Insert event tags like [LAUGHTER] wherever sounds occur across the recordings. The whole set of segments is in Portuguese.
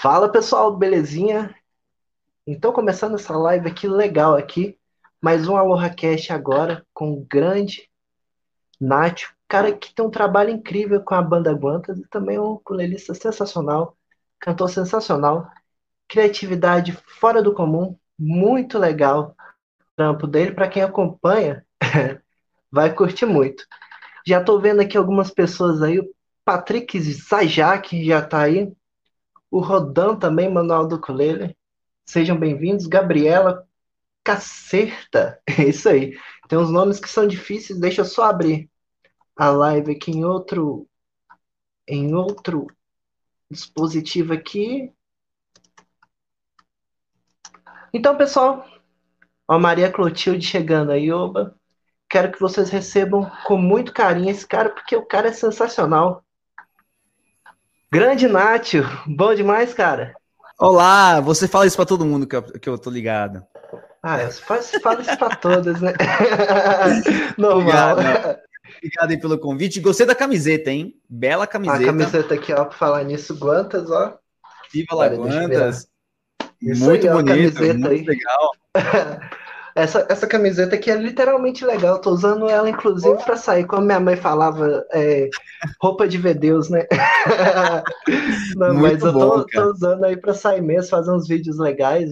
Fala pessoal, belezinha? Então começando essa live aqui legal aqui, mais um Aloha Cast agora com o grande Nath, cara que tem um trabalho incrível com a banda Guantas e também um ukulelista sensacional, cantor sensacional, criatividade fora do comum, muito legal. O trampo dele para quem acompanha [LAUGHS] vai curtir muito. Já tô vendo aqui algumas pessoas aí, o Patrick Sajak já tá aí, o Rodan também, Manual do Ukulele. Sejam bem-vindos. Gabriela Cacerta. [LAUGHS] É isso aí. Tem uns nomes que são difíceis. Deixa eu só abrir a live aqui em outro em outro dispositivo aqui. Então, pessoal, a Maria Clotilde chegando aí, oba. Quero que vocês recebam com muito carinho esse cara, porque o cara é sensacional. Grande Nátio, bom demais, cara. Olá, você fala isso para todo mundo que eu, que eu tô ligado. Ah, eu falo isso para todas, né? [LAUGHS] Normal. Obrigado, Obrigado aí pelo convite. Gostei da camiseta, hein? Bela camiseta. A camiseta aqui, ó, pra falar nisso, Guantas, ó. Viva lá, Guantas. Muito aí, bonita, muito aí. legal. [LAUGHS] Essa, essa camiseta aqui é literalmente legal. Eu tô usando ela, inclusive, para sair. Como minha mãe falava, é, roupa de ver Deus, né? [LAUGHS] Não, mas eu tô, tô, usando aí para sair mesmo, fazer uns vídeos legais.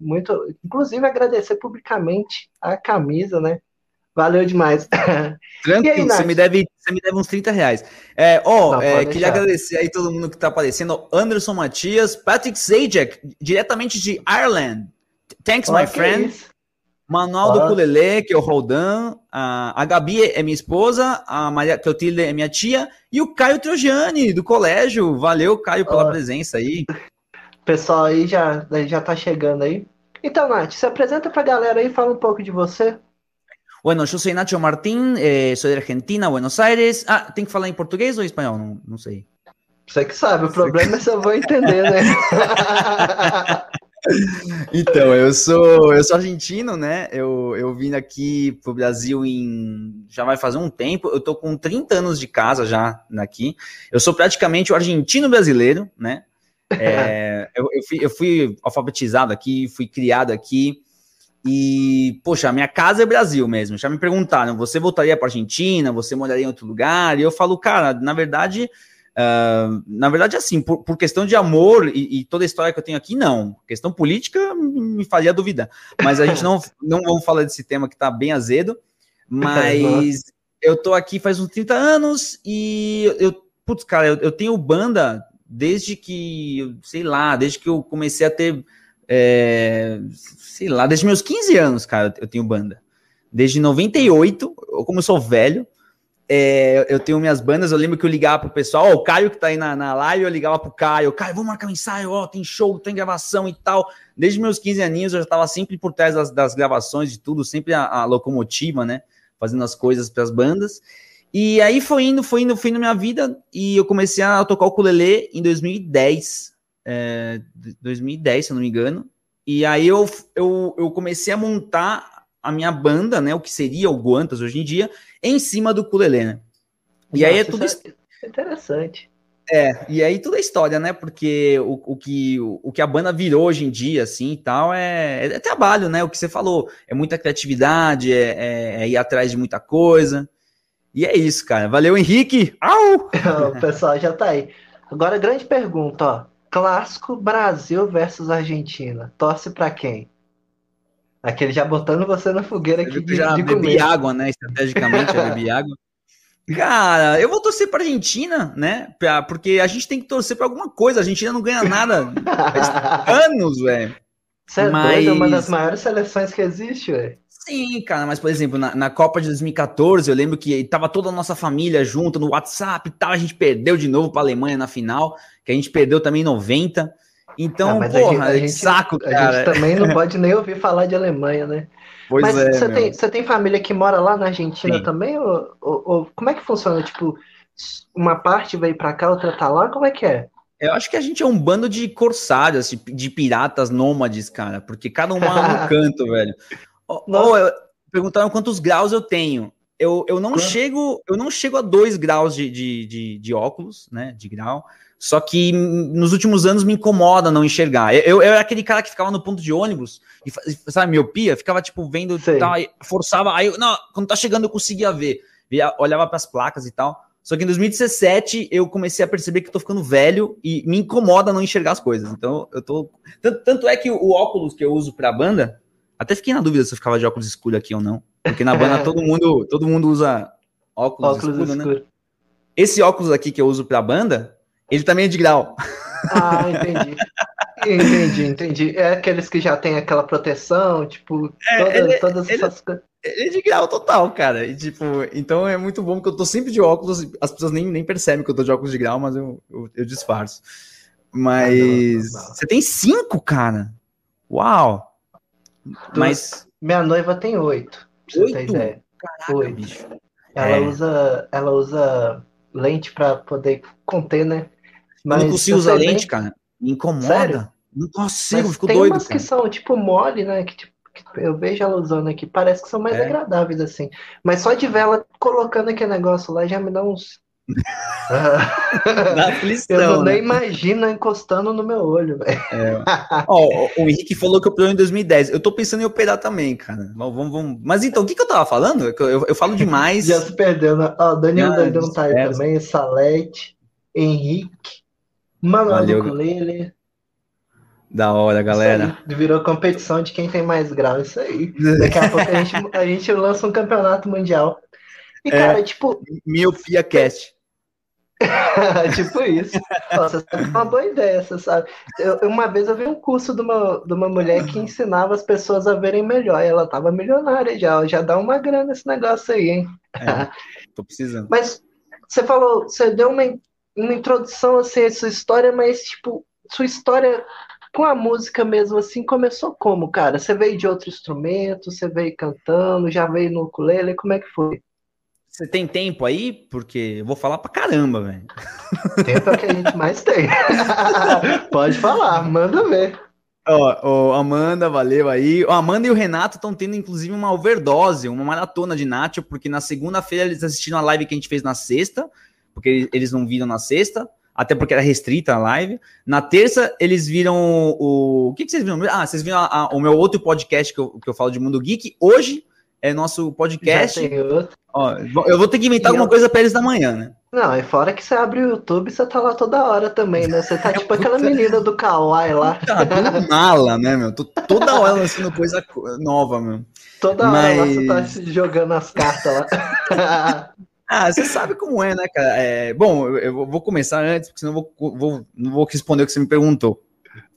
Muito, inclusive, agradecer publicamente a camisa, né? Valeu demais. [LAUGHS] Tranquilo, aí, você, me deve, você me deve uns 30 reais. É, ó, é, queria agradecer aí todo mundo que tá aparecendo. Anderson Matias, Patrick Sajak, diretamente de Ireland. Thanks, my friend. Manual do Culelê, que é o Roldan, a, a Gabi é minha esposa, a Maria Clotilde é minha tia, e o Caio Trojani, do colégio. Valeu, Caio, pela presença aí. Pessoal aí já, já tá chegando aí. Então, Nath, se apresenta pra galera aí, fala um pouco de você. Bueno, eu sou Nacho Martín, eh, sou de Argentina, Buenos Aires. Ah, tem que falar em português ou em espanhol? Não, não sei. Você que sabe, o problema é se eu vou entender, né? [LAUGHS] [LAUGHS] Então, eu sou, eu sou argentino, né? Eu, eu vim aqui pro Brasil em. Já vai fazer um tempo. Eu tô com 30 anos de casa já aqui. Eu sou praticamente o argentino brasileiro, né? É, [LAUGHS] eu, eu, fui, eu fui alfabetizado aqui, fui criado aqui. E, poxa, a minha casa é Brasil mesmo. Já me perguntaram: você voltaria para Argentina? Você moraria em outro lugar? E eu falo, cara, na verdade Uh, na verdade, assim, por, por questão de amor e, e, toda a história que eu tenho aqui, não. Questão política me faria duvidar. Mas a gente não, [LAUGHS] não vamos falar desse tema que tá bem azedo. Mas [LAUGHS] eu tô aqui faz uns 30 anos e eu, putz, cara, eu, eu tenho banda desde que, sei lá, desde que eu comecei a ter, é, sei lá, desde meus 15 anos, cara, eu tenho banda. Desde 98, como eu sou velho, é, eu tenho minhas bandas, eu lembro que eu ligava pro pessoal, ó, o Caio que tá aí na, na live, eu ligava pro Caio, Caio, vamos marcar um ensaio, ó, tem show, tem gravação e tal. Desde meus 15 aninhos eu já tava sempre por trás das, das gravações de tudo, sempre a, a locomotiva, né, fazendo as coisas para as bandas. E aí foi indo, foi indo, foi indo minha vida e eu comecei a tocar o ukulele em 2010, é, 2010, se eu não me engano. E aí eu, eu, eu comecei a montar a minha banda, né, o que seria o Guantas hoje em dia, em cima do ukulele, né? E Nossa, aí é tudo é interessante. É, e aí tudo é história, né? Porque o, o, que, o, o, que a banda virou hoje em dia, assim, e tal, é, é, trabalho, né? O que você falou, é muita criatividade, é, é, é ir atrás de muita coisa. E é isso, cara. Valeu, Henrique! Au! [LAUGHS] o pessoal já tá aí. Agora, grande pergunta, ó. Clássico Brasil versus Argentina. Torce para quem? Aquele já botando você na fogueira aqui de, já de bebi água, né? Estrategicamente, [LAUGHS] já bebi água. Cara, eu vou torcer pra Argentina, né? Pra, porque a gente tem que torcer pra alguma coisa. A Argentina não ganha nada faz [LAUGHS] anos, velho. É mas... doido, uma das maiores seleções que existe, velho. Sim, cara, mas por exemplo, na, na, Copa de 2014, eu lembro que tava toda a nossa família junto no WhatsApp e tal, a gente perdeu de novo pra Alemanha na final, que a gente perdeu também em 90. Então, ah, porra, a gente, saco, cara. A gente também não pode nem ouvir falar de Alemanha, né? Pois mas é, você, tem, você tem família que mora lá na Argentina Sim. também? Ou, ou, ou, como é que funciona? Tipo, uma parte veio para cá, outra tá lá? Como é que é? Eu acho que a gente é um bando de corsários, de piratas nômades, cara, porque cada um mora [LAUGHS] no canto, velho. Oh, perguntaram quantos graus eu tenho. Eu, eu não chego eu não chego a dois graus de, de, de, de óculos, né? De grau. Só que nos últimos anos me incomoda não enxergar. Eu, eu era aquele cara que ficava no ponto de ônibus e, sabe, miopia, ficava tipo vendo, tal, forçava. Aí, eu, não, quando tá chegando eu conseguia ver. Via, olhava para as placas e tal. Só que em 2017 eu comecei a perceber que eu tô ficando velho e me incomoda não enxergar as coisas. Então eu tô. Tanto, tanto é que o, o óculos que eu uso pra banda, até fiquei na dúvida se eu ficava de óculos escuro aqui ou não. Porque na banda [LAUGHS] todo mundo, todo mundo usa óculos, óculos escuro, escuro, né? Esse óculos aqui que eu uso pra banda, ele também é de grau. Ah, entendi. entendi, entendi. É aqueles que já tem aquela proteção, tipo, é, toda, ele, todas ele, essas coisas. Ele é de grau total, cara. E, tipo, então é muito bom que eu tô sempre de óculos, as pessoas nem, nem percebem que eu tô de óculos de grau, mas eu, eu, eu disfarço. Mas. Ah, não, não, Você tem cinco, cara? Uau! Mas. Minha noiva tem oito. Pra oito? você ter ideia. Caraca, oito. bicho. Ela, é. usa, ela usa lente para poder conter, né? Mas eu não consigo usar lente, bem... cara. Me incomoda. Sério? Não consigo, fico tem doido. Tem umas cara. que são tipo mole, né? Que, tipo, eu vejo ela usando aqui, parece que são mais é. agradáveis assim. Mas só de ver ela colocando aquele negócio lá já me dá uns. [LAUGHS] aflição, [LAUGHS] eu não, nem né? imagino encostando no meu olho, velho. É. oh, o Henrique falou que operou em 2010. Eu tô pensando em operar também, cara. Vamos, vamos... Mas então, o que, que eu tava falando? Eu, eu, eu falo demais. [LAUGHS] Já se perdeu, né? Ó, Daniel ah, Doidão tá aí também, Salete, Henrique, Mano Ukulele. Da hora, galera. Virou competição de quem tem mais grau, isso aí. Daqui a pouco a gente, a gente lança um campeonato mundial. E, é, cara, tipo. Miopia Cast. [LAUGHS] tipo isso. Nossa, é uma boa ideia, você sabe. Eu, uma vez eu vi um curso de uma, de uma mulher que ensinava as pessoas a verem melhor. E ela tava milionária já. Já dá uma grana esse negócio aí, hein? É, tô precisando. Mas você falou, você deu uma, uma introdução assim, a sua história, mas, tipo, sua história com a música mesmo assim começou como, cara? Você veio de outro instrumento, você veio cantando, já veio no ukulele, como é que foi? Você tem tempo aí? Porque eu vou falar pra caramba, velho. [LAUGHS] Tempo é o que a gente mais tem. [LAUGHS] Pode falar, manda ver. Ó, oh, oh, Amanda, valeu aí. Oh, Amanda e o Renato estão tendo, inclusive, uma overdose, uma maratona de Nacho, porque na segunda-feira eles assistiram a live que a gente fez na sexta, porque eles não viram na sexta, até porque era restrita a live. Na terça, eles viram o. O que, que vocês viram? Ah, vocês viram a, a, o meu outro podcast que eu, que eu falo de Mundo Geek. Hoje, é nosso podcast. Ó, eu vou ter que inventar e alguma eu... coisa para eles da manhã, né? Não, e fora que você abre o YouTube, você tá lá toda hora também, né? Você tá [LAUGHS] tipo aquela menina do Kawaii lá. Tá tudo mala, né, meu? Tô toda hora lançando coisa nova, meu. Toda Mas... hora você tá jogando as cartas lá. [LAUGHS] ah, você sabe como é, né, cara? É, bom, eu vou começar antes, porque senão eu vou, vou, não vou responder o que você me perguntou.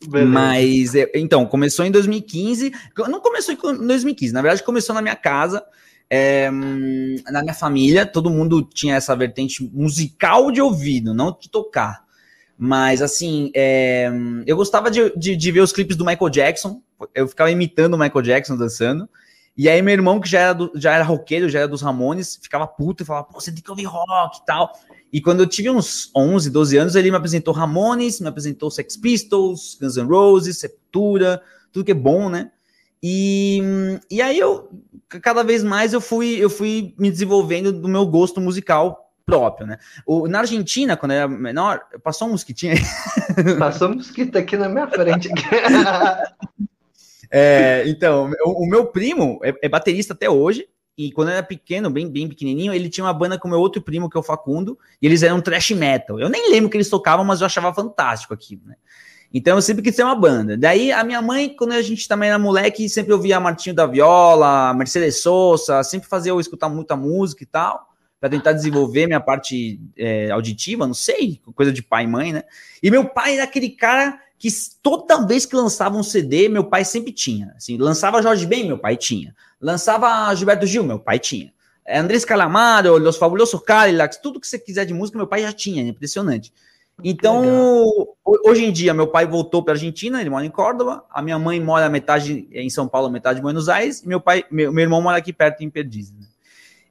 Beleza. Mas, é, então, começou em 2015. Não começou em 2015, na verdade, começou na minha casa, é, na minha família. Todo mundo tinha essa vertente musical de ouvido, não de tocar. Mas, assim, é, eu gostava de, de, de, ver os clipes do Michael Jackson. Eu ficava imitando o Michael Jackson dançando. E aí, meu irmão, que já era, do, já era roqueiro, já era dos Ramones, ficava puto e falava: Pô, você tem que ouvir rock e tal. E quando eu tive uns 11, 12 anos, ele me apresentou Ramones, me apresentou Sex Pistols, Guns N' Roses, Sepultura, tudo que é bom, né? E, e aí eu, cada vez mais eu fui, eu fui me desenvolvendo do meu gosto musical próprio, né? O, na Argentina, quando eu era menor, passou um mosquitinho aí. Passou um mosquito aqui na minha frente. [LAUGHS] é, então, o, o, meu primo é, é baterista até hoje, e quando eu era pequeno, bem, bem pequenininho, ele tinha uma banda com meu outro primo, que é o Facundo, e eles eram trash metal. Eu nem lembro que eles tocavam, mas eu achava fantástico aquilo, né? Então eu sempre quis ter uma banda. Daí a minha mãe, quando a gente também era moleque, sempre ouvia Martinho da Viola, Mercedes Sosa, sempre fazia eu escutar muita música e tal, para tentar desenvolver minha parte é, auditiva, não sei, coisa de pai e mãe, né? E meu pai era aquele cara que toda vez que lançava um CD, meu pai sempre tinha. Assim, lançava Jorge Ben, meu pai tinha. Lançava Gilberto Gil, meu pai tinha. Andrés Calamaro, Los Fabulosos Cadillacs, tudo que você quiser de música, meu pai já tinha, é impressionante. Então, Legal. hoje em dia, meu pai voltou para a Argentina, ele mora em Córdoba, a minha mãe mora metade em São Paulo, metade em Buenos Aires, e meu pai, meu, meu irmão mora aqui perto em Perdizes. Né?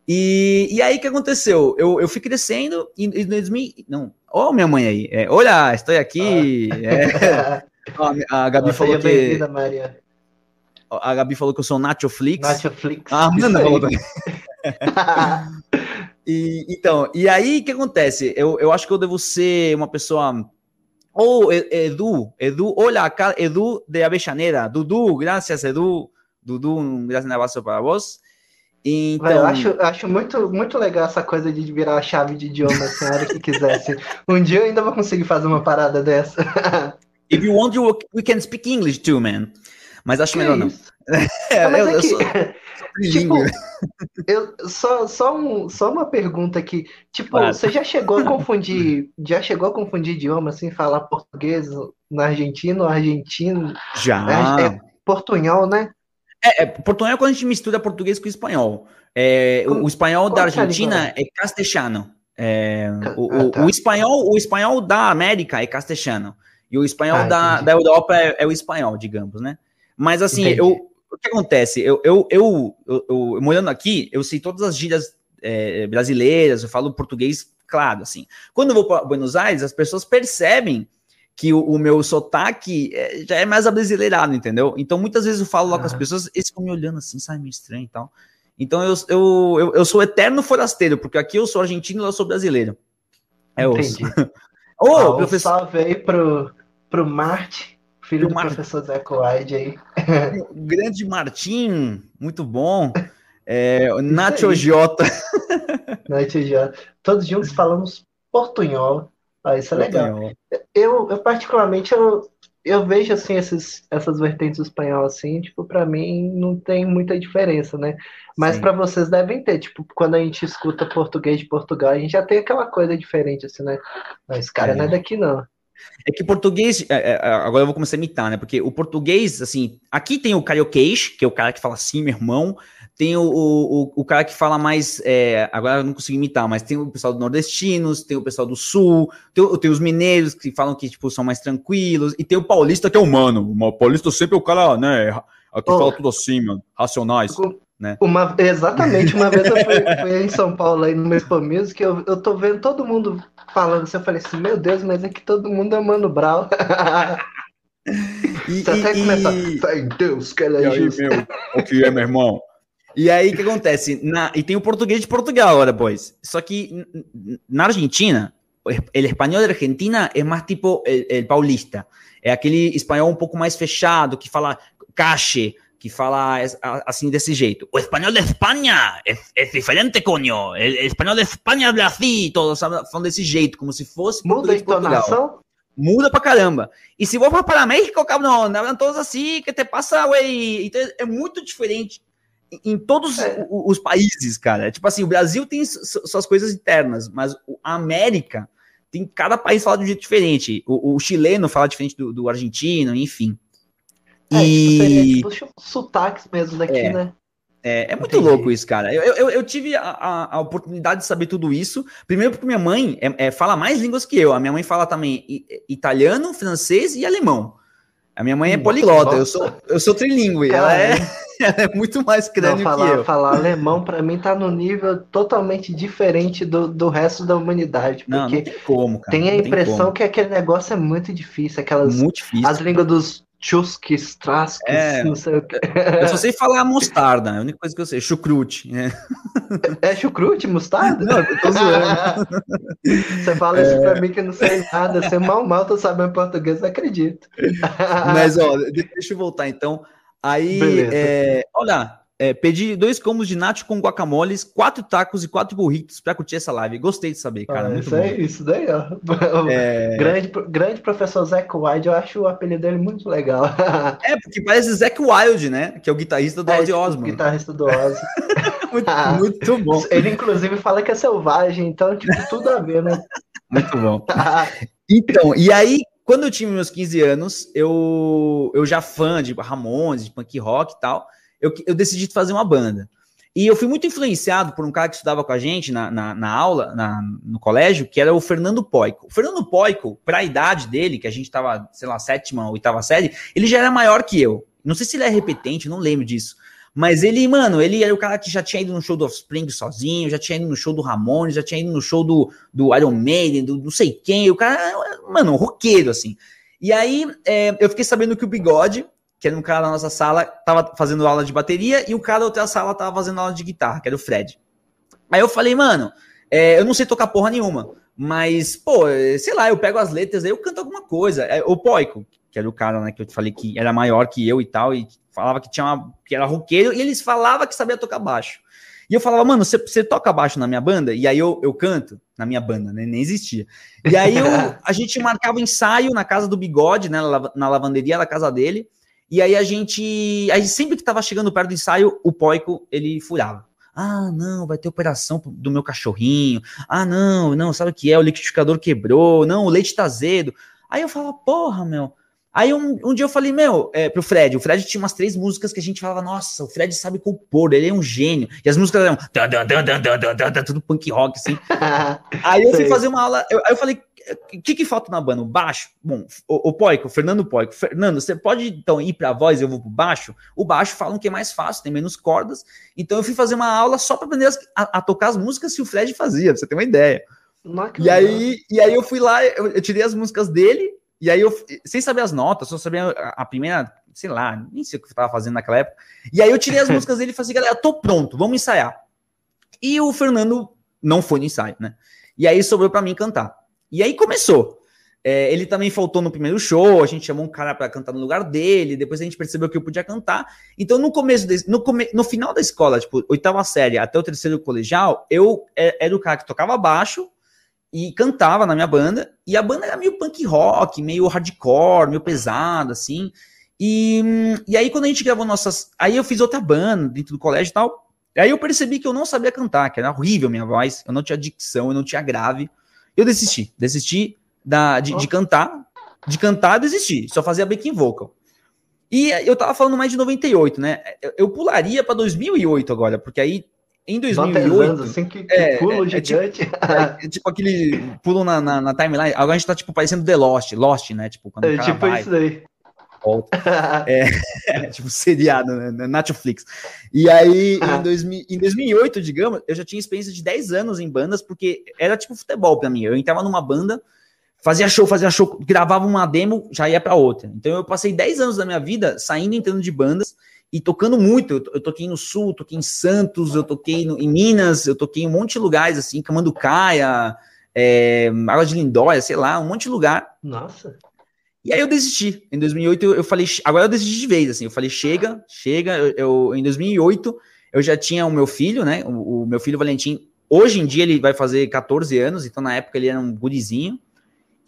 E, e aí, o que aconteceu? Eu, eu fui crescendo, e em 2000, não, ó, oh, minha mãe aí, é, olha, estou aqui, ah. é, [LAUGHS] a Gabi Nossa, falou que... Maria. A Gabi falou que eu sou Nachoflix. Nachoflix. Ah, [LAUGHS] falou [LAUGHS] também. e, então, e aí o que acontece? Eu, eu acho que eu devo ser uma pessoa Oh, Edu, Edu, hola, acá Edu de Avellaneda. Dudu, gracias, Edu. Dudu, um grande abraço para vós. Então... eu acho, acho muito, muito legal essa coisa de virar a chave de idioma, assim, a hora que quisesse. [LAUGHS] Um dia eu ainda vou conseguir fazer uma parada dessa. [LAUGHS] If you want, you, we can speak English too, man. Mas acho que melhor não. [LAUGHS] É, mas eu, é que, eu sou, tipo, eu, só, só, um, só uma pergunta aqui. Tipo, claro. você já chegou a confundir, já chegou a confundir idioma, assim, falar português na Argentina ou argentino? Já. É, é portunhol, né? É, é, é quando a gente mistura português com espanhol. É, o, o, espanhol da Argentina é castelhano. É, o, ah, tá. o, espanhol, o espanhol da América é castelhano. E o espanhol ah, da, da Europa é, é, o espanhol, digamos, né? Mas assim, eu, o que acontece? Eu, eu, eu, eu, morando aqui, eu sei todas as gírias é, brasileiras, eu falo português, claro, assim. Quando eu vou para Buenos Aires, as pessoas percebem que o, o meu sotaque é, já é mais abrasileirado, entendeu? Então, muitas vezes eu falo lá com as pessoas, eles ficam me olhando assim, sai meio estranho e tal. Então, eu, eu, eu, eu, sou eterno forasteiro, porque aqui eu sou argentino e eu sou brasileiro. É Entendi. [LAUGHS] Ô, oh, ah, professor... Um salve aí pro, pro Marte, filho pro do Mar... professor Zé Coide aí. [LAUGHS] O grande Martim, muito bom. É, Nacho Jota. Nacho Jota. Todos juntos falamos portunhol. Ah, isso é legal. Eu, eu particularmente, eu, eu vejo, assim, esses, essas vertentes do espanhol, assim, tipo, para mim não tem muita diferença, né? Mas para vocês devem ter, tipo, quando a gente escuta português de Portugal, a gente já tem aquela coisa diferente, assim, né? Mas, cara, é. não é daqui, não. É que português, é, é, agora eu vou começar a imitar, né? Porque o português, assim, aqui tem o carioquês, que é o cara que fala assim, meu irmão, tem o, o, o cara que fala mais. É, agora eu não consigo imitar, mas tem o pessoal do nordestinos, tem o pessoal do sul, tem, tem, os mineiros que falam que tipo, são mais tranquilos, e tem o paulista que é humano. O paulista sempre é o cara, né? Aqui oh, fala tudo assim, mano, racionais. Né? Uma, exatamente, uma vez eu fui, [LAUGHS] fui, em São Paulo aí no Expo Music, eu, eu tô vendo todo mundo falando assim, eu falei assim, meu Deus, mas é que todo mundo é Mano Brau. [LAUGHS] E, Você e, até começar, fé em Deus, que ela é justo. o que é, meu irmão? E aí, o que acontece? Na, e tem o português de Portugal agora, boys. Só que na Argentina, o espanhol da Argentina é mais tipo o paulista. É aquele espanhol um pouco mais fechado, que fala cache, que fala assim desse jeito. O espanhol da Espanha é, é diferente, conho. O espanhol da Espanha é assim, todos falam desse jeito, como se fosse Muda a entonação? Muda pra caramba. E se vou para México, não, não todos assim, que te passa, ué. Então é muito diferente em todos é. os países, cara. Tipo assim, o Brasil tem suas coisas internas, mas a América tem cada país fala de um jeito diferente. O, o chileno fala diferente do, do argentino, enfim. É, e... tipo, seria tipo sotaques mesmo daqui, é. né? É, é muito Entendi. louco isso, cara. Eu, eu, eu tive a, a, a, oportunidade de saber tudo isso. Primeiro porque minha mãe é, é, fala mais línguas que eu. A minha mãe fala também italiano, francês e alemão. A minha mãe é poliglota, eu sou, eu sou trilingue. Ela é... [LAUGHS] ela é muito mais crânio não, falar, que eu. Falar alemão, para mim, tá no nível totalmente diferente do, do resto da humanidade. Porque não, não tem como, cara. Tem a impressão tem que aquele negócio é muito difícil. Aquelas, muito difícil. As línguas dos Tchuskis, Traskis, é, não sei o que. [LAUGHS] Eu só sei falar mostarda, é a única coisa que eu sei, chucrute. É, é chucrute, mostarda? Não, eu tô zoando. [LAUGHS] Você fala é... isso pra mim que eu não sei nada, você mal mal tá sabendo português, não acredito. Mas, ó, deixa eu voltar então. Aí, é, olha, é, pedi dois combos de nacho com guacamoles, quatro tacos e quatro burritos para curtir essa live. Gostei de saber, cara. Ah, isso, aí, isso daí, ó. [LAUGHS] É... Grande, grande professor Zac Wild, eu acho o apelido dele muito legal. [LAUGHS] é, porque parece Zac Wild, né? Que é o guitarrista do é, Ozzy Osbourne. guitarrista do Ozzy. [LAUGHS] muito, muito bom. Ele, inclusive, fala que é selvagem, então, tipo, tudo a ver, né? muito bom. então, e aí, quando eu tinha meus 15 anos, eu, eu já fã de Ramones, de punk rock e tal, eu, eu decidi fazer uma banda. E eu fui muito influenciado por um cara que estudava com a gente na, na, na aula, na, no colégio, que era o Fernando Poico. O Fernando Poico, para a idade dele, que a gente estava, sei lá, sétima, oitava série, ele já era maior que eu. Não sei se ele é repetente, não lembro disso. Mas ele, mano, ele era o cara que já tinha ido no show do Offspring sozinho, já tinha ido no show do Ramones, já tinha ido no show do, do Iron Maiden, do não sei quem. O cara, mano, um roqueiro, assim. E aí é, eu fiquei sabendo que o Bigode, que era um cara da nossa sala, tava fazendo aula de bateria, e o cara da outra sala tava fazendo aula de guitarra, que era o Fred. Aí eu falei, mano, é, eu não sei tocar porra nenhuma, Mas, pô, sei lá, eu pego as letras aí eu canto alguma coisa. É, o Poico, que era o cara, né, que eu te falei que era maior que eu e tal, e falava que tinha uma, que era roqueiro, e eles falavam que sabia tocar baixo. E eu falava, mano, você, toca baixo na minha banda? E aí eu, eu canto na minha banda, né? Nem existia. E aí eu, [LAUGHS] a gente marcava ensaio na casa do Bigode, né? Na lavanderia da casa dele. E aí a gente. Aí sempre que tava chegando perto do ensaio, o Poico ele furava. Ah, não, vai ter operação do meu cachorrinho. Ah, não, não, sabe o que é? O liquidificador quebrou. Não, o leite tá azedo. Aí eu falava, porra, meu. Aí um, um dia eu falei, meu, é, pro Fred, o Fred tinha umas três músicas que a gente falava, nossa, o Fred sabe compor, ele é um gênio. E as músicas eram tudo punk rock, assim. [LAUGHS] aí eu fui fazer uma aula, eu, aí eu falei, o que, que falta na banda? O baixo? Bom, o, o Poico, o Fernando Poico. Fernando, você pode então ir para a voz e eu vou para o baixo? O baixo falam que é mais fácil, tem menos cordas. Então eu fui fazer uma aula só para aprender a, a, tocar as músicas que o Fred fazia, pra você ter uma ideia. E aí, e aí eu fui lá, eu, eu, tirei as músicas dele, e aí eu, sem saber as notas, só sabia a, a primeira, sei lá, nem sei o que eu tava fazendo naquela época. E aí eu tirei as [LAUGHS] músicas dele e falei assim, galera, tô pronto, vamos ensaiar. E o Fernando não foi no ensaio, né? E aí sobrou para mim cantar. E aí começou. É, ele também faltou no primeiro show, a gente chamou um cara para cantar no lugar dele, depois a gente percebeu que eu podia cantar. Então, no começo, de, no, come, no final da escola, tipo, oitava série até o terceiro colegial, eu é, era o cara que tocava baixo e cantava na minha banda, e a banda era meio punk rock, meio hardcore, meio pesado, assim. E, e aí, quando a gente gravou nossas. Aí eu fiz outra banda dentro do colégio e tal. Aí eu percebi que eu não sabia cantar, que era horrível minha voz, eu não tinha dicção, eu não tinha grave. Eu desisti. Desisti da, de, de cantar. De cantar, desisti. Só fazia backing vocal. E eu tava falando mais de 98, né? Eu, eu pularia para 2008 agora, porque aí em 2008. Anos, assim, que, que é, pulo é, gigante. É tipo, é, tipo, aquele pulo na, na, na, timeline. Agora a gente tá tipo parecendo The Lost, Lost, né? Tipo, quando é, tipo vai, isso daí. Volta. [LAUGHS] é, [LAUGHS] tipo, seriado, né? Netflix. E aí, em, 2000, em 2008, digamos, eu já tinha experiência de 10 anos em bandas, porque era tipo futebol para mim. Eu entrava numa banda, fazia show, fazia show, gravava uma demo, já ia para outra. Então eu passei 10 anos da minha vida saindo e entrando de bandas e tocando muito. Eu, eu toquei no Sul, toquei em Santos, eu toquei no, em Minas, eu toquei em um monte de lugares, assim, Camanducaia, é, Água de Lindóia, sei lá, um monte de lugar. Nossa. E aí eu desisti. Em 2008 eu, eu falei, agora eu desisti de vez, assim. Eu falei, chega, chega. Eu, eu, em 2008 eu já tinha o meu filho, né? O, o, meu filho Valentim. Hoje em dia ele vai fazer 14 anos, então na época ele era um gurizinho.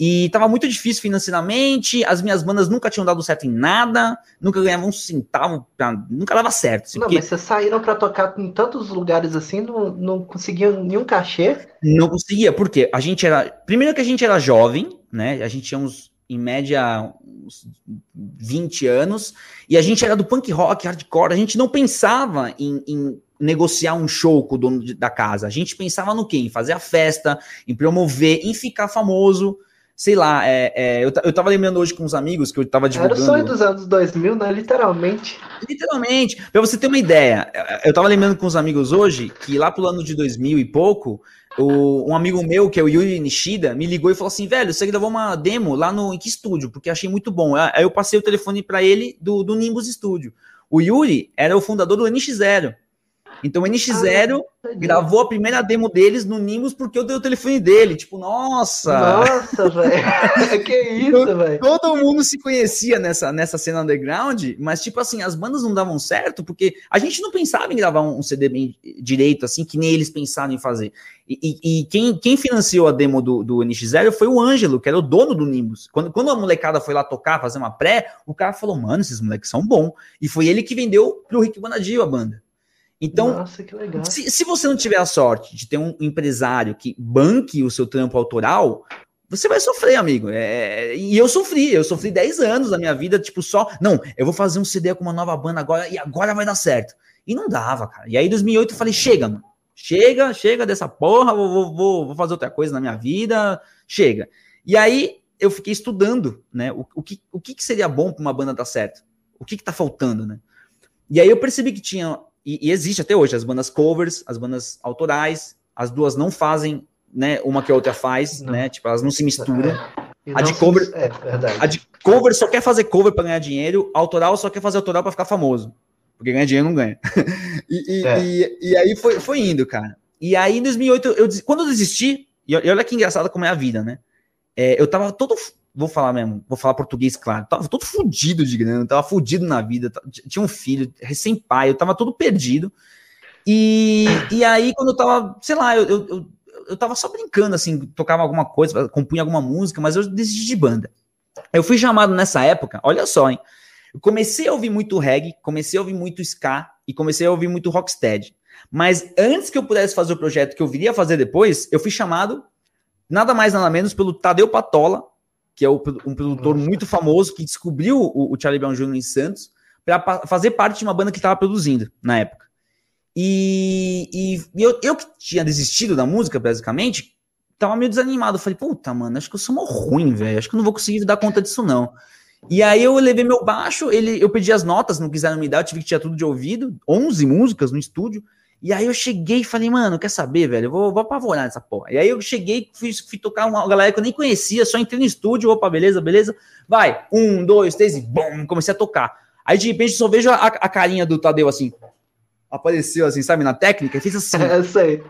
E tava muito difícil financeiramente, as minhas bandas nunca tinham dado certo em nada, nunca ganhava um centavo, nunca dava certo. Assim, não, porque... mas vocês saíram para tocar em tantos lugares assim, não, não conseguiam nenhum cachê? Não conseguia, porque a gente era. Primeiro que a gente era jovem, né? A gente tinha uns em média uns 20 anos, e a gente era do punk rock, hardcore, a gente não pensava em, em negociar um show com o dono de, da casa, a gente pensava no quê? Em fazer a festa, em promover, em ficar famoso, sei lá, é, é, eu, eu tava lembrando hoje com uns amigos que eu tava divulgando... Era o sonho dos anos 2000, né? Literalmente. Literalmente. Pra você ter uma ideia, eu tava lembrando com uns amigos hoje que lá pro ano de 2000 e pouco, o, um amigo meu, que é o Yuri Nishida, me ligou e falou assim: velho, você gravou uma demo lá no Ink Studio, porque achei muito bom. Aí eu passei o telefone para ele do, do Nimbus Studio. O Yuri era o fundador do NX0. Então o NX0 ah, gravou a primeira demo deles no Nimbus porque eu dei o telefone dele. Tipo, nossa! Nossa, [LAUGHS] velho! [LAUGHS] que isso, velho! Todo mundo se conhecia nessa, nessa cena underground, mas, tipo assim, as bandas não davam certo porque a gente não pensava em gravar um, um CD bem direito, assim, que nem eles pensaram em fazer. E, e, e quem, quem financiou a demo do, do NX0 foi o Ângelo, que era o dono do Nimbus. Quando, quando a molecada foi lá tocar, fazer uma pré, o cara falou, mano, esses moleques são bons. E foi ele que vendeu pro Rick Bonadio a banda. Então, Nossa, se, se, você não tiver a sorte de ter um empresário que banque o seu trampo autoral, você vai sofrer, amigo. É, e eu sofri, eu sofri 10 anos da minha vida, tipo, só. Não, eu vou fazer um CD com uma nova banda agora e agora vai dar certo. E não dava, cara. E aí, em 2008, eu falei: chega, mano. Chega, chega dessa porra, vou, vou, vou fazer outra coisa na minha vida, chega. E aí, eu fiquei estudando, né? O, o, que, o que, seria bom para uma banda dar certo? O que, que tá faltando, né? E aí eu percebi que tinha e, e, existe até hoje as bandas covers, as bandas autorais, as duas não fazem, né, uma que a outra faz, não. né, tipo, elas não se misturam. É. A de cover, se... é, a de cover só quer fazer cover para ganhar dinheiro, autoral só quer fazer autoral para ficar famoso, porque ganhar dinheiro não ganha. [LAUGHS] e, e, é. e, e, aí foi, foi indo, cara. E aí em 2008, eu, quando eu desisti, E, e olha que engraçado como é a vida, né? É, eu tava todo. Vou falar mesmo, vou falar português, claro. Tava todo fudido de grana, tava fudido na vida. Tinha um filho, recém-pai, eu tava todo perdido. E, e aí, quando eu tava, sei lá, eu, eu, eu, eu tava só brincando, assim, tocava alguma coisa, compunha alguma música, mas eu decidi de banda. Eu fui chamado nessa época, olha só, hein? Eu comecei a ouvir muito reggae, comecei a ouvir muito ska e comecei a ouvir muito rocksteady. Mas antes que eu pudesse fazer o projeto que eu viria fazer depois, eu fui chamado nada mais nada menos pelo Tadeu Patola, que é um produtor muito famoso que descobriu o, o Charlie Brown Jr. em Santos para fazer parte de uma banda que estava produzindo na época. E, e eu, eu, que tinha desistido da música, basicamente, tava meio desanimado. falei, puta, mano, acho que eu sou mó ruim, velho. Acho que eu não vou conseguir dar conta disso, não. E aí eu levei meu baixo, ele, eu pedi as notas, não quiseram me dar, eu tive que tirar tudo de ouvido, 11 músicas no estúdio. E aí eu cheguei e falei, mano, quer saber, velho? Eu vou, vou apavorar nessa porra. E aí eu cheguei, fui, fui tocar uma galera que eu nem conhecia, só entrei no estúdio, opa, beleza, beleza. Vai, um, dois, três e bom, comecei a tocar. Aí de repente só vejo a, a carinha do Tadeu assim, apareceu assim, sabe, na técnica, e fez assim. É, isso aí.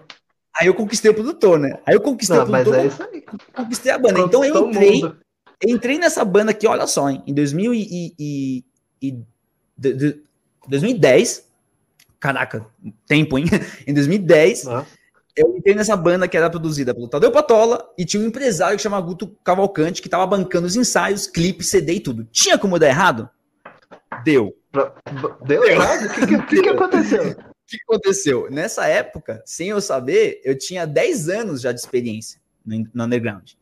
Aí eu conquistei o produtor, né? Aí eu conquistei Não, o produtor. Mas é isso aí. Conquistei a banda. Então eu entrei, entrei nessa banda aqui, olha só, hein, em 2000 e, e, e, de, de, 2010 Caraca, tempo, hein? [LAUGHS] em 2010, ah. eu entrei nessa banda que era produzida pelo Tadeu Patola e tinha um empresário que chama Guto Cavalcante que tava bancando os ensaios, clipe, CD e tudo. Tinha como dar errado? Deu. Deu, Deu. errado? O que, que, que, que [LAUGHS] aconteceu? O que aconteceu? Nessa época, sem eu saber, eu tinha 10 anos já de experiência no, no underground.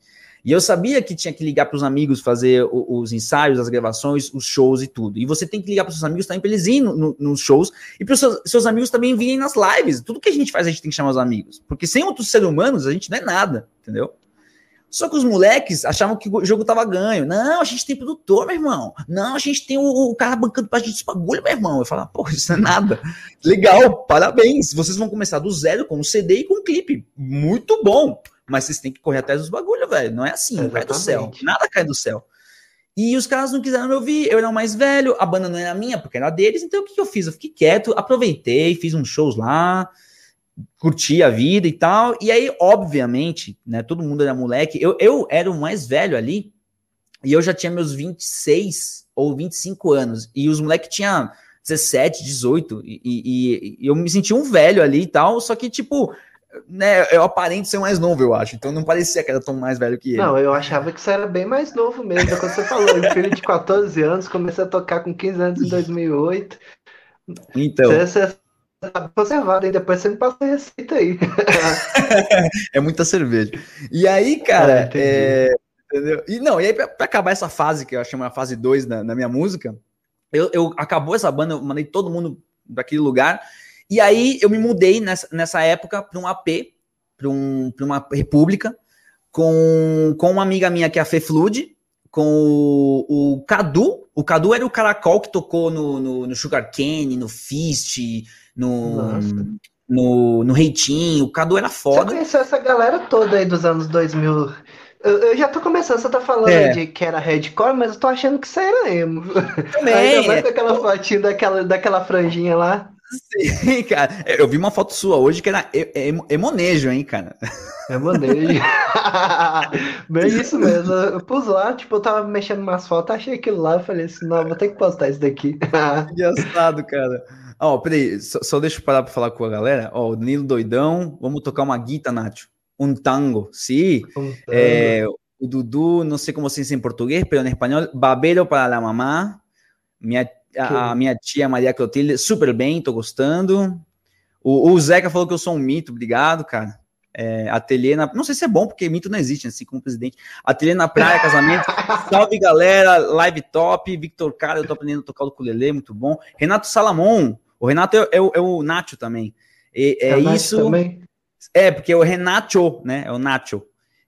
E eu sabia que tinha que ligar para os amigos fazer os ensaios, as gravações, os shows e tudo. E você tem que ligar para os seus amigos também para eles irem no, no, nos shows e para os seus, seus, amigos também virem nas lives. Tudo que a gente faz, a gente tem que chamar os amigos. Porque sem outros seres humanos, a gente não é nada, entendeu? Só que os moleques achavam que o jogo tava ganho. Não, a gente tem produtor, meu irmão. Não, a gente tem o, o cara bancando pra gente esse bagulho, meu irmão. Eu falava, pô, isso é nada. Legal, parabéns. Vocês vão começar do zero com um CD e com um clipe. Muito bom mas vocês têm que correr atrás dos bagulho, velho. Não é assim, não cai do céu. Nada cai do céu. E os caras não quiseram me ouvir, eu era o mais velho, a banda não era minha, porque era deles, então o que, que eu fiz? Eu fiquei quieto, aproveitei, fiz uns shows lá, curti a vida e tal. E aí, obviamente, né, todo mundo era moleque, eu, eu era o mais velho ali, e eu já tinha meus 26 ou 25 anos, e os moleques tinham 17, 18, e, e, e, eu me senti um velho ali e tal, só que, tipo, né, eu aparento ser mais novo, eu acho. Então não parecia que era tão mais velho que ele. Não, eu achava que você era bem mais novo mesmo. Quando você falou, um filho de 14 anos, comecei a tocar com 15 anos em 2008. Então. Você, você tá conservado, e depois você me passa a receita aí. [LAUGHS] é muita cerveja. E aí, cara, ah, é, entendeu? E não, e aí pra, pra, acabar essa fase, que eu chamo a fase 2 na, na minha música, eu, eu acabou essa banda, eu mandei todo mundo daquele lugar. E aí eu me mudei nessa, nessa época para um AP, para um, uma república, com, com uma amiga minha que é a Fê Flood, com o, o, Cadu. O Cadu era o caracol que tocou no, no, no Sugar Cane, no Fist, no, no, no Reitinho. O Cadu era foda. Você conheceu essa galera toda aí dos anos 2000? Eu, eu já tô começando, você tá falando é. de que era hardcore, mas eu tô achando que isso era emo. Também. [LAUGHS] Ainda mais com aquela fotinha daquela, daquela franjinha lá. Sim, cara. Eu vi uma foto sua hoje que era emonejo, hein, cara. Emonejo. [LAUGHS] Bem isso mesmo. Eu pus lá, tipo, eu tava mexendo umas fotos, achei aquilo lá, falei assim, não, vou ter que postar isso daqui. [LAUGHS] Engraçado, cara. Ó, oh, peraí, só, só deixa eu parar pra falar com a galera. Ó, oh, o Danilo Doidão, vamos tocar uma guita, Nacho. Um tango, sim. Um tango. É, o Dudu, não sei como se diz em português, pero em espanhol, babero para la mamá. Minha a, a, minha tia Maria Clotilde, super bem, tô gostando. O, o, Zeca falou que eu sou um mito, obrigado, cara. É, ateliê na. Não sei se é bom, porque mito não existe, assim como presidente. Ateliê na praia, casamento. [LAUGHS] Salve, galera. Live top. Victor Cara, eu tô aprendendo a tocar o ukulele, muito bom. Renato Salamon. O Renato é, é, o, é o Nacho também. E, é, é isso. Também? É, porque é o Renato, né? É o Nacho.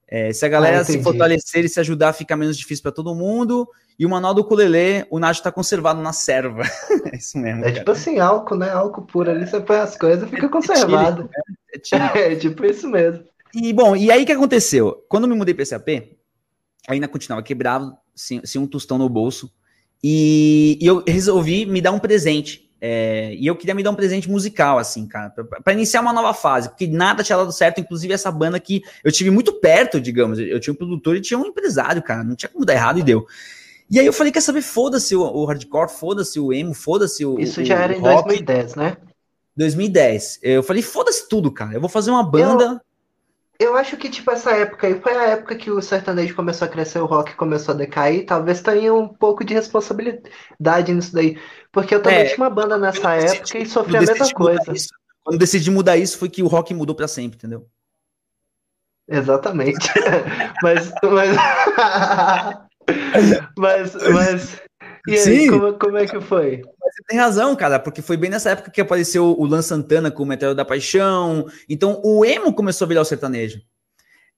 É, se a galera ah, se fortalecer e se ajudar, fica menos difícil para todo mundo. E o manual do ukulele, o Nath está conservado na serva. [LAUGHS] é isso mesmo. É cara. tipo assim, álcool, né? Álcool puro ali, você põe as coisas, fica é, conservado. É, chile, [LAUGHS] é, é, tipo isso mesmo. E bom, e aí o que aconteceu? Quando eu me mudei para esse AP, ainda continuava quebrado, sem, sem um tostão no bolso. E, e, eu resolvi me dar um presente. É, e eu queria me dar um presente musical, assim, cara, para iniciar uma nova fase, porque nada tinha dado certo, inclusive essa banda que eu tive muito perto, digamos. Eu tinha um produtor e tinha um empresário, cara, não tinha como dar errado e deu. E aí eu falei, quer saber, foda-se o, o, hardcore, foda-se o emo, foda-se o. Isso já era em rock. 2010, né? 2010. Eu falei, foda-se tudo, cara. Eu vou fazer uma banda. Eu, eu acho que, tipo, essa época aí foi a época que o sertanejo começou a crescer, o rock começou a decair. Talvez tenha um pouco de responsabilidade nisso daí. Porque eu também é, tinha uma banda nessa época e sofri a mesma coisa. Isso, quando decidi mudar isso, foi que o rock mudou para sempre, entendeu? Exatamente. [LAUGHS] mas. Mas, [LAUGHS] mas, mas e aí, Sim. Como, como é que foi? Você tem razão, cara, porque foi bem nessa época que apareceu o Lan Santana com o Meteoro da Paixão. Então o emo começou a virar o sertanejo.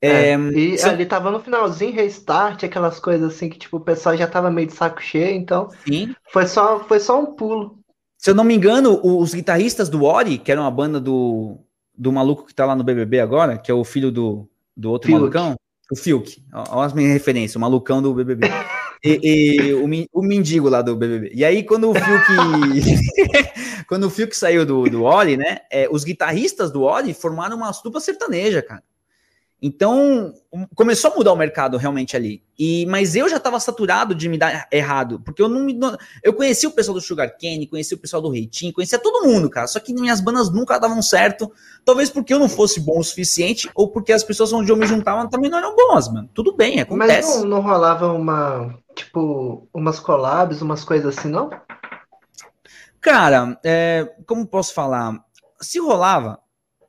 É, é, e se... ali tava no finalzinho, restart, aquelas coisas assim que tipo, o pessoal já tava meio de saco cheio, então Sim. Foi, só, foi só um pulo. Se eu não me engano, os guitarristas do Ori, que era uma banda do, do maluco que tá lá no BBB agora, que é o filho do, do outro Fiuk. malucão, o Fiuk, olha as minhas referências, o malucão do BBB. E, e o, o, mendigo lá do BBB. E aí, quando o Fiuk, [LAUGHS] quando o Fiuk saiu do, do Oli, né? É, os guitarristas do Oli formaram uma dupla sertaneja, cara. Então, começou a mudar o mercado realmente ali. E, mas eu já estava saturado de me dar errado, porque eu não me. Eu conheci o pessoal do Sugar Cane, conheci o pessoal do Reitinho, conhecia todo mundo, cara. Só que minhas bandas nunca davam certo. Talvez porque eu não fosse bom o suficiente, ou porque as pessoas onde eu me juntava também não eram boas, mano. Tudo bem, acontece. Mas não, não rolava uma. Tipo, umas collabs, umas coisas assim, não? Cara, é, como posso falar? Se rolava,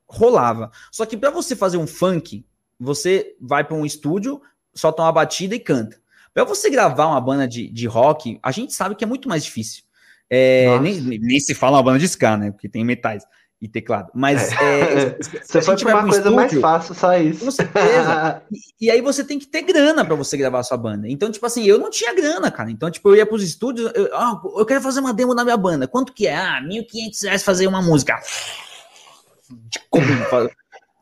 rolava. Só que para você fazer um funk, você vai para um estúdio, solta uma batida e canta. Para você gravar uma banda de, de rock, a gente sabe que é muito mais difícil. É, nem, nem, se fala uma banda de ska, né? Porque tem metais e teclado. Mas é, é, [LAUGHS] você foi para uma coisa estúdio, mais fácil, só isso. Com certeza. [LAUGHS] e, e, aí você tem que ter grana para você gravar a sua banda. Então, tipo assim, eu não tinha grana, cara. Então, tipo, eu ia pros estúdios, eu, ah, eu quero fazer uma demo na minha banda. Quanto que é? Ah, 1.500 reais fazer uma música. [LAUGHS] Como?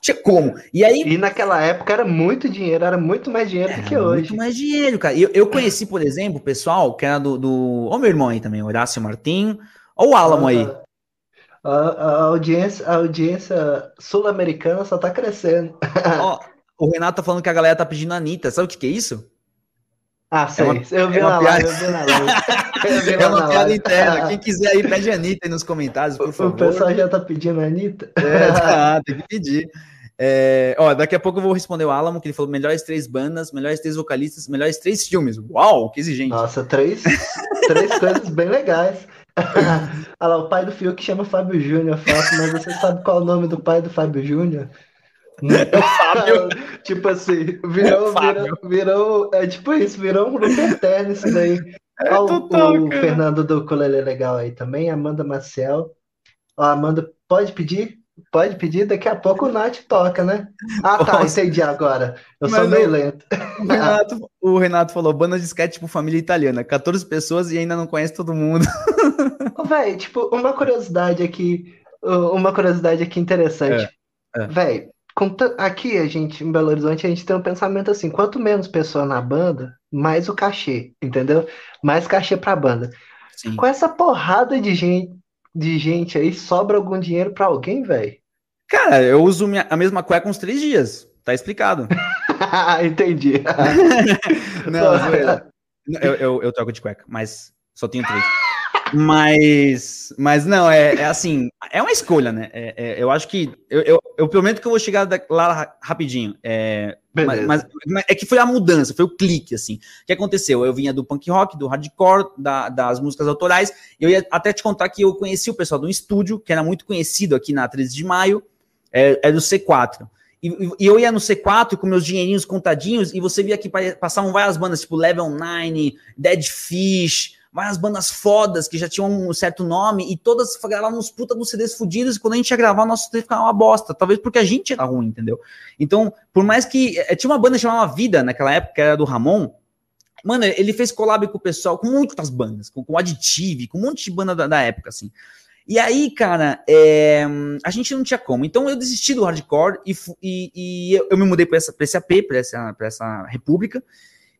Tinha como. E aí. E naquela época era muito dinheiro, era muito mais dinheiro do que hoje. Muito mais dinheiro, cara. Eu, eu conheci, por exemplo, o pessoal que era do. do... Ó, meu irmão aí também, Horácio Martim. Ó, o Álamo aí. A, a, audiência, a audiência sul-americana só tá crescendo. Ó, [LAUGHS] o Renato tá falando que a galera tá pedindo a Anitta. Sabe o que, que é isso? Ah, sei. É uma, eu vi é na live, eu vi [LAUGHS] na live. é uma piada interna. [LAUGHS] Quem quiser aí, pede a Anitta aí nos comentários, por favor. O pessoal já tá pedindo a Anitta? É, tá, tem que pedir. É, ó, daqui a pouco eu vou responder o Alamo, que ele falou melhores três bandas, melhores três vocalistas, melhores três filmes. Uau, que exigente. Nossa, três, três coisas bem legais. [LAUGHS] Olha lá, o pai do Fio que chama Fábio Júnior, mas você sabe qual é o nome do pai do Fábio Júnior? [LAUGHS] É Fábio. tipo assim, virou, é virou, virou, é tipo isso, virou um grupo eterno isso daí. É total, o, o Fernando do Colele Legal aí também, Amanda Marcel. Ó, Amanda, pode pedir? Pode pedir, daqui a pouco o Nath toca, né? Ah, tá, Nossa. entendi agora. Eu Mas sou meio lento. O Renato, o Renato falou: banda de sketch tipo família italiana, 14 pessoas e ainda não conhece todo mundo. Véi, tipo, uma curiosidade aqui, uma curiosidade aqui interessante. É, é. Véi, aqui a gente, em Belo Horizonte, a gente tem um pensamento assim: quanto menos pessoa na banda, mais o cachê, entendeu? Mais cachê pra banda. Sim. Com essa porrada de gente, de gente aí, sobra algum dinheiro para alguém, velho? Cara, eu uso minha, a mesma cueca uns três dias. Tá explicado. [LAUGHS] Entendi. [LAUGHS] não, eu, eu, eu troco de cueca, mas só tenho três. Mas, mas não, é, é assim, é uma escolha, né? É, é, eu acho que eu, eu, eu, prometo que eu vou chegar lá rapidinho. É, mas, mas, mas, é que foi a mudança, foi o clique, assim. O que aconteceu? Eu vinha do punk rock, do hardcore, da, das músicas autorais. Eu ia até te contar que eu conheci o pessoal do estúdio, que era muito conhecido aqui na 13 de maio, é, é do C4. E, e, eu ia no C4 com meus dinheirinhos contadinhos, e você via que passavam várias bandas, tipo Level 9, Dead Fish várias bandas fodas que já tinham um certo nome e todas gravavam uns puta dos CDs fudidos e quando a gente ia gravar, nosso CD ficava uma bosta. Talvez porque a gente era ruim, entendeu? Então, por mais que. É, tinha uma banda chamada Vida naquela época, que era do Ramon. Mano, ele fez collab com o pessoal, com muitas bandas, com, com Additive, com um monte de banda da, da época, assim. E aí, cara, é, a gente não tinha como. Então eu desisti do hardcore e, e, e eu, eu, me mudei para esse AP, para essa, essa república.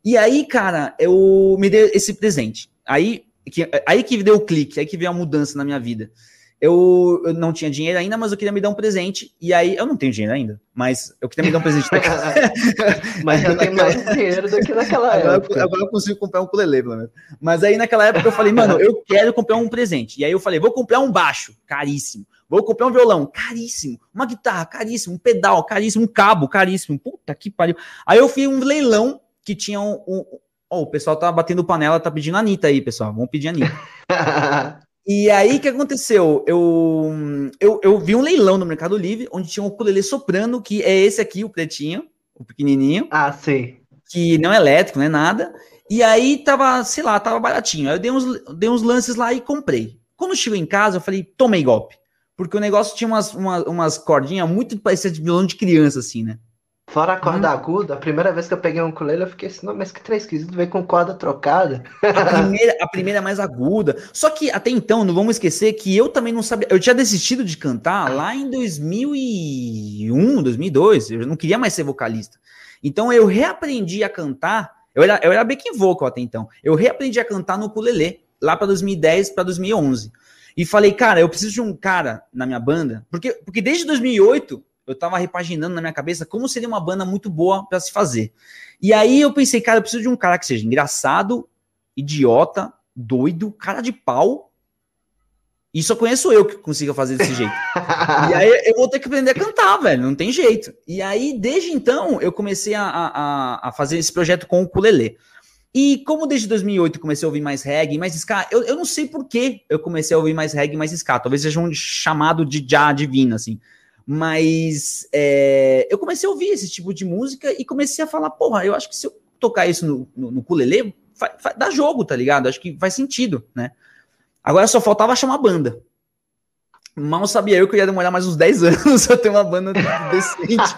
E aí, cara, eu me dei esse presente. Aí que, aí que deu o clique, aí que veio a mudança na minha vida. Eu, eu, não tinha dinheiro ainda, mas eu queria me dar um presente. E aí, eu não tenho dinheiro ainda, mas eu queria me dar um presente. [LAUGHS] mas eu tenho mais dinheiro do que naquela agora, época. Agora eu consigo comprar um ukulele, pelo menos. Mas aí, naquela época, eu falei, mano, eu quero comprar um presente. E aí eu falei, vou comprar um baixo, caríssimo. Vou comprar um violão, caríssimo. Uma guitarra, caríssimo. Um pedal, caríssimo. Um cabo, caríssimo. Puta que pariu. Aí eu fui um leilão que tinha um, um Oh, o pessoal tá batendo panela, tá pedindo a Anitta aí, pessoal. Vamos pedir a Anitta. [LAUGHS] e aí, o que aconteceu? Eu, eu, eu vi um leilão no Mercado Livre, onde tinha um ukulele soprano, que é esse aqui, o pretinho, o pequenininho. Ah, sim. Que não é elétrico, não é nada. E aí tava, sei lá, tava baratinho. Aí eu dei uns, dei uns lances lá e comprei. Quando chegou em casa, eu falei, tomei golpe. Porque o negócio tinha umas, umas, umas cordinhas muito parecidas de violão de criança, assim, né? Fora a corda hum. aguda, a primeira vez que eu peguei um ukulele, eu fiquei assim, não, mas que três esquisito, veio com corda trocada. A primeira, a primeira é mais aguda. Só que até então, não vamos esquecer que eu também não sabia. Eu tinha desistido de cantar lá em 2001, 2002. Eu não queria mais ser vocalista. Então eu reaprendi a cantar. Eu era, eu era backing vocal até então. Eu reaprendi a cantar no ukulele, lá para 2010 para 2011. E falei, cara, eu preciso de um cara na minha banda. Porque, porque desde 2008 eu tava repaginando na minha cabeça como seria uma banda muito boa para se fazer. E aí eu pensei, cara, eu preciso de um cara que seja engraçado, idiota, doido, cara de pau. E só conheço eu que consiga fazer desse jeito. [LAUGHS] e aí eu vou ter que aprender a cantar, velho, não tem jeito. E aí, desde então, eu comecei a, a, a fazer esse projeto com o ukulele. E como desde 2008 eu comecei a ouvir mais reggae, mais ska, eu, eu não sei por que eu comecei a ouvir mais reggae, mais ska. Talvez seja um chamado de já divino, assim. Mas é, eu comecei a ouvir esse tipo de música e comecei a falar, porra, eu acho que se eu tocar isso no, no, no vai, dá jogo, tá ligado? Acho que faz sentido, né? Agora só faltava chamar banda. Mal sabia eu que ia demorar mais uns 10 [LAUGHS] anos pra ter uma banda decente.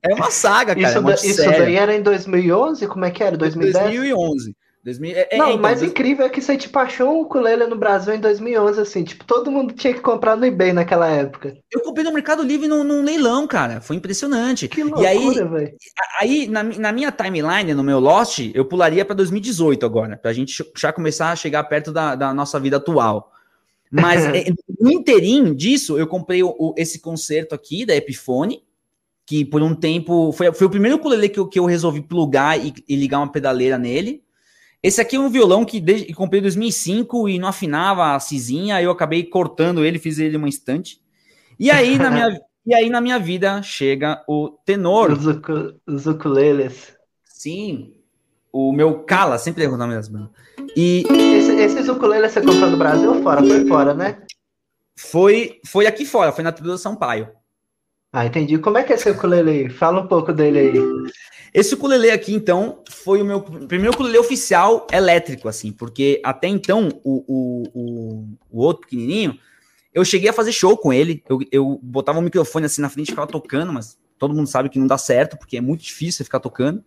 é uma saga, cara. Isso, é da, isso daí era em 2011? Como é que era? 2010? 2011. 2000, é, não, é, então, mais incrível é que você, tipo, achou um ukulele no Brasil em 2011, assim, tipo, todo mundo tinha que comprar no eBay naquela época. Eu comprei no Mercado Livre num, num leilão, cara, foi impressionante. Que loucura, e aí, velho. aí na, na, minha timeline, no meu Lost, eu pularia para 2018 agora, pra gente já começar a chegar perto da, da nossa vida atual. Mas [LAUGHS] é, no inteirinho disso, eu comprei o, o, esse concerto aqui da Epiphone, que por um tempo, foi, foi o primeiro ukulele que eu, que eu resolvi plugar e, e ligar uma pedaleira nele, esse aqui é um violão que, desde, comprei em 2005 e não afinava a cisinha, eu acabei cortando ele, fiz ele uma estante. E aí, na minha, [LAUGHS] e aí, na minha vida, chega o tenor. Os, os ukuleles. Sim, o meu Kala, sempre erro o nome das bandas. E... Esse, esses ukuleles você comprou no Brasil ou fora? Foi fora, né? Foi, foi aqui fora, foi na tribo do Sampaio. Ah, entendi. Como é que é esse ukulele? Fala um pouco dele aí. Esse ukulele aqui, então, foi o meu primeiro ukulele oficial elétrico, assim, porque até então, o, o, o, o outro pequenininho, eu cheguei a fazer show com ele, eu, eu botava o um microfone assim na frente e ficava tocando, mas todo mundo sabe que não dá certo, porque é muito difícil você ficar tocando.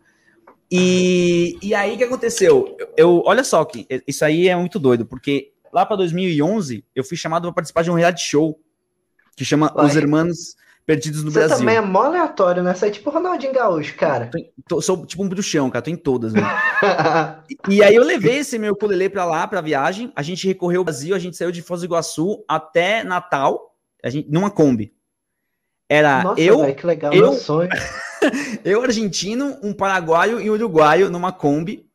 E, e aí, o que aconteceu? Eu, eu, olha só, que isso aí é muito doido, porque lá para 2011, eu fui chamado para participar de um reality show, que chama Os Hermanos perdidos no Você Brasil. Você também é mó aleatório, né? Você é tipo Ronaldinho Gaúcho, cara. Tô, tô, sou tipo um bruxão, cara. Tô em todas, [LAUGHS] e, e aí eu levei esse meu ukulele pra lá, pra viagem. A gente recorreu ao Brasil, a gente saiu de Foz do Iguaçu até Natal, a gente, numa Kombi. Era Nossa, eu, véio, que legal, eu, meu sonho. [LAUGHS] eu, argentino, um paraguaio e um uruguaio numa Kombi.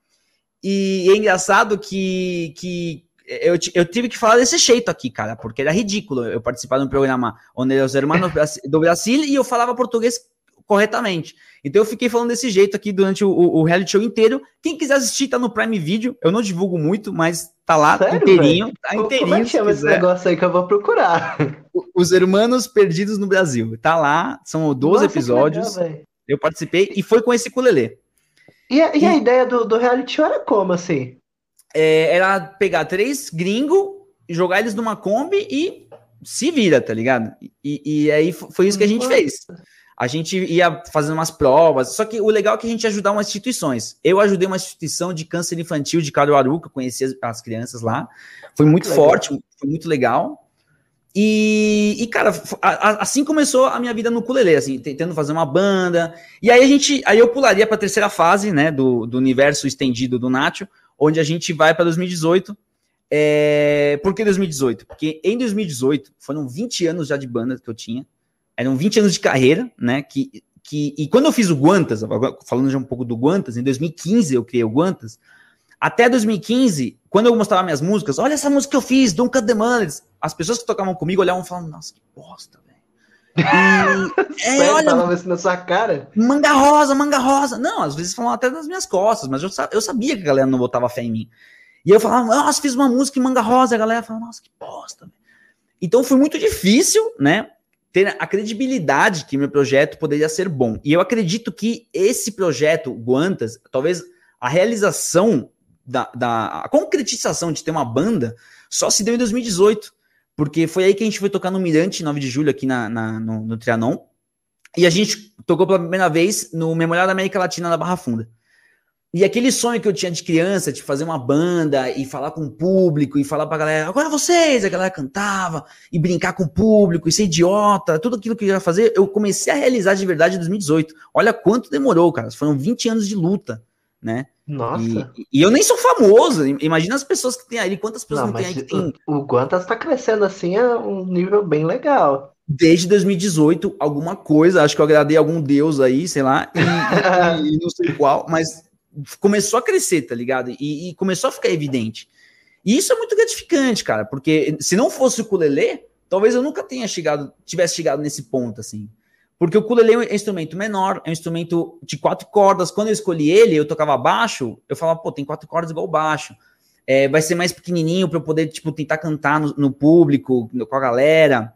E é engraçado que, que eu, eu tive que falar desse jeito aqui, cara, porque era ridículo eu participar de um programa onde os irmãos do Brasil e eu falava português corretamente. Então eu fiquei falando desse jeito aqui durante o, o, reality show inteiro. Quem quiser assistir, tá no Prime Video. Eu não divulgo muito, mas tá lá Sério, inteirinho. Tá inteirinho. Como é que chama esse negócio aí que eu vou procurar? Os Hermanos Perdidos no Brasil. Tá lá, são 12 Nossa, episódios. Legal, eu participei e foi com esse ukulele. E a, e a ideia do, do reality show era como, assim? É, era pegar três gringos, jogar eles numa Kombi e se vira, tá ligado? E, e aí foi isso que a gente fez. A gente ia fazendo umas provas, só que o legal é que a gente ajudar umas instituições. Eu ajudei uma instituição de câncer infantil de Caruaru, que eu conheci as, as crianças lá. Foi muito forte, foi muito legal. E, e cara, a, a, assim começou a minha vida no ukulele, assim, tentando fazer uma banda. E aí a gente, aí eu pularia para a terceira fase, né, do, do universo estendido do Nacho, onde a gente vai para 2018, É... Por que 2018? Porque em 2018 foram 20 anos já de banda que eu tinha. Eram 20 anos de carreira, né? Que, que... E quando eu fiz o Guantas, falando já um pouco do Guantas, em 2015 eu criei o Guantas. Até 2015, quando eu mostrava minhas músicas, olha essa música que eu fiz, Don't Cut the Money. As pessoas que tocavam comigo olhavam e falavam, nossa, que bosta. E, [LAUGHS] é, olha, isso na sua cara? Manga rosa, manga rosa. Não, às vezes falavam até nas minhas costas, mas eu, eu sabia que a galera não botava fé em mim. E eu falava, nossa, fiz uma música em manga rosa. A galera falava, nossa, que bosta. Então foi muito difícil, né? Ter a credibilidade que meu projeto poderia ser bom. E eu acredito que esse projeto, Guantas, talvez a realização da, da a concretização de ter uma banda só se deu em 2018, porque foi aí que a gente foi tocar no Mirante, 9 de julho, aqui na, na no, no Trianon, e a gente tocou pela primeira vez no Memorial da América Latina na Barra Funda. E aquele sonho que eu tinha de criança, de fazer uma banda e falar com o público e falar pra galera, agora vocês, a galera cantava e brincar com o público e ser idiota, tudo aquilo que eu ia fazer, eu comecei a realizar de verdade em 2018. Olha quanto demorou, cara. Foram 20 anos de luta né? Nossa. E, e, eu nem sou famoso. Imagina as pessoas que tem aí. Quantas pessoas não, não tem aí que tem. O, o Guantas tá crescendo assim a um nível bem legal. Desde 2018, alguma coisa, acho que eu agradei algum deus aí, sei lá, [LAUGHS] e, e não sei qual, mas começou a crescer, tá ligado? E, e, começou a ficar evidente. E isso é muito gratificante, cara, porque se não fosse o Kulele, talvez eu nunca tenha chegado, tivesse chegado nesse ponto, assim. Porque o ukulele é um instrumento menor, é um instrumento de quatro cordas. Quando eu escolhi ele, eu tocava baixo, eu falava, pô, tem quatro cordas igual baixo. É, vai ser mais pequenininho para eu poder, tipo, tentar cantar no, no público, com a galera.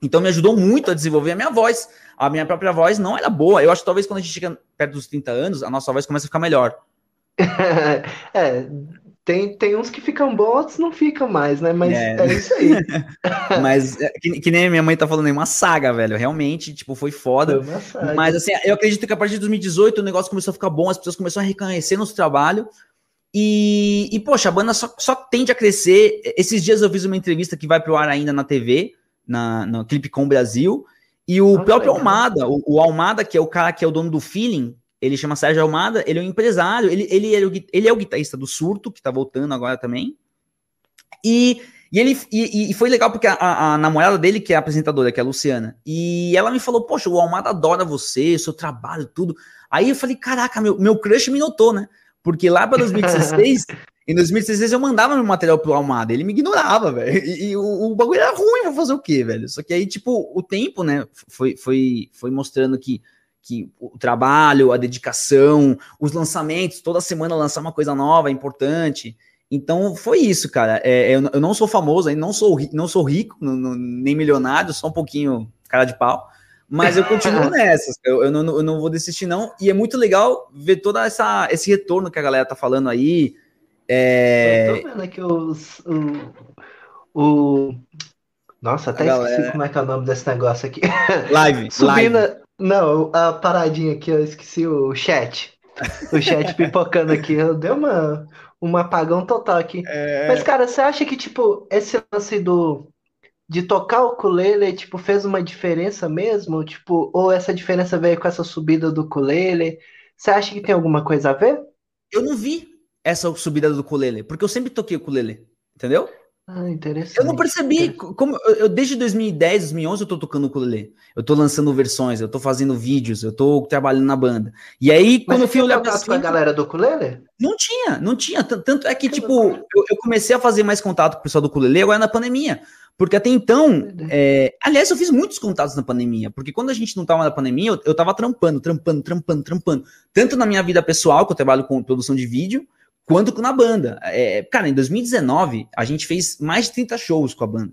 Então me ajudou muito a desenvolver a minha voz. A minha própria voz não era boa. Eu acho que talvez quando a gente chega perto dos 30 anos, a nossa voz começa a ficar melhor. [LAUGHS] é, tem, tem uns que ficam bons, outros não ficam mais, né? Mas é, é isso aí. [LAUGHS] Mas é, que, que, nem minha mãe tá falando aí, uma saga, velho. Realmente, tipo, foi foda. Foi Mas assim, eu acredito que a partir de 2018 o negócio começou a ficar bom, as pessoas começaram a reconhecer nosso trabalho. E, e poxa, a banda só, só tende a crescer. Esses dias eu fiz uma entrevista que vai pro ar ainda na TV, na, no Clipe Com Brasil. E o próprio Almada, o, o Almada, que é o cara que é o dono do Feeling, ele chama Sérgio Almada, ele é um empresário, ele, ele, ele, é, o, ele é o guitarrista do Surto, que tá voltando agora também. E, e ele e, e foi legal porque a, a, a, namorada dele, que é a apresentadora, que é a Luciana, e ela me falou: Poxa, o Almada adora você, seu trabalho, tudo. Aí eu falei: Caraca, meu, meu crush me notou, né? Porque lá para 2016, [LAUGHS] em 2016 eu mandava meu material pro Almada, ele me ignorava, velho. E, e o, o, bagulho era ruim, vou fazer o quê, velho? Só que aí, tipo, o tempo, né, foi, foi, foi mostrando que que o trabalho, a dedicação, os lançamentos, toda semana lançar uma coisa nova é importante. Então foi isso, cara. É, eu, eu, não sou famoso, não sou, não sou rico, não, não, nem milionário, só um pouquinho cara de pau. Mas eu continuo [LAUGHS] nessas, eu, eu, não, eu não vou desistir, não. E é muito legal ver todo essa, esse retorno que a galera tá falando aí. É... Eu tô vendo aqui os, o, o... Nossa, até esqueci como é que é o nome desse negócio aqui. Live. [LAUGHS] Subindo, live. Não, a paradinha aqui, eu esqueci o chat. O chat pipocando aqui. Deu uma, um apagão total aqui. É... Mas, cara, você acha que, tipo, esse lance do. De tocar o ukulele, tipo, fez uma diferença mesmo? Tipo, ou essa diferença veio com essa subida do ukulele? Você acha que tem alguma coisa a ver? Eu não vi essa subida do ukulele, porque eu sempre toquei o ukulele, entendeu? Ah, interessante. Eu não percebi como eu, desde 2010, 2011 eu tô tocando ukulele. Eu tô lançando versões, eu tô fazendo vídeos, eu tô trabalhando na banda. E aí quando eu fui olhar para com a galera do ukulele? Não tinha, não tinha, tanto é que, que tipo, eu, eu, comecei a fazer mais contato com o pessoal do ukulele agora na pandemia. Porque até então, é, aliás, eu fiz muitos contatos na pandemia, porque quando a gente não tava na pandemia, eu, eu tava trampando, trampando, trampando, trampando. Tanto na minha vida pessoal, que eu trabalho com produção de vídeo, quanto na banda. É, cara, em 2019, a gente fez mais de 30 shows com a banda.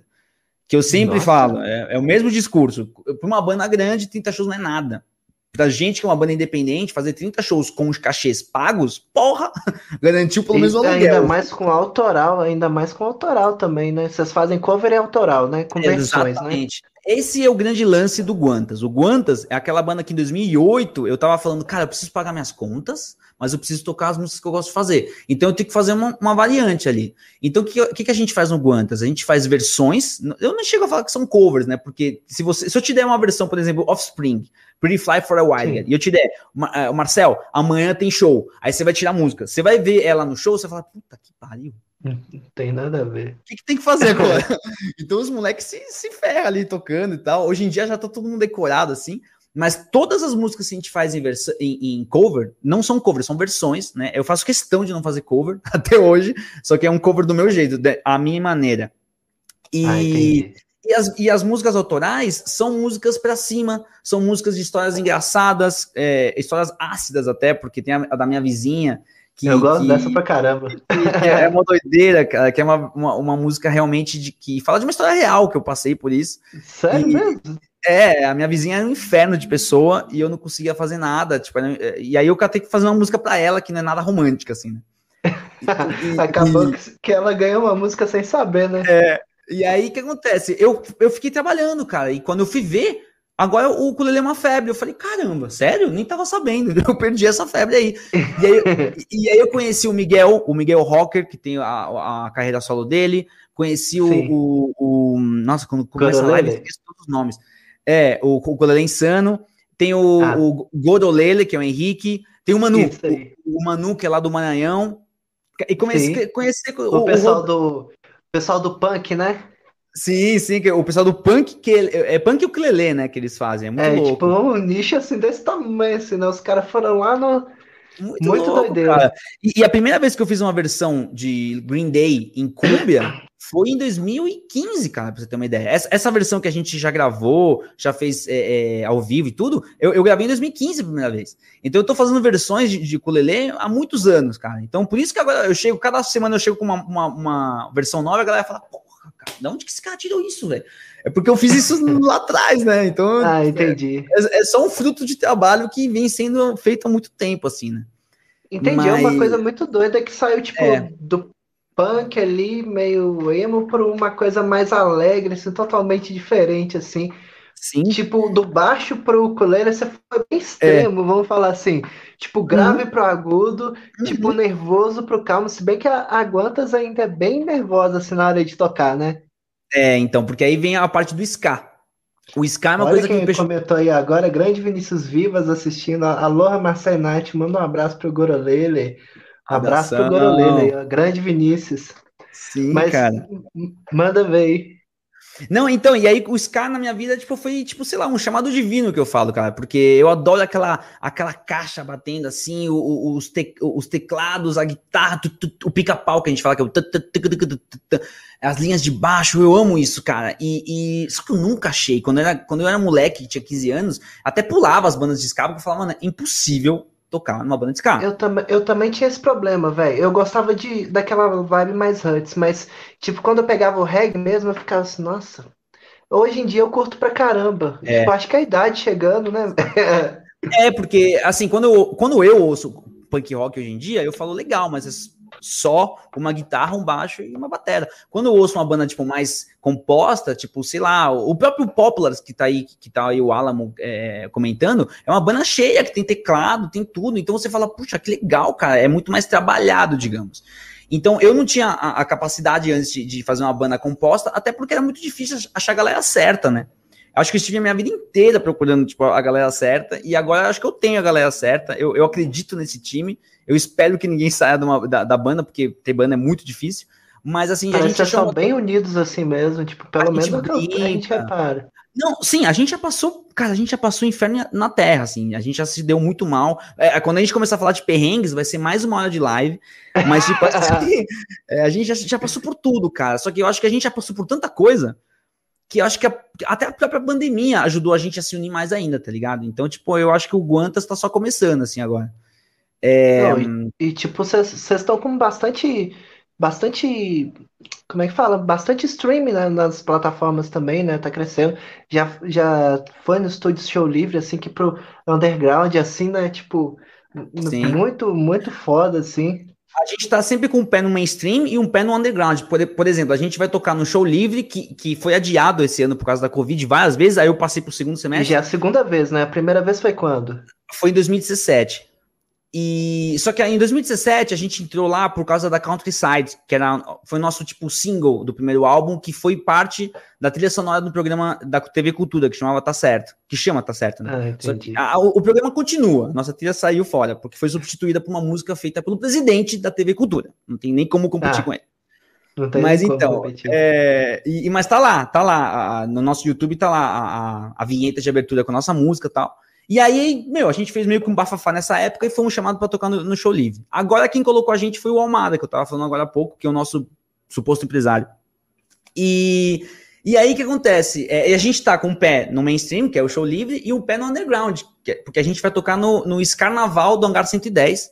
Que eu sempre Nossa. falo, é, é, o mesmo discurso. Para uma banda grande, 30 shows não é nada. Pra gente que é uma banda independente, fazer 30 shows com os cachês pagos, porra, [LAUGHS] garantiu pelo menos o aluguel. Ainda mais com autoral, ainda mais com autoral também, né? Vocês fazem cover e autoral, né? Com versões, né? Esse é o grande lance do Guantas. O Guantas é aquela banda que em 2008 eu tava falando, cara, eu preciso pagar minhas contas, mas eu preciso tocar as músicas que eu gosto de fazer. Então eu tenho que fazer uma, uma variante ali. Então o que, que, que, a gente faz no Guantas? A gente faz versões. Eu não chego a falar que são covers, né? Porque se você, se eu te der uma versão, por exemplo, Offspring, Pretty Fly for a While, e eu te der, uh, Marcel, amanhã tem show. Aí você vai tirar a música. Você vai ver ela no show, você fala, puta que pariu Não tem nada a ver. O que, que tem que fazer [LAUGHS] agora? então os moleques se, se ferram ali tocando e tal. Hoje em dia já tá todo mundo decorado assim. Mas todas as músicas que a gente faz em, em, em, cover não são covers, são versões, né? Eu faço questão de não fazer cover [LAUGHS] até hoje, só que é um cover do meu jeito, a minha maneira. E, ah, e, as, e as músicas autorais são músicas para cima, são músicas de histórias engraçadas, é, histórias ácidas até, porque tem a, a da minha vizinha, que, eu gosto que, dessa pra caramba. É uma doideira, cara, que é uma, uma, uma, música realmente de que fala de uma história real que eu passei por isso. Sério e, mesmo? É, a minha vizinha era um inferno de pessoa e eu não conseguia fazer nada. Tipo, e aí eu catei que fazer uma música pra ela que não é nada romântica, assim, né? E, [LAUGHS] Acabou e, que ela ganhou uma música sem saber, né? É. E aí o que acontece? Eu, eu fiquei trabalhando, cara, e quando eu fui ver, Agora o ukulele é uma febre. Eu falei, caramba, sério? Nem tava sabendo. [LAUGHS] Eu perdi essa febre aí. E aí, e aí eu conheci o Miguel, o Miguel Rocker, que tem a, a carreira solo dele. Conheci o, o, o, Nossa, quando começa a live, eu esqueço todos os nomes. É, o ukulele insano. Tem o, ah. o Godolele, que é o Henrique. Tem o Manu, o, o, Manu, que é lá do Maranhão. E comecei a conhecer o, o pessoal do pessoal do punk, né? Sim, sim, que o pessoal do punk, que é punk e o clelê, né, que eles fazem, é muito é, louco. tipo, um nicho assim desse tamanho, assim, né, os caras foram lá no... Muito, muito louco, doideira. E, e, a primeira vez que eu fiz uma versão de Green Day em Cúmbia [COUGHS] foi em 2015, cara, pra você ter uma ideia. Essa, essa versão que a gente já gravou, já fez é, é, ao vivo e tudo, eu, eu, gravei em 2015 a primeira vez. Então eu tô fazendo versões de, de ukulele há muitos anos, cara. Então por isso que agora eu chego, cada semana eu chego com uma, uma, uma versão nova, a galera fala, pô, cara, de onde que esse cara tirou isso, velho? É porque eu fiz isso [LAUGHS] lá atrás, né? Então. Ah, entendi. É, é, só um fruto de trabalho que vem sendo feito há muito tempo, assim, né? Entendi. Mas... É uma coisa muito doida que saiu, tipo, é. do punk ali, meio emo, por uma coisa mais alegre, assim, totalmente diferente, assim. Sim. Tipo, do baixo pro ukulele, você foi bem extremo, é. vamos falar assim. Tipo, grave uhum. pro agudo, uhum. tipo, nervoso pro calmo. Se bem que a, a Guantas ainda é bem nervosa assim na hora de tocar, né? É, então, porque aí vem a parte do ska. O ska é uma Olha coisa quem que peixe... comentou aí agora, grande Vinícius Vivas assistindo. Aloha Marcenate, manda um abraço pro Gorolele. Abraço pro Gorolele, grande Vinícius. Sim, Mas, cara. Manda ver aí. Não, então, e aí o Ska na minha vida, tipo, foi, tipo, sei lá, um chamado divino que eu falo, cara, porque eu adoro aquela, aquela caixa batendo assim, o, os, te, os teclados, a guitarra, o pica-pau que a gente fala que é o as linhas de baixo, eu amo isso, cara. E, e, só que eu nunca achei, quando eu era, quando eu era moleque, tinha 15 anos, até pulava as bandas de ska, porque eu falava, mano, é impossível tocar numa banda de ska. Eu, tam eu também tinha esse problema, velho. Eu gostava de daquela vibe mais Huts, mas, tipo, quando eu pegava o reggae mesmo, eu ficava assim, nossa. Hoje em dia eu curto pra caramba. É. Tipo, acho que a idade chegando, né? é, porque, assim, quando eu, quando eu ouço punk rock hoje em dia, eu falo legal, mas só uma guitarra, um baixo e uma bateria. Quando eu ouço uma banda tipo mais composta, tipo, sei lá, o próprio Populars que tá aí, que tá aí o Alamo é, comentando, é uma banda cheia que tem teclado, tem tudo. Então você fala, puxa, que legal, cara, é muito mais trabalhado, digamos. Então eu não tinha a, a capacidade antes de, de, fazer uma banda composta, até porque era muito difícil achar a galera certa, né? Acho que eu estive a minha vida inteira procurando tipo, a galera certa, e agora acho que eu tenho a galera certa. Eu, eu acredito nesse time. Eu espero que ninguém saia uma, da, da, banda, porque ter banda é muito difícil. Mas assim, Parece a gente achou... bem unidos assim mesmo, tipo, pelo a menos gente brinca. a gente repara. Não, sim, a gente já passou, cara, a gente já passou inferno na terra, assim, a gente já se deu muito mal. É, quando a gente começar a falar de perrengues, vai ser mais uma hora de live, mas tipo [LAUGHS] assim, é, a gente já, já passou por tudo, cara. Só que eu acho que a gente já passou por tanta coisa que eu acho que a, até a própria pandemia ajudou a gente a se unir mais ainda, tá ligado? Então, tipo, eu acho que o Guantas tá só começando, assim, agora. É... Não, e, e, tipo, vocês estão com bastante, bastante, como é que fala? Bastante streaming né, nas plataformas também, né? Tá crescendo. Já, já foi no estúdio Show Livre, assim, que pro underground, assim, né? Tipo, Sim. muito, muito foda, assim. A gente tá sempre com um pé no mainstream e um pé no underground. Por, por exemplo, a gente vai tocar no show livre, que, que foi adiado esse ano por causa da Covid várias vezes, aí eu passei pro segundo semestre. E já é a segunda vez, né? A primeira vez foi quando? Foi em 2017. E só que aí, em 2017 a gente entrou lá por causa da Countryside, que era foi nosso tipo single do primeiro álbum, que foi parte da trilha sonora do programa da TV Cultura, que chamava Tá Certo, que chama Tá Certo, né? Ah, que, a, o, o, programa continua, nossa trilha saiu fora, porque foi substituída por uma música feita pelo presidente da TV Cultura. Não tem nem como competir ah. com ele. mas então, é, e, mas tá lá, tá lá, a, no nosso YouTube tá lá a, a, a, vinheta de abertura com a nossa música e tal. E aí, meu, a gente fez meio que um bafafá nessa época e fomos chamados para tocar no, no, show livre. Agora quem colocou a gente foi o Almada, que eu tava falando agora há pouco, que é o nosso suposto empresário. E, e aí o que acontece? É, a gente tá com um pé no mainstream, que é o show livre, e um pé no underground, é, porque a gente vai tocar no, no Escarnaval do Hangar 110,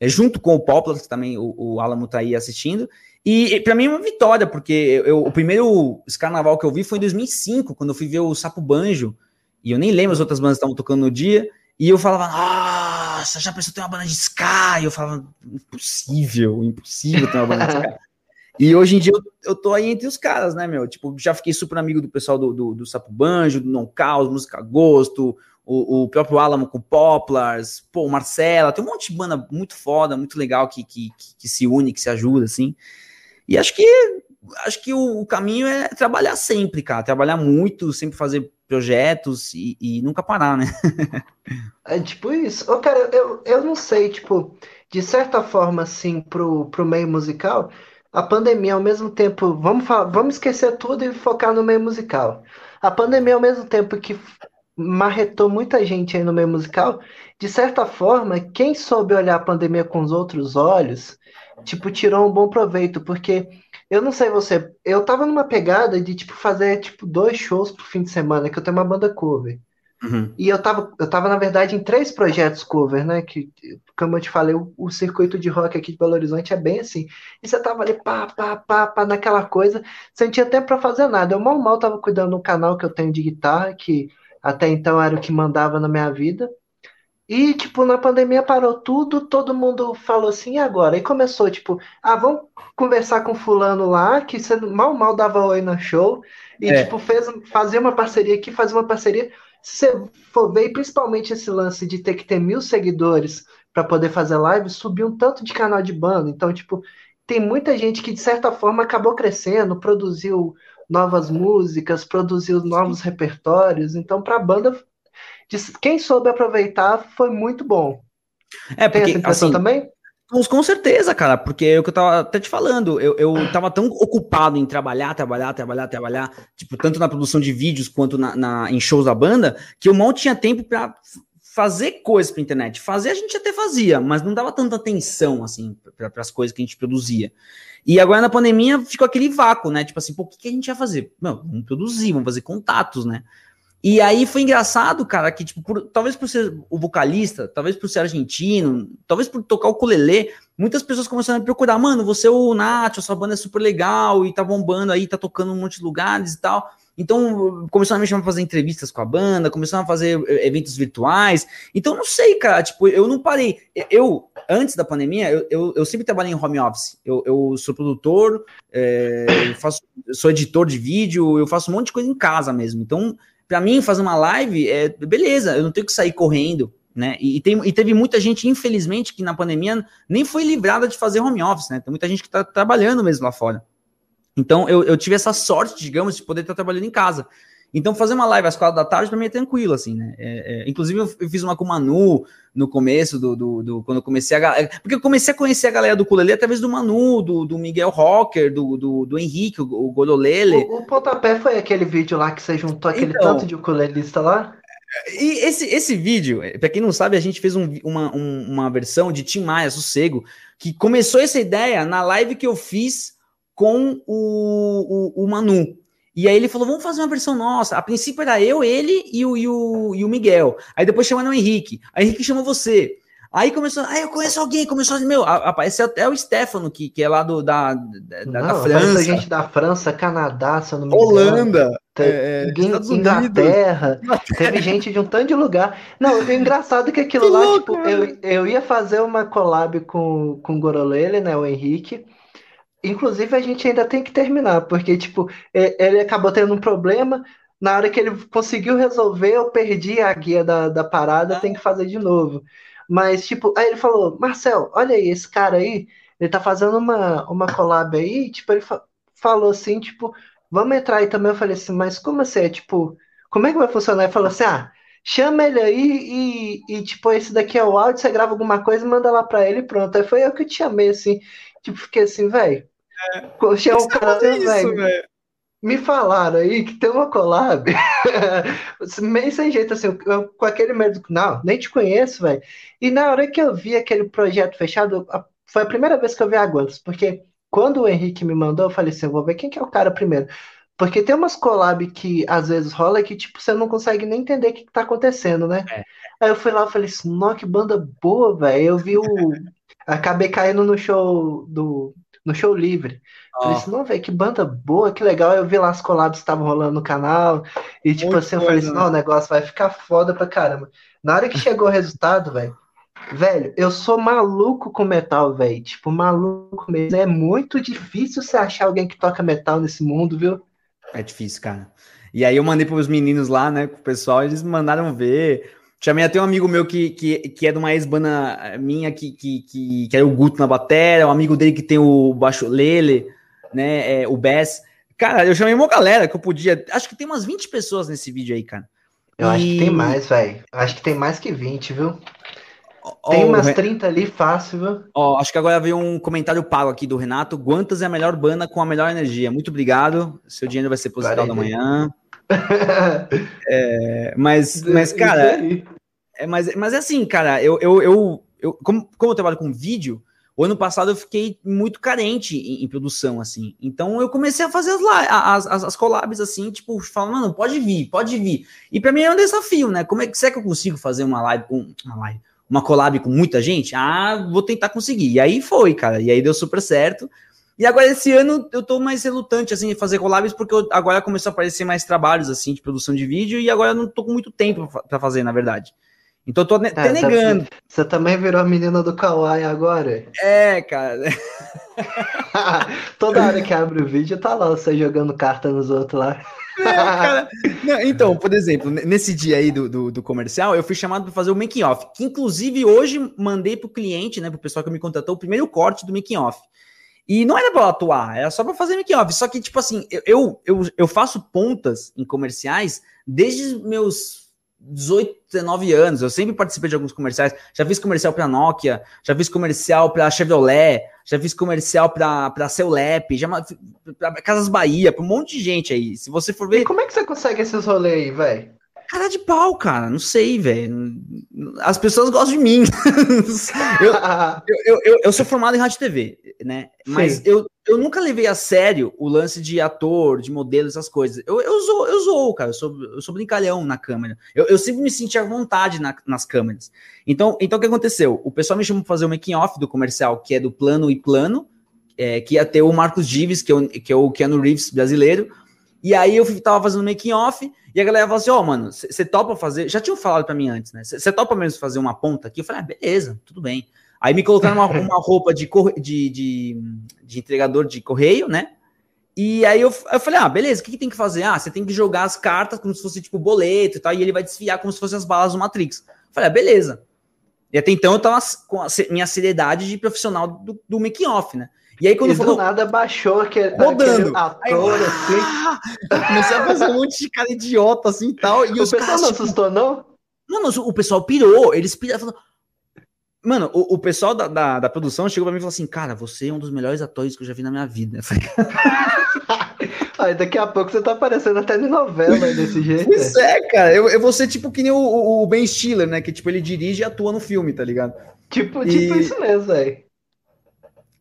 é, junto com o Poplar, que também o, o Alamo tá aí assistindo. E, e para mim é uma vitória, porque eu, o primeiro carnaval que eu vi foi em 2005, quando eu fui ver o Sapo Banjo, e eu nem lembro as outras bandas que estavam tocando no dia, e eu falava, nossa, já pensou ter uma banda de ska? E eu falava, impossível, impossível ter uma banda de ska. [LAUGHS] E hoje em dia eu, eu tô aí entre os caras, né, meu? Tipo, já fiquei super amigo do pessoal do, do, do Sapo Banjo, do Non Caos, Música Gosto, o, o, próprio Alamo com Poplars, pô, Marcela, tem um monte de banda muito foda, muito legal que, que, que, que se une, que se ajuda, assim. E acho que acho que o, o, caminho é trabalhar sempre, cara. Trabalhar muito, sempre fazer projetos e, e nunca parar, né? [LAUGHS] é tipo isso. Ô, cara, eu, eu não sei, tipo, de certa forma, assim, pro, pro meio musical, a pandemia, ao mesmo tempo, vamos, vamos esquecer tudo e focar no meio musical. A pandemia, ao mesmo tempo que marretou muita gente aí no meio musical, de certa forma, quem soube olhar a pandemia com os outros olhos tipo, tirou um bom proveito, porque eu não sei você, eu tava numa pegada de, tipo, fazer, tipo, dois shows pro fim de semana, que eu tenho uma banda cover. Uhum. E eu tava, eu tava, na verdade, em três projetos cover, né? Que, como eu te falei, o, o, circuito de rock aqui de Belo Horizonte é bem assim. E você tava ali, pá, pá, pá, pá, naquela coisa, você não tinha tempo pra fazer nada. Eu mal mal tava cuidando do canal que eu tenho de guitarra, que até então era o que mandava na minha vida. E, tipo, na pandemia parou tudo, todo mundo falou assim, e agora? E começou, tipo, ah, vamos conversar com fulano lá, que você mal, mal dava oi no show, e, é. tipo, fez, fazer uma parceria aqui, fazer uma parceria. Se você for ver, principalmente esse lance de ter que ter mil seguidores para poder fazer live, subiu um tanto de canal de banda. Então, tipo, tem muita gente que, de certa forma, acabou crescendo, produziu novas músicas, produziu novos repertórios. Então, para a banda quem soube aproveitar foi muito bom. É, porque, Tem essa impressão assim, também? Com certeza, cara, porque é o que eu tava até te falando, eu, eu tava tão ocupado em trabalhar, trabalhar, trabalhar, trabalhar, tipo, tanto na produção de vídeos quanto na, na em shows da banda, que eu mal tinha tempo para fazer coisas pra internet. Fazer a gente até fazia, mas não dava tanta atenção, assim, para as coisas que a gente produzia. E agora na pandemia ficou aquele vácuo, né? Tipo assim, pô, o que, que a gente ia fazer? Não, vamos produzir, vamos fazer contatos, né? E aí foi engraçado, cara, que tipo, por, talvez por ser o vocalista, talvez por ser argentino, talvez por tocar o ukulele, muitas pessoas começaram a me procurar, mano, você é o Nath, a sua banda é super legal e tá bombando aí, tá tocando um monte de lugares e tal. Então, começaram a me chamar pra fazer entrevistas com a banda, começaram a fazer eh, eventos virtuais. Então, não sei, cara, tipo, eu não parei. Eu, antes da pandemia, eu, eu, eu sempre trabalhei em home office. Eu, eu sou produtor, é, eu faço, sou editor de vídeo, eu faço um monte de coisa em casa mesmo. Então, para mim, fazer uma live é beleza, eu não tenho que sair correndo, né? E, tem, e teve muita gente, infelizmente, que na pandemia nem foi livrada de fazer home office, né? Tem muita gente que está trabalhando mesmo lá fora. Então, eu, eu tive essa sorte, digamos, de poder estar trabalhando em casa. Então, fazer uma live às quatro da tarde para mim é tranquilo, assim, né? É, é, inclusive, eu, fiz uma com o Manu no começo do, do, do, Quando eu comecei a. É, porque eu comecei a conhecer a galera do Culele através do Manu, do, do Miguel Rocker, do, do, do Henrique, o, o Gololele. O, o pontapé foi aquele vídeo lá que você juntou aquele então, tanto de ukulelista lá? E esse, esse vídeo, para quem não sabe, a gente fez um, uma, um, uma versão de Tim Maia, Sossego, que começou essa ideia na live que eu fiz com o, o, o Manu. E aí ele falou: vamos fazer uma versão nossa. A princípio era eu, ele e o, e o, e o Miguel. Aí depois chamaram o Henrique. Aí o Henrique chamou você. Aí começou, aí eu conheço alguém, começou, meu, apareceu até o Stefano, que, que é lá do, da, da, não, da França. gente da França, Canadá, se eu não me engano. Holanda. É, Inglaterra, teve gente de um tanto de lugar. Não, o engraçado é que aquilo que lá, louco, tipo, eu, eu ia fazer uma collab com, com o Gorolele, né, o Henrique, Inclusive, a gente ainda tem que terminar, porque, tipo, ele acabou tendo um problema. Na hora que ele conseguiu resolver, eu perdi a guia da, da parada, tem que fazer de novo. Mas, tipo, aí ele falou: Marcel, olha aí, esse cara aí, ele tá fazendo uma, uma collab aí. Tipo, ele fa falou assim: tipo, vamos entrar aí também. Eu falei assim: mas como assim? É, tipo, como é que vai funcionar? Ele falou assim: ah, chama ele aí e, e, tipo, esse daqui é o áudio, você grava alguma coisa manda lá pra ele e pronto. Aí foi eu que te chamei, assim. Tipo, fiquei assim, velho É. Chega um cara, velho. Me falaram aí que tem uma collab, [LAUGHS] meio sem jeito, assim, com aquele medo, não, nem te conheço, velho. E na hora que eu vi aquele projeto fechado, foi a primeira vez que eu vi a Guantas, porque quando o Henrique me mandou, eu falei assim, eu vou ver quem que é o cara primeiro. Porque tem umas collab que às vezes rola que, tipo, você não consegue nem entender o que, que tá acontecendo, né? É. Aí eu fui lá e falei assim, nossa, que banda boa, velho. Eu vi o. Acabei caindo no show do. No show livre. Oh. Falei assim, não, velho, que banda boa, que legal. Eu vi lá as collabs que estavam rolando no canal. E tipo Muito assim, eu falei assim, não, o negócio vai ficar foda pra caramba. Na hora que chegou o resultado, velho, velho, eu sou maluco com metal, velho. Tipo, maluco mesmo. É muito difícil você achar alguém que toca metal nesse mundo, viu? É difícil, cara. E aí eu mandei para os meninos lá, né, com o pessoal, eles mandaram ver. Chamei até um amigo meu que, que, que é de uma ex-banda minha, que, que, que, que era o Guto na bateria, um amigo dele que tem o baixo Lele, né, é, o Bess. Cara, eu chamei uma galera que eu podia. Acho que tem umas 20 pessoas nesse vídeo aí, cara. Eu e... acho que tem mais, velho. Acho que tem mais que 20, viu? Tem umas 30 ali fácil, viu? Ó, acho que agora veio um comentário pago aqui do Renato. Guantas é a melhor banda com a melhor energia. Muito obrigado. Seu dinheiro vai ser positado amanhã. [LAUGHS] é, mas, mas, cara, é, mas, mas é assim, cara, eu, eu, eu, eu como, como eu trabalho com vídeo, o ano passado eu fiquei muito carente em, em, produção, assim. Então eu comecei a fazer as, as, as collabs, assim, tipo, falando, mano, pode vir, pode vir. E para mim é um desafio, né? Como é que, será que eu consigo fazer uma live, um, uma live, uma collab com muita gente? Ah, vou tentar conseguir. E aí foi, cara. E aí deu super certo. E agora esse ano eu tô mais relutante, assim, em fazer collabs, porque eu, agora começou a aparecer mais trabalhos, assim, de produção de vídeo, e agora eu não tô com muito tempo para fazer, na verdade. Então eu tô até é, negando. Você também virou a menina do Kawaii agora? É, cara. [LAUGHS] Toda hora que abre o vídeo tá lá você jogando carta nos outros lá. É. Não, então, por exemplo, nesse dia aí do, do, do comercial, eu fui chamado para fazer o making off, que inclusive hoje mandei pro cliente, né, pro pessoal que me contratou, o primeiro corte do making off. E não era pra atuar, era só pra fazer making off. Só que, tipo assim, eu, eu, eu faço pontas em comerciais desde meus 18, 19 anos. Eu sempre participei de alguns comerciais. Já fiz comercial para Nokia, já fiz comercial para Chevrolet, já fiz comercial para Ceulep, já pra Casas Bahia, para um monte de gente aí. Se você for ver. E como é que você consegue esses rolês aí, velho? Cara de pau, cara. Não sei, velho. As pessoas gostam de mim. [LAUGHS] eu, eu, eu, eu, sou formado em rádio e TV, né? Mas eu, eu nunca levei a sério o lance de ator, de modelo, essas coisas. Eu, eu, sou, eu sou, cara. Eu sou, eu sou brincalhão na câmera. Eu, eu sempre me senti à vontade na, nas câmeras. Então, então, o que aconteceu? O pessoal me chamou para fazer o making-off do comercial, que é do Plano e Plano, é, que ia ter o Marcos Dives, que é o, que é o Keanu Reeves brasileiro. E aí eu tava fazendo making-off e a galera falou assim: Ó, oh, mano, você topa fazer. Já tinham falado para mim antes, né? Você topa mesmo fazer uma ponta aqui? Eu falei: ah, beleza, tudo bem. Aí me colocaram uma, uma roupa de, de, de, de, entregador de correio, né? E aí eu, eu falei: ah, beleza, o que, que, tem que fazer? Ah, você tem que jogar as cartas como se fosse tipo boleto e tal, e ele vai desfiar como se fossem as balas do Matrix. Eu falei: ah, beleza. E até então eu tava com a minha seriedade de profissional do, do making-off, né? E aí, quando e falou. nada baixou aquele, rodando. ator, aí, assim. [LAUGHS] Comecei a fazer um monte de cara idiota assim e tal. E o pessoal caras, não tipo, assustou, não? Não, o pessoal pirou. Eles piraram. Mano, o, o pessoal da, da, da, produção chegou pra mim e falou assim: Cara, você é um dos melhores atores que eu já vi na minha vida. Eu [LAUGHS] Aí daqui a pouco você tá aparecendo até de novela desse jeito. Isso é, cara. Eu, eu vou ser tipo que nem o, o, Ben Stiller, né? Que tipo, ele dirige e atua no filme, tá ligado? Tipo, e... tipo isso mesmo, velho.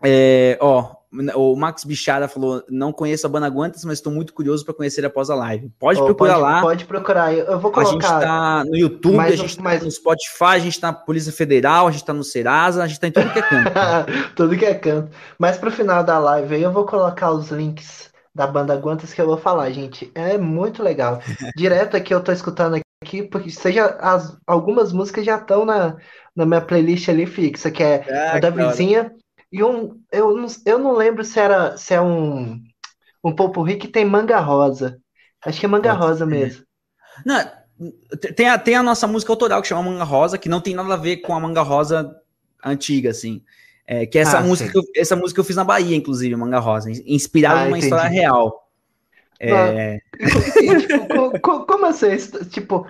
É, ó, o Max Bichara falou: não conheço a Banda Guantas, mas estou muito curioso para conhecer após a live. Pode oh, procurar pode, lá. Pode procurar. Eu vou colocar. A gente está no YouTube, a gente está no Spotify, a gente está na Polícia Federal, a gente está no Serasa, a gente está em tudo que é canto. [LAUGHS] tudo que é canto. Mas para o final da live aí eu vou colocar os links da Banda Guantas que eu vou falar, gente. É muito legal. [LAUGHS] Direto aqui eu tô escutando aqui, porque seja as, algumas músicas já estão na, na minha playlist ali fixa, que é ah, a da vizinha. E um, eu, não, eu não lembro se era se é um, um popurri que tem manga rosa. Acho que é manga Pode rosa ser. mesmo. Não, tem a, tem a nossa música autoral que chama Manga Rosa, que não tem nada a ver com a Manga Rosa antiga, assim. É, que é essa, ah, música que eu, essa música que eu fiz na Bahia, inclusive, Manga Rosa, inspirada ah, numa história real. É... tipo, como assim? Tipo,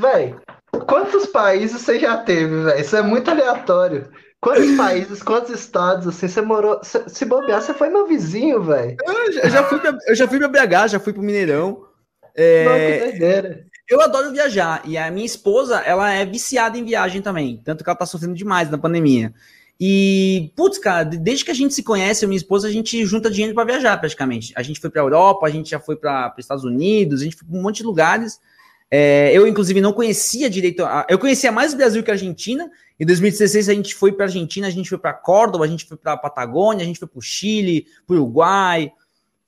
velho, quantos países você já teve, velho? Isso é muito aleatório. Quantos países, quantos estados, assim, você morou. Se, se bobear, você foi meu vizinho, velho. Eu, eu, já fui pra, eu já fui pra BH, já fui pro Mineirão. É, eu adoro viajar. E a minha esposa, ela é viciada em viagem também. Tanto que ela tá sofrendo demais na pandemia. E, putz, cara, desde que a gente se conhece, eu e minha esposa, a gente junta dinheiro para viajar praticamente. A gente foi para Europa, a gente já foi para os Estados Unidos, a gente foi para um monte de lugares. É, eu, inclusive, não conhecia direito. A, eu conhecia mais o Brasil que a Argentina. Em 2016, a gente foi para Argentina, a gente foi para Córdoba, a gente foi para Patagônia, a gente foi para o Chile, para o Uruguai.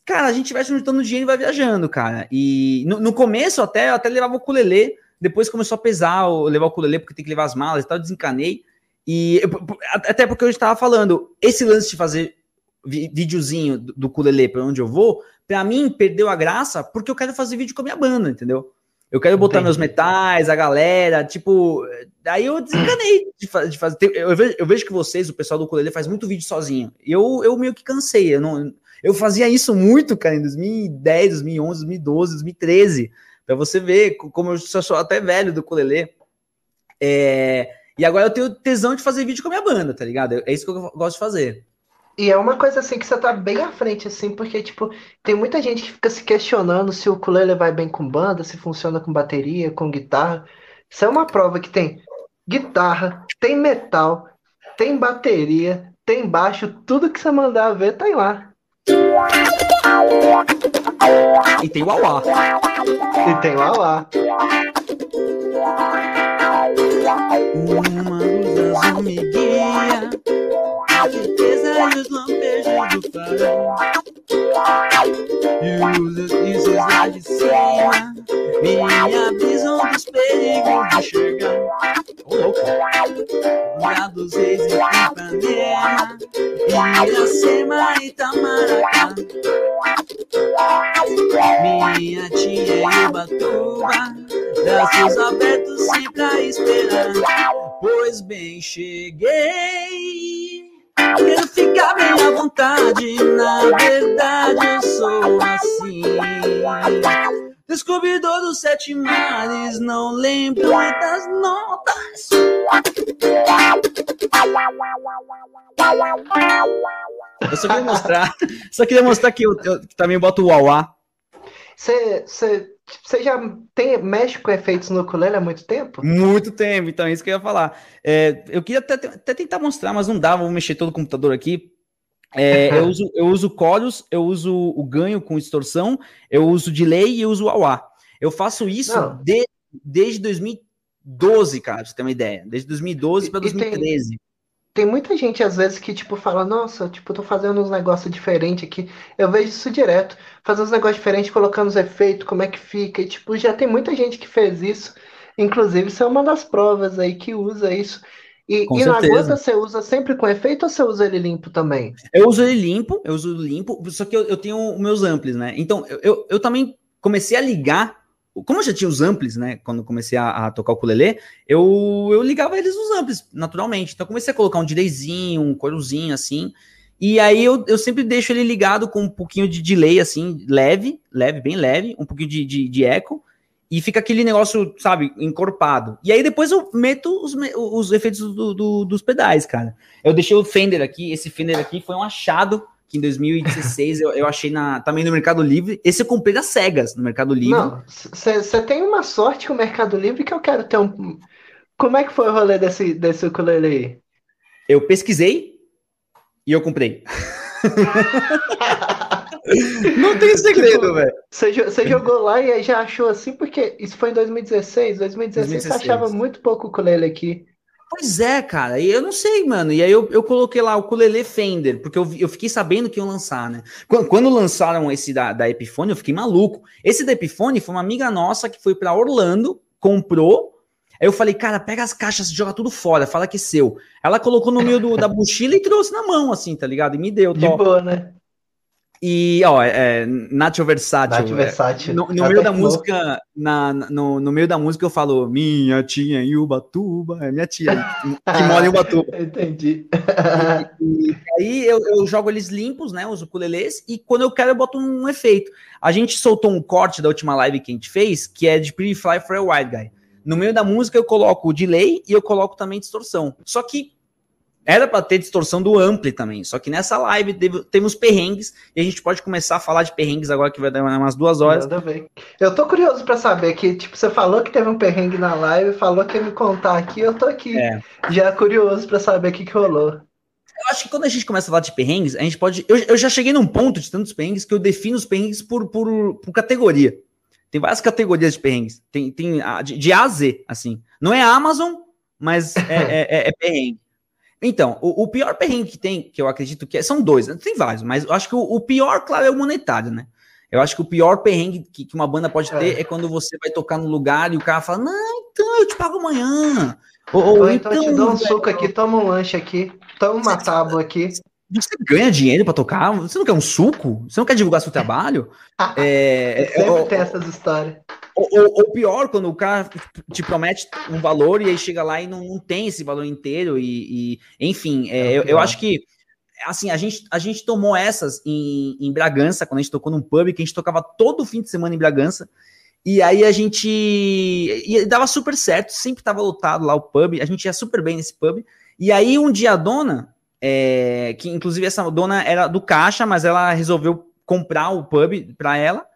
Cara, a gente vai juntando dinheiro e vai viajando, cara. E no, no começo, até, eu até levava o ukulele. Depois começou a pesar levar o ukulele, porque tem que levar as malas e tal, desencanei. E até porque eu estava falando, esse lance de fazer videozinho do, ukulele para onde eu vou, para mim perdeu a graça porque eu quero fazer vídeo com a minha banda, entendeu? Eu quero botar Entendi. meus metais, a galera, tipo. Daí eu desencanei de, de fazer. Eu vejo, eu vejo, que vocês, o pessoal do ukulele, faz muito vídeo sozinho. Eu, eu meio que cansei. Eu, não, eu fazia isso muito, cara, em 2010, 2011, 2012, 2013. Pra você ver como eu sou até velho do ukulele. É, e agora eu tenho tesão de fazer vídeo com a minha banda, tá ligado? É isso que eu gosto de fazer. E é uma coisa assim que você tá bem à frente, assim, porque, tipo, tem muita gente que fica se questionando se o ukulele vai bem com banda, se funciona com bateria, com guitarra. Isso é uma prova que tem guitarra, tem metal, tem bateria, tem baixo, tudo que você mandar ver tá lá. E tem o Auá. E tem o Auá. Uma luz azul E os deslizes lá de cima Me avisam dos perigos de chegar Lá dos reis em Ipanema Iracema e Itamaracá Minha tia e Ubatuba. Braços abertos sempre pra esperar. Pois bem, cheguei. Quero ficar bem à vontade. Na verdade, eu sou assim. Descobridor dos sete mares, não lembro das notas. Eu só queria mostrar, [LAUGHS] só queria mostrar que eu, eu também boto o uauá. Você você já tem, mexe com efeitos no ukulele há muito tempo? Muito tempo, então é isso que eu ia falar. É, eu queria até, até, tentar mostrar, mas não dá, vou mexer todo o computador aqui. É, [LAUGHS] eu, uso, eu uso chorus, eu uso o ganho com distorção, eu uso delay e eu uso auá. Eu faço isso de, desde 2012, cara, pra você ter uma ideia. Desde 2012 para 2013. Tem, tem muita gente, às vezes, que, tipo, fala, nossa, tipo, tô fazendo uns negócios diferentes aqui. Eu vejo isso direto. Fazer uns negócios diferentes, colocando os efeitos, como é que fica. E, tipo, já tem muita gente que fez isso. Inclusive, isso é uma das provas aí que usa isso. E, e na gota você usa sempre com efeito ou você usa ele limpo também? Eu uso ele limpo, eu uso limpo, só que eu, eu tenho meus amplis, né? Então, eu, eu, eu também comecei a ligar como eu já tinha os amplis, né, quando comecei a, a, tocar o ukulele, eu, eu ligava eles nos amplis, naturalmente. Então comecei a colocar um delayzinho, um corozinho, assim, e aí eu, eu sempre deixo ele ligado com um pouquinho de delay, assim, leve, leve, bem leve, um pouquinho de, de, de eco, e fica aquele negócio, sabe, encorpado. E aí depois eu meto os, os efeitos do, do, dos pedais, cara. Eu deixei o Fender aqui, esse Fender aqui foi um achado que em 2016 eu, eu achei na, também no Mercado Livre. Esse eu comprei das cegas no Mercado Livre. Não, você tem uma sorte com o Mercado Livre que eu quero ter um. Como é que foi o rolê desse, desse ukulele aí? Eu pesquisei e eu comprei. [LAUGHS] Não tem segredo, tipo, velho. Você jogou lá e já achou assim, porque isso foi em 2016. 2016, 2016. você achava muito pouco ukulele aqui. Pois é, cara, e eu não sei, mano. E aí eu, eu coloquei lá o Ukulele Fender, porque eu, eu fiquei sabendo que iam lançar, né? Quando, quando lançaram esse da, da Epiphone, eu fiquei maluco. Esse da Epiphone foi uma amiga nossa que foi para Orlando, comprou. Aí eu falei, cara, pega as caixas, joga tudo fora, fala que é seu. Ela colocou no meio do, da mochila e trouxe na mão, assim, tá ligado? E me deu. De boa, né? E, ó, é, Nacho Versátil. Nacho Versátil. No, no meio da música, na, no, no meio da música eu falo, minha tia em Ubatuba, é minha tia [LAUGHS] que mora em Ubatuba. Entendi. E, e aí eu, eu, jogo eles limpos, né, os ukulelês, e quando eu quero eu boto um efeito. A gente soltou um corte da última live que a gente fez, que é de Pretty Fly for a White Guy. No meio da música eu coloco o delay e eu coloco também distorção. Só que Era para ter distorção do ampli também, só que nessa live teve, teve perrengues e a gente pode começar a falar de perrengues agora que vai dar umas duas horas. Nada bem. Eu tô curioso para saber que, tipo, você falou que teve um perrengue na live, falou que ia me contar aqui, eu tô aqui. É. Já curioso para saber o que, que rolou. Eu acho que quando a gente começa a falar de perrengues, a gente pode. Eu, eu já cheguei num ponto de tantos perrengues que eu defino os perrengues por, por, por categoria. Tem várias categorias de perrengues. Tem, tem de, de A a Z, assim. Não é Amazon, mas é, [LAUGHS] é, é, é perrengue. Então, o, o, pior perrengue que tem, que eu acredito que é, são dois, né? tem vários, mas eu acho que o, o, pior, claro, é o monetário, né? Eu acho que o pior perrengue que, que uma banda pode ter é. é. quando você vai tocar no lugar e o cara fala, não, então eu te pago amanhã. Ou, ou então, então eu te dou um suco aqui, toma um lanche aqui, toma uma tábua aqui. Você ganha dinheiro para tocar? Você não quer um suco? Você não quer divulgar seu trabalho? [LAUGHS] é, sempre tem essas histórias. Ou, ou, pior, quando o cara te promete um valor e aí chega lá e não, não tem esse valor inteiro, e, e enfim, é, é eu, eu, acho que assim, a gente, a gente tomou essas em, em Bragança, quando a gente tocou num pub, que a gente tocava todo fim de semana em Bragança. E aí a gente. E dava super certo, sempre tava lotado lá o pub, a gente ia super bem nesse pub. E aí um dia a dona, é, que inclusive essa dona era do caixa, mas ela resolveu comprar o pub para ela.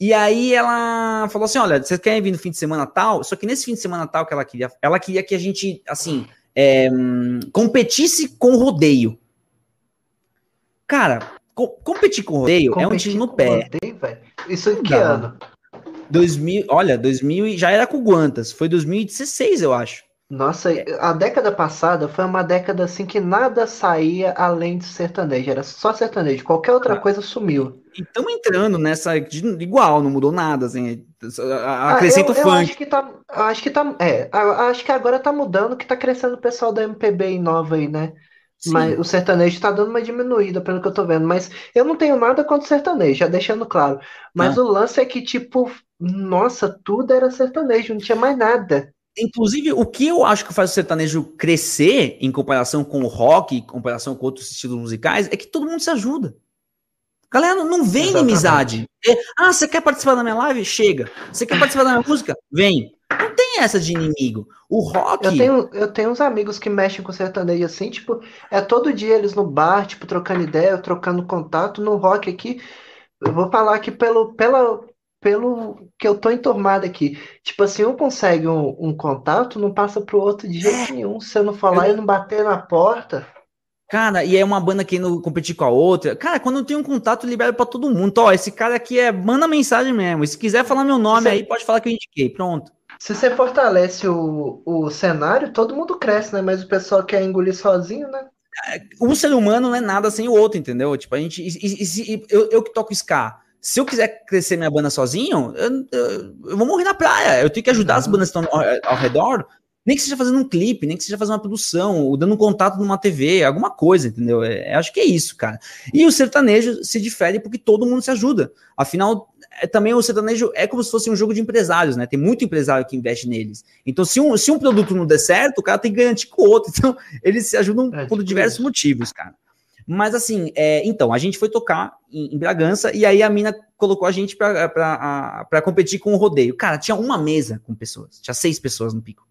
E aí ela falou assim: olha, você quer vir no fim de semana tal? Só que nesse fim de semana tal que ela queria, ela queria que a gente, assim, é, competisse com rodeio. Cara, co competir com rodeio competir é um tiro no pé. Rodeio, Isso em que ano? 2000, olha, 2000 já era com Guantas, foi 2016, eu acho. Nossa, a década passada foi uma década assim que nada saía além de sertanejo, era só sertanejo, qualquer outra ah, coisa sumiu. E estamos entrando nessa de, igual, não mudou nada, assim, acrescenta ah, eu, o funk. Eu acho que tá, acho que tá, é, acho que agora tá mudando, que tá crescendo o pessoal da MPB nova aí, né? Sim. Mas o sertanejo tá dando uma diminuída, pelo que eu tô vendo. Mas eu não tenho nada contra o sertanejo, já deixando claro. Mas ah. o lance é que, tipo, nossa, tudo era sertanejo, não tinha mais nada. Inclusive, o que eu acho que faz o sertanejo crescer em comparação com o rock, em comparação com outros estilos musicais, é que todo mundo se ajuda. Galera, não vem Exatamente. inimizade. É, ah, você quer participar da minha live? Chega. Você quer participar da minha música? Vem. Não tem essa de inimigo. O rock. Eu tenho, eu tenho uns amigos que mexem com sertanejo assim, tipo, é todo dia eles no bar, tipo, trocando ideia, trocando contato. No rock aqui, eu vou falar aqui pelo, pela, pelo que eu tô enturmado aqui. Tipo assim, um consegue um, um contato, não passa pro outro de jeito é. nenhum. Se eu não falar eu... e não bater na porta. Cara, e é uma banda que não competir com a outra. Cara, quando tem um contato, libera para todo mundo. Então, ó, esse cara aqui é. Manda mensagem mesmo. Se quiser falar meu nome Você... aí, pode falar que eu indiquei. Pronto. Se você fortalece o, o cenário, todo mundo cresce, né? Mas o pessoal quer engolir sozinho, né? É, um ser humano não é nada sem o outro, entendeu? Tipo, a gente. E, e, e, eu, eu que toco Ska se eu quiser crescer minha banda sozinho, eu, eu, eu vou morrer na praia. Eu tenho que ajudar uhum. as bandas que estão ao, ao, redor, nem que seja fazendo um clipe, nem que seja fazendo uma produção, ou dando um contato numa TV, alguma coisa, entendeu? É, acho que é isso, cara. E o sertanejo se difere porque todo mundo se ajuda. Afinal, é, também o sertanejo é como se fosse um jogo de empresários, né? Tem muito empresário que investe neles. Então, se um, se um produto não der certo, o cara tem que ganhar com o outro. [LAUGHS] Então, eles se ajudam é, por diversos motivos, cara. Mas assim, é, então, a gente foi tocar em, em, Bragança e aí a mina colocou a gente para competir com o rodeio. Cara, tinha uma mesa com pessoas, tinha seis pessoas no pico.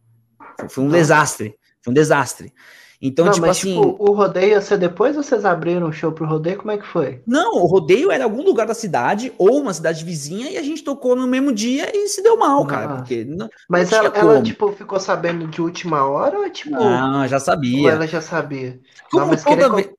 Foi, foi um desastre, foi um desastre. Então, não, tipo mas, assim. Tipo, o rodeio ia ser depois ou vocês abriram o show pro rodeio? Como é que foi? Não, o rodeio era algum lugar da cidade ou uma cidade vizinha e a gente tocou no mesmo dia e se deu mal, ah. cara. Porque não, mas não ela, ela, tipo, ficou sabendo de última hora ou tipo. Não, já sabia. Ou ela já sabia. Como não, mas toda queria... vez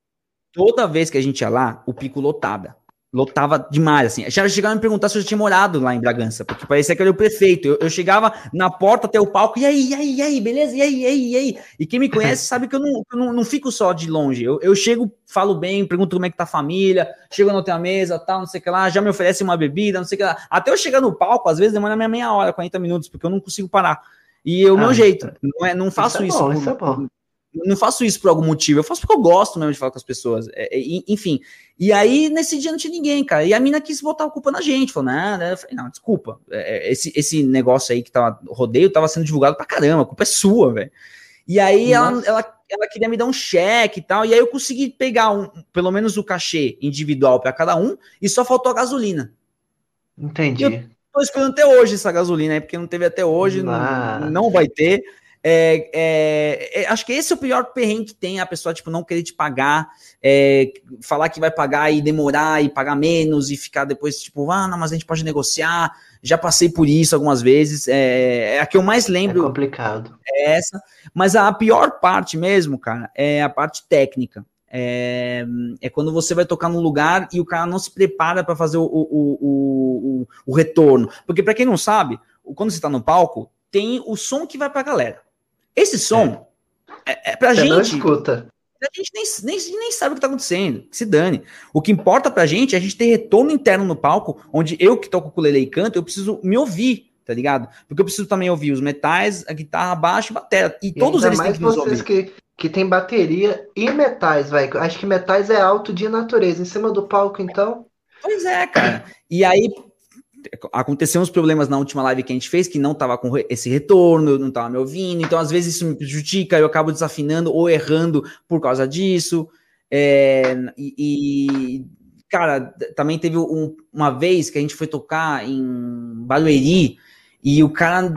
toda vez que a gente ia lá, o pico lotava. Lotava demais, assim. Já chegaram a me perguntar se eu já tinha morado lá em Bragança, porque parecia que era o prefeito. Eu, eu chegava na porta até o palco, e aí, e aí, e aí, beleza? E aí, e aí, e aí? E quem me conhece sabe que eu não, eu não, não fico só de longe. Eu, eu chego, falo bem, pergunto como é que tá a família, chego na outra mesa, tal, não sei o que lá, já me oferece uma bebida, não sei o que lá. Até eu chegar no palco, às vezes demora minha meia hora, 40 minutos, porque eu não consigo parar. E é o ah, meu jeito, não, é, não faço isso. É bom, isso é bom não faço isso por algum motivo, eu faço porque eu gosto mesmo de falar com as pessoas. É, é, enfim. E aí, nesse dia não tinha ninguém, cara. E a mina quis botar a culpa na gente. Falou, não, né? Eu falei, não, desculpa. É, é, esse, esse negócio aí que tava rodeio tava sendo divulgado pra caramba, a culpa é sua, velho. E aí ela, ela, ela, queria me dar um cheque e tal. E aí eu consegui pegar um, pelo menos o cachê individual para cada um, e só faltou a gasolina. Entendi. E eu tô esperando até hoje essa gasolina aí, porque não teve até hoje, não, não vai ter. É, é, é, acho que esse é o pior perrengue que tem, a pessoa, tipo, não querer te pagar, é, falar que vai pagar e demorar e pagar menos e ficar depois, tipo, ah, não, mas a gente pode negociar. Já passei por isso algumas vezes. É, é a que eu mais lembro. É complicado. É essa. Mas a pior parte mesmo, cara, é a parte técnica. É, é, quando você vai tocar num lugar e o cara não se prepara para fazer o, o, o, o, o retorno. Porque, para quem não sabe, quando você está no palco, tem o som que vai para a galera. Esse som é, é, é pra Você gente. Não escuta. A gente nem, nem, nem sabe o que tá acontecendo. Se dane. O que importa pra gente é a gente ter retorno interno no palco, onde eu que toco com o e canto, eu preciso me ouvir, tá ligado? Porque eu preciso também ouvir os metais, a guitarra, baixo e bateria. E, e todos eles têm que nos ouvir. Que, que tem bateria e metais, velho. Acho que metais é alto de natureza. Em cima do palco, então. Pois é, cara. E aí, aconteceram uns problemas na última live que a gente fez que não tava com esse retorno, não tava me ouvindo, então às vezes isso me prejudica, eu acabo desafinando ou errando por causa disso. É, e, e, cara, também teve um, uma vez que a gente foi tocar em Barueri e o cara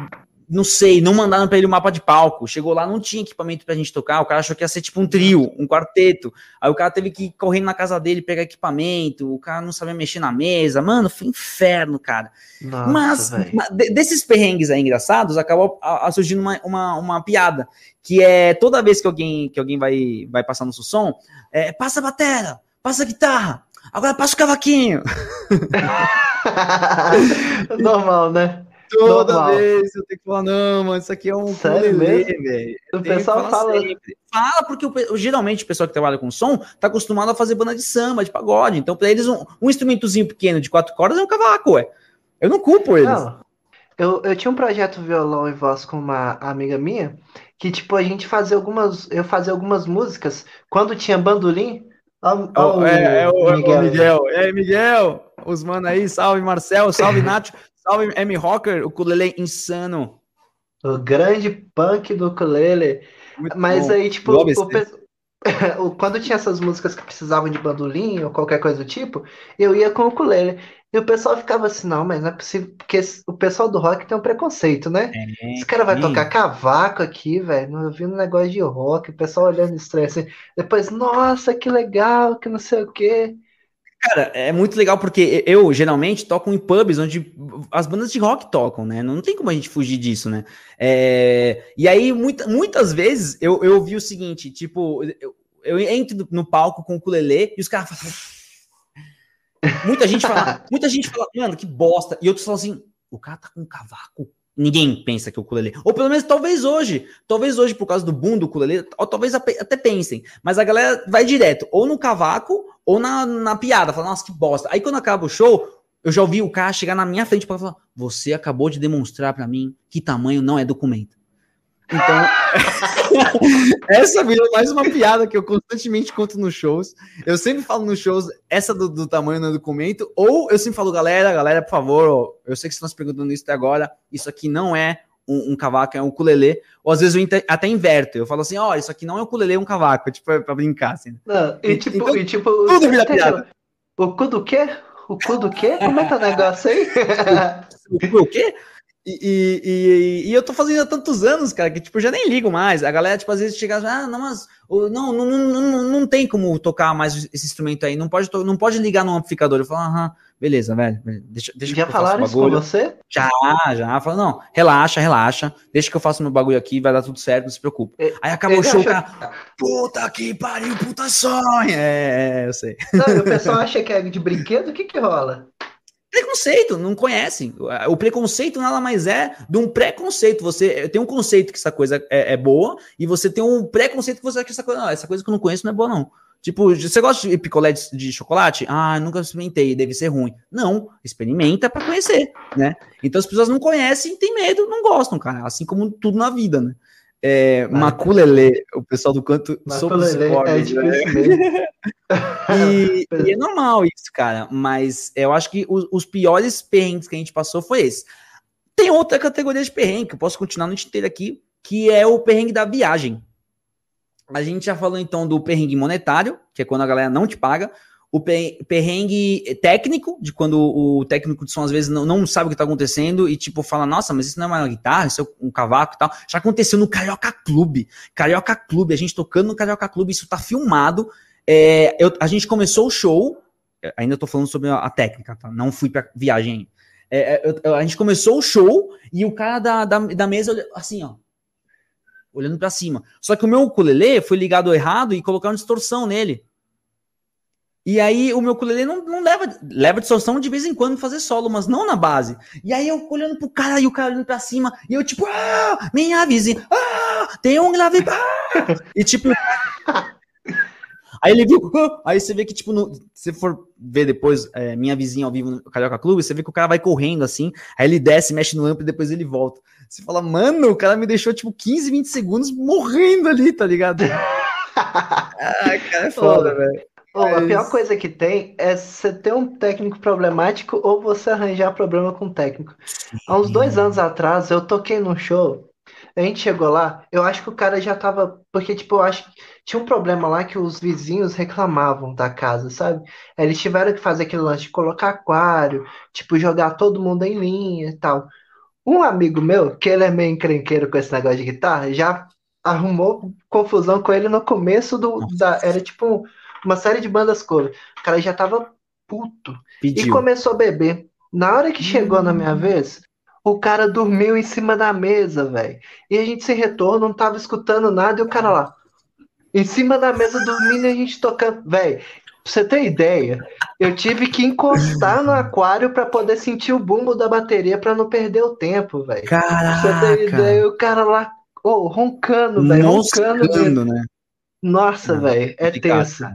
não sei, não mandaram para ele o mapa de palco. Chegou lá, não tinha equipamento pra gente tocar. O cara achou que ia ser tipo um trio, um quarteto. Aí o cara teve que ir correndo na casa dele pegar equipamento. O cara não sabia mexer na mesa. Mano, foi inferno, cara. Nossa, mas, mas, desses perrengues aí engraçados, acabou surgindo uma, uma, uma, piada. Que é toda vez que alguém, que alguém vai, vai passar no som, é, passa a batera, passa a guitarra, agora passa o cavaquinho. [LAUGHS] [LAUGHS] Normal, né? Toda Normal. vez eu tenho que falar, não, mano, isso aqui é um velho. O pessoal fala. Sempre. Fala, porque o, geralmente o pessoal que trabalha com som tá acostumado a fazer banda de samba, de pagode. Então, pra eles, um, um instrumentozinho pequeno de quatro cordas é um cavaco, ué. Eu não culpo eles. Não. Eu, eu tinha um projeto violão e voz com uma amiga minha, que, tipo, a gente fazia algumas. Eu fazia algumas músicas. Quando tinha bandolim. Ó, ó, é, é, o Miguel. Miguel. É, Miguel. Os mano aí, salve Marcel, salve [LAUGHS] Nath. Salve, M. Rocker, o ukulele insano. O grande punk do ukulele. Muito Mas bom. aí, tipo, o, [LAUGHS] o, quando tinha essas músicas que precisavam de bandolim ou qualquer coisa do tipo, eu ia com o ukulele. E o pessoal ficava assim, não, mas não é possível, porque o pessoal do rock tem um preconceito, né? É, Esse cara vai sim. tocar cavaco aqui, velho, não vi um negócio de rock, o pessoal olhando estranho assim. Depois, nossa, que legal, que não sei o quê. Cara, é muito legal porque eu geralmente toco em pubs onde as bandas de rock tocam, né? Não tem como a gente fugir disso, né? É... E aí, muita, muitas vezes, eu, eu vi o seguinte: tipo, eu, eu entro no palco com o ukulele e os caras falam. Muita gente fala, [LAUGHS] muita gente fala, mano, que bosta. E outros falam assim: o cara tá com um cavaco Ninguém pensa que o ukulele. Ou pelo menos talvez hoje. Talvez hoje, por causa do boom do ukulele, ou talvez até pensem. Mas a galera vai direto, ou no cavaco, ou na, na piada. Fala, nossa, que bosta. Aí quando acaba o show, eu já ouvi o cara chegar na minha frente para falar: Você acabou de demonstrar para mim que tamanho não é documento. Então, [LAUGHS] essa virou mais uma piada que eu constantemente conto nos shows. Eu sempre falo nos shows essa do, do tamanho do documento, ou eu sempre falo, galera, galera, por favor, eu sei que vocês estão se perguntando isso até agora, isso aqui não é um, um cavaco, é um ukulele. Ou às vezes eu até inverto, eu falo assim, ó, isso aqui não é um ukulele, é um cavaco, tipo, pra, pra brincar, assim. Não, e, tipo, então, e, tipo tudo vira piada. O cu do quê? O cu do quê? Como é que é o negócio aí? [LAUGHS] o, o quê? E, e, e, eu tô fazendo há tantos anos, cara, que tipo, eu já nem ligo mais. A galera, tipo, às vezes chega, ah, não, mas não, não, não, não, tem como tocar mais esse instrumento aí, não pode, não pode ligar no amplificador. Eu falo, aham, beleza, velho, deixa, deixa Já falaram isso com você? Já, já. Falo, não, relaxa, relaxa, deixa que eu faço meu bagulho aqui, vai dar tudo certo, não se preocupe. É, aí acabou o show, cara, puta que pariu, puta sonho. É, é, eu sei. Não, o pessoal acha que é de brinquedo, o que que rola? Preconceito, não conhecem. O preconceito nada mais é de um preconceito. Você tem um conceito que essa coisa é, é boa e você tem um preconceito que você acha que essa coisa, não, essa coisa que eu não conheço não é boa, não. Tipo, você gosta de picolé de, de chocolate? Ah, nunca experimentei, deve ser ruim. Não, experimenta para conhecer, né? Então as pessoas não conhecem, têm medo, não gostam, cara. Assim como tudo na vida, né? É, Maculele, o pessoal do canto sobre os é difícil [LAUGHS] né? e, e, é normal isso, cara. Mas eu acho que os, os, piores perrengues que a gente passou foi esse. Tem outra categoria de perrengue que eu posso continuar no inteiro aqui, que é o perrengue da viagem. A gente já falou então do perrengue monetário, que é quando a galera não te paga. O perrengue técnico, de quando o técnico de som às vezes não, não sabe o que tá acontecendo e tipo fala, nossa, mas isso não é uma guitarra, isso é um cavaco e tal. Já aconteceu no Carioca Clube. Carioca Clube, a gente tocando no Carioca Clube, isso tá filmado. É, eu, a gente começou o show, ainda tô falando sobre a, técnica, tá? Não fui pra viagem é, é, eu, a gente começou o show e o cara da, da, da mesa, assim, ó, olhando para cima. Só que o meu ukulele foi ligado errado e colocaram distorção nele. E aí o meu ukulele não, não leva, leva distorção de vez em quando fazer solo, mas não na base. E aí eu olhando pro cara e o cara olhando pra cima, e eu tipo, ah, minha vizinha, ah, tem um grave, ah! [LAUGHS] E tipo, [LAUGHS] Aí ele viu, ah! aí você vê que, tipo, no, se for ver depois é, minha vizinha ao vivo no Carioca Clube, você vê que o cara vai correndo assim, aí ele desce, mexe no amplo e depois ele volta. Você fala, mano, o cara me deixou, tipo, 15, 20 segundos morrendo ali, tá ligado? [LAUGHS] ah, cara, é foda, velho. Mas... A pior coisa que tem é você ter um técnico problemático ou você arranjar problema com o técnico. Há uns dois anos atrás, eu toquei num show a gente chegou lá, eu acho que o cara já tava. Porque, tipo, eu acho que tinha um problema lá que os vizinhos reclamavam da casa, sabe? Eles tiveram que fazer aquele lance de colocar aquário, tipo, jogar todo mundo em linha e tal. Um amigo meu, que ele é meio encrenqueiro com esse negócio de guitarra, já arrumou confusão com ele no começo do. Da, era tipo uma série de bandas cover. O cara já tava puto. Pediu. E começou a beber. Na hora que chegou hum. na minha hum. vez, o cara dormiu em cima da mesa, velho. E a gente sem retorno, não tava escutando nada, e o cara lá, em cima da mesa dormindo e a gente tocando. Velho, pra você ter ideia, eu tive que encostar no aquário para poder sentir o bumbo da bateria para não perder o tempo, velho. Caraca! Pra você ter ideia, o cara lá, oh, roncando, velho. Roncando, né? Nossa, velho, é tenso.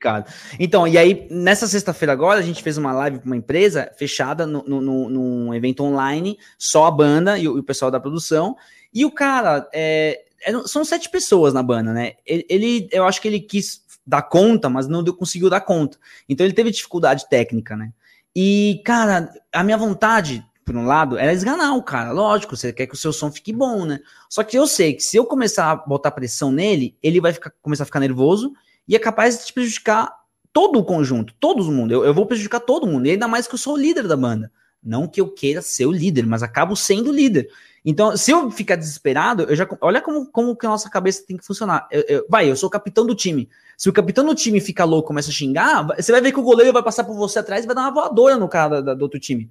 Complicado. Então, e aí, nessa sexta-feira agora, a gente fez uma live com uma empresa fechada no, no, num evento online, só a banda e o, e o pessoal da produção. E o cara, é, é, são sete pessoas na banda, né? Ele, ele, eu acho que ele quis dar conta, mas não deu, conseguiu dar conta. Então ele teve dificuldade técnica, né? E, cara, a minha vontade, por um lado, era esganar o cara. Lógico, você quer que o seu som fique bom, né? Só que eu sei que se eu começar a botar pressão nele, ele vai ficar, começar a ficar nervoso e é capaz de prejudicar todo o conjunto, todo mundo. Eu, eu vou prejudicar todo mundo, e ainda mais que eu sou o líder da banda. Não que eu queira ser o líder, mas acabo sendo o líder. Então, se eu ficar desesperado, eu já. Olha como, como que a nossa cabeça tem que funcionar. Eu, eu, vai, eu sou o capitão do time. Se o capitão do time fica louco começa a xingar, você vai ver que o goleiro vai passar por você atrás e vai dar uma voadora no cara da, do outro time.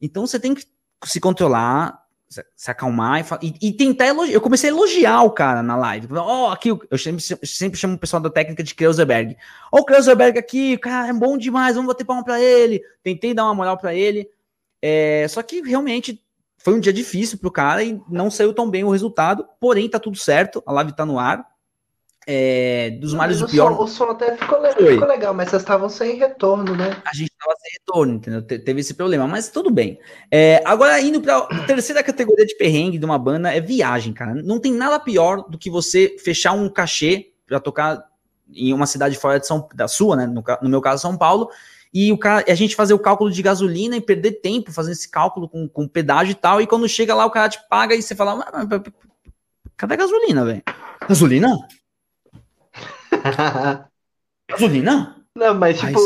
Então você tem que se controlar, se acalmar e, e, e, tentar elogiar. Eu comecei a elogiar o cara na live. Oh, aqui, eu sempre, sempre chamo o pessoal da técnica de Kreuserberg. Ó, oh, o Kreuserberg aqui, cara é bom demais, vamos bater palma pra ele. Tentei dar uma moral para ele. É, só que realmente foi um dia difícil pro cara e não saiu tão bem o resultado. Porém, tá tudo certo, a live tá no ar. É, dos males do pior. Som, o som até ficou, ficou, legal, mas vocês estavam sem retorno, né? A gente estava sem retorno, entendeu? Te, teve esse problema, mas tudo bem. É, agora, indo para a terceira categoria de perrengue de uma banda é viagem, cara. Não tem nada pior do que você fechar um cachê para tocar em uma cidade fora de São, da sua, né? No, no meu caso, São Paulo. E o cara, a gente fazer o cálculo de gasolina e perder tempo fazendo esse cálculo com, com pedágio e tal. E quando chega lá, o cara te paga e você fala: cadê a gasolina, velho? Gasolina? [LAUGHS] Gasolina? Não, mas tipo,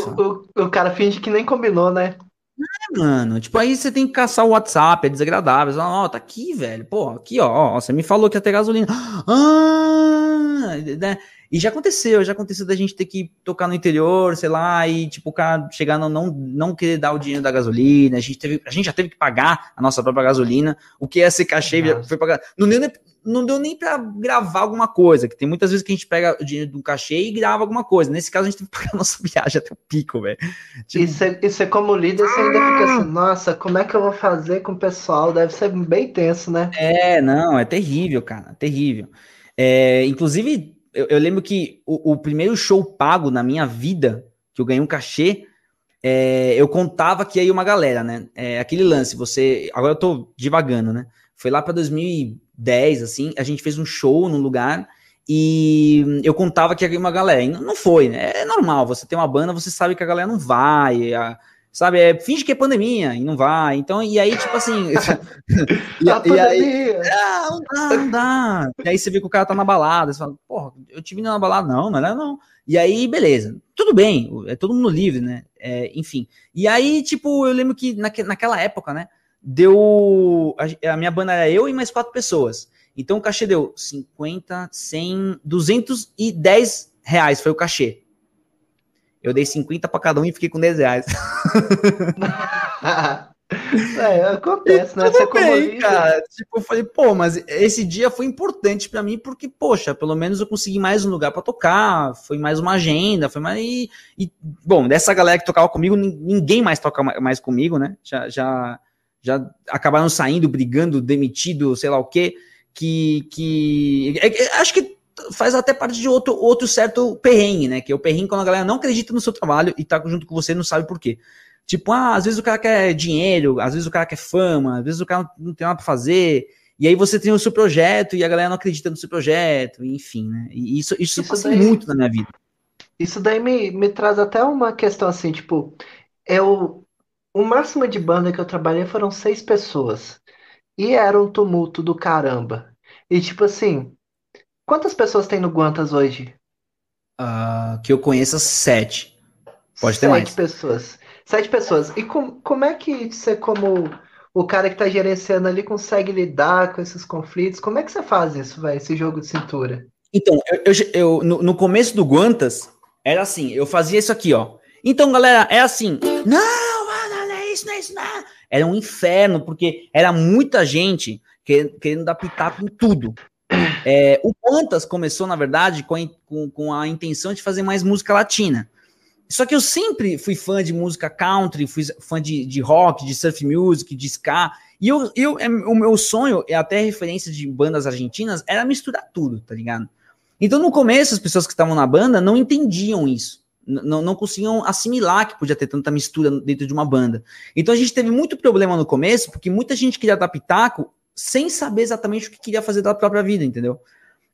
o, o cara finge que nem combinou, né? É, mano. Tipo, aí você tem que caçar o WhatsApp, é desagradável. Ó, oh, tá aqui, velho. Pô, aqui, ó. Você me falou que ia ter gasolina. [GASPS] Ah! Né? E já aconteceu, já aconteceu da gente ter que tocar no interior, sei lá, e tipo, o cara chegar não, não, não querer dar o dinheiro da gasolina. A gente, teve, a gente já teve que pagar a nossa própria gasolina. O que ia ser cachê foi pagar. Deu nem, não deu nem para gravar alguma coisa, que tem muitas vezes que a gente pega o dinheiro de um cachê e grava alguma coisa. Nesse caso, a gente tem que pagar a nossa [LAUGHS] viagem até o pico, velho. Tipo... Isso, é, isso é como líder, você ainda fica assim, nossa, como é que eu vou fazer com o pessoal? Deve ser bem tenso, né? É, não, é terrível, cara, é terrível. É, inclusive, eu, eu, lembro que o, o, primeiro show pago na minha vida, que eu ganhei um cachê, é, eu contava que ia uma galera, né? É, aquele lance, você. Agora eu tô divagando, né? Foi lá pra 2000 10, assim, a gente fez um show num lugar e eu contava que havia uma galera. E não foi, né? É normal, você tem uma banda, você sabe que a galera não vai, a, sabe? É, finge que é pandemia e não vai. Então, e aí, tipo assim. [LAUGHS] e, tá a e aí, ah, não dá, não dá. E aí você vê que o cara tá na balada, você fala, porra, eu tive na balada, não, mas é não. E aí, beleza, tudo bem, é todo mundo livre, né? É, enfim. E aí, tipo, eu lembro que naque, naquela época, né? Deu. A, a minha banda era eu e mais quatro pessoas. Então o cachê deu 50, 100, 210 reais foi o cachê. Eu dei 50 para cada um e fiquei com 10 reais. [LAUGHS] é, acontece, né? Tudo bem, cara. Tipo, eu falei, pô, mas esse dia foi importante para mim porque, poxa, pelo menos eu consegui mais um lugar para tocar, foi mais uma agenda, foi mais. E, e, bom, dessa galera que tocava comigo, ninguém mais toca mais comigo, né? Já, já, já acabaram saindo, brigando, demitido, sei lá o quê. Que. que é, é, acho que faz até parte de outro, outro certo perrengue, né? Que é o perrengue quando a galera não acredita no seu trabalho e tá junto com você e não sabe por quê. Tipo, ah, às vezes o cara quer dinheiro, às vezes o cara quer fama, às vezes o cara não tem nada pra fazer. E aí você tem o seu projeto e a galera não acredita no seu projeto, enfim, né? E isso, isso, isso passa daí, muito na minha vida. Isso daí me, me traz até uma questão assim, tipo, eu, o máximo de banda que eu trabalhei foram seis pessoas. E era um tumulto do caramba. E tipo assim, Quantas pessoas tem no Guantas hoje? Uh, que eu conheça, sete. Pode ter sete mais. Sete pessoas. Sete pessoas. E com, como é que você, como o cara que está gerenciando ali, consegue lidar com esses conflitos? Como é que você faz isso, vai, esse jogo de cintura? Então, eu, eu, eu no, no, começo do Guantas, era assim, eu fazia isso aqui, ó. Então, galera, é assim. Não, isso, não é isso, não. Era um inferno, porque era muita gente querendo dar pitaco em tudo. É, o Quantas começou, na verdade, com a, com, com a, intenção de fazer mais música latina. Só que eu sempre fui fã de música country, fui fã de, de rock, de surf music, de ska. E eu, eu, é, o meu sonho, e até referência de bandas argentinas, era misturar tudo, tá ligado? Então, no começo, as pessoas que estavam na banda não entendiam isso. Não, não conseguiam assimilar que podia ter tanta mistura dentro de uma banda. Então a gente teve muito problema no começo, porque muita gente queria dar pitaco sem saber exatamente o que queria fazer da própria vida, entendeu?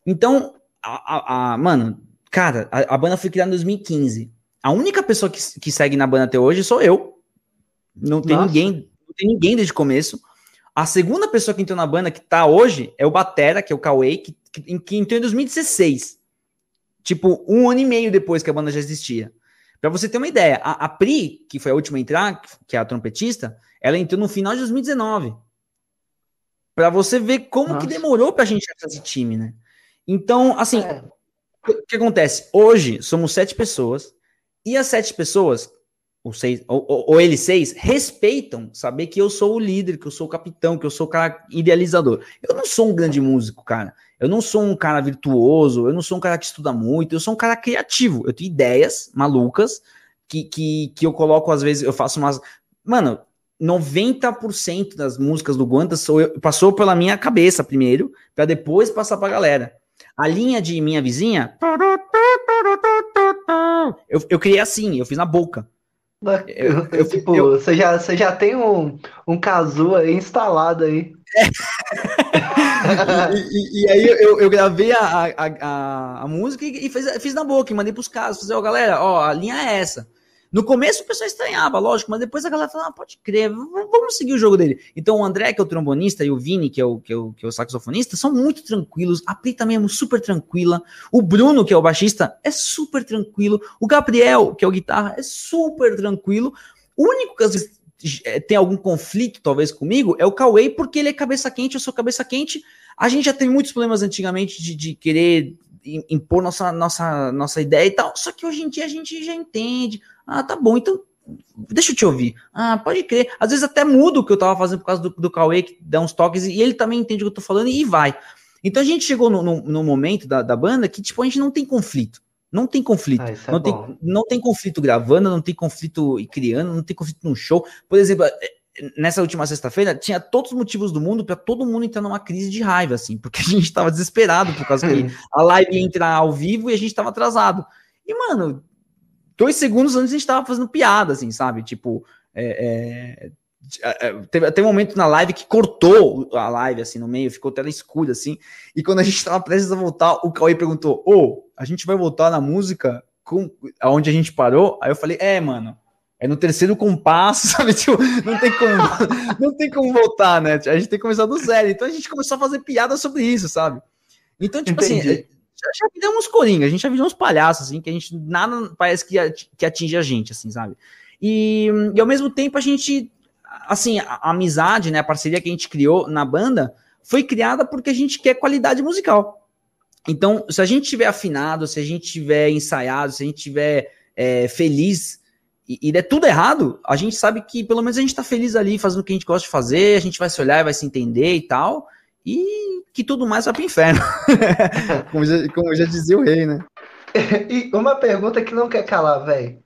Então, a, a, a mano, cara, a, a, banda foi criada em 2015. A única pessoa que, que segue na banda até hoje sou eu. Não tem Nossa. ninguém, não tem ninguém desde o começo. A segunda pessoa que entrou na banda que tá hoje é o Batera, que é o Cauê, que, que, que entrou em 2016. Tipo, um ano e meio depois que a banda já existia. Pra você ter uma ideia, a, a Pri, que foi a última a entrar, que é a trompetista, ela entrou no final de 2019. Para você ver como Nossa. que demorou para a gente fazer time, né? Então, assim, é. o que acontece? Hoje somos sete pessoas e as sete pessoas, ou, seis, ou, ou, ou, eles seis, respeitam saber que eu sou o líder, que eu sou o capitão, que eu sou o cara idealizador. Eu não sou um grande músico, cara. Eu não sou um cara virtuoso, eu não sou um cara que estuda muito, eu sou um cara criativo. Eu tenho ideias malucas que, que, que eu coloco, às vezes, eu faço umas. Mano, 90% das músicas do Guantas passou pela minha cabeça primeiro, para depois passar para a galera. A linha de minha vizinha. Eu, eu criei assim, eu fiz na boca. Eu, eu, tipo, eu, você, já, você já tem um, um casu aí instalado aí. É. [LAUGHS] e, e, aí eu, eu gravei a, a, a, música e, e fiz, fiz na boca, e mandei pros caras, fazer, ó, galera, ó, a linha é essa. No começo o pessoal estranhava, lógico, mas depois a galera falava, ah, pode crer, vamos seguir o jogo dele. Então o André, que é o trombonista, e o Vini, que é o, que é o, que é o saxofonista, são muito tranquilos. A Pri também é super tranquila. O Bruno, que é o baixista, é super tranquilo. O Gabriel, que é o guitarra, é super tranquilo. O único que às vezes tem algum conflito, talvez, comigo, é o Cauê, porque ele é cabeça quente, eu sou cabeça quente. A gente já teve muitos problemas antigamente de, de querer impor nossa, nossa, nossa ideia e tal. Só que hoje em dia a gente já entende. Ah, tá bom, então deixa eu te ouvir. Ah, pode crer. Às vezes até mudo o que eu tava fazendo por causa do, do Cauê, que dá uns toques, e ele também entende o que eu tô falando e vai. Então a gente chegou no, no, no momento da, da, banda que, tipo, a gente não tem conflito. Não tem conflito. Ah, é não, tem, não tem conflito gravando, não tem conflito criando, não tem conflito no show. Por exemplo, é, nessa última sexta-feira, tinha todos os motivos do mundo para todo mundo entrar numa crise de raiva, assim, porque a gente tava desesperado por causa que a live ia entrar ao vivo e a gente tava atrasado. E, mano, dois segundos antes a gente tava fazendo piada, assim, sabe? Tipo, é, é, é, teve, teve um momento na live que cortou a live, assim, no meio, ficou tela escura, assim, e quando a gente tava prestes a voltar, o Cauê perguntou, ô, oh, a gente vai voltar na música com, aonde a gente parou? Aí eu falei, é, mano, É no terceiro compasso, [LAUGHS] sabe? Tipo, não tem como, não tem como voltar, né? A gente tem que começar do zero. Então a gente começou a fazer piada sobre isso, sabe? Então, tipo assim, Entendi. assim, já, já viramos uns coringa, a gente já virou uns palhaços, assim, que a gente nada parece que, que atinge a gente, assim, sabe? E, e ao mesmo tempo a gente, assim, a, amizade, né, a parceria que a gente criou na banda foi criada porque a gente quer qualidade musical. Então, se a gente tiver afinado, se a gente tiver ensaiado, se a gente tiver é, feliz e, e der tudo errado, a gente sabe que pelo menos a gente tá feliz ali fazendo o que a gente gosta de fazer, a gente vai se olhar e vai se entender e tal, e que tudo mais vai pro inferno. [LAUGHS] como, já, como já dizia o rei, né? [LAUGHS] E uma pergunta que não quer calar, velho.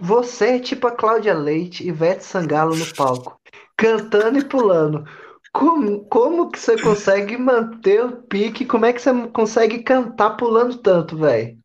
Você é tipo a Cláudia Leite e Ivete Sangalo no palco, cantando e pulando. Como, como que você consegue manter o pique? Como é que você consegue cantar pulando tanto, velho?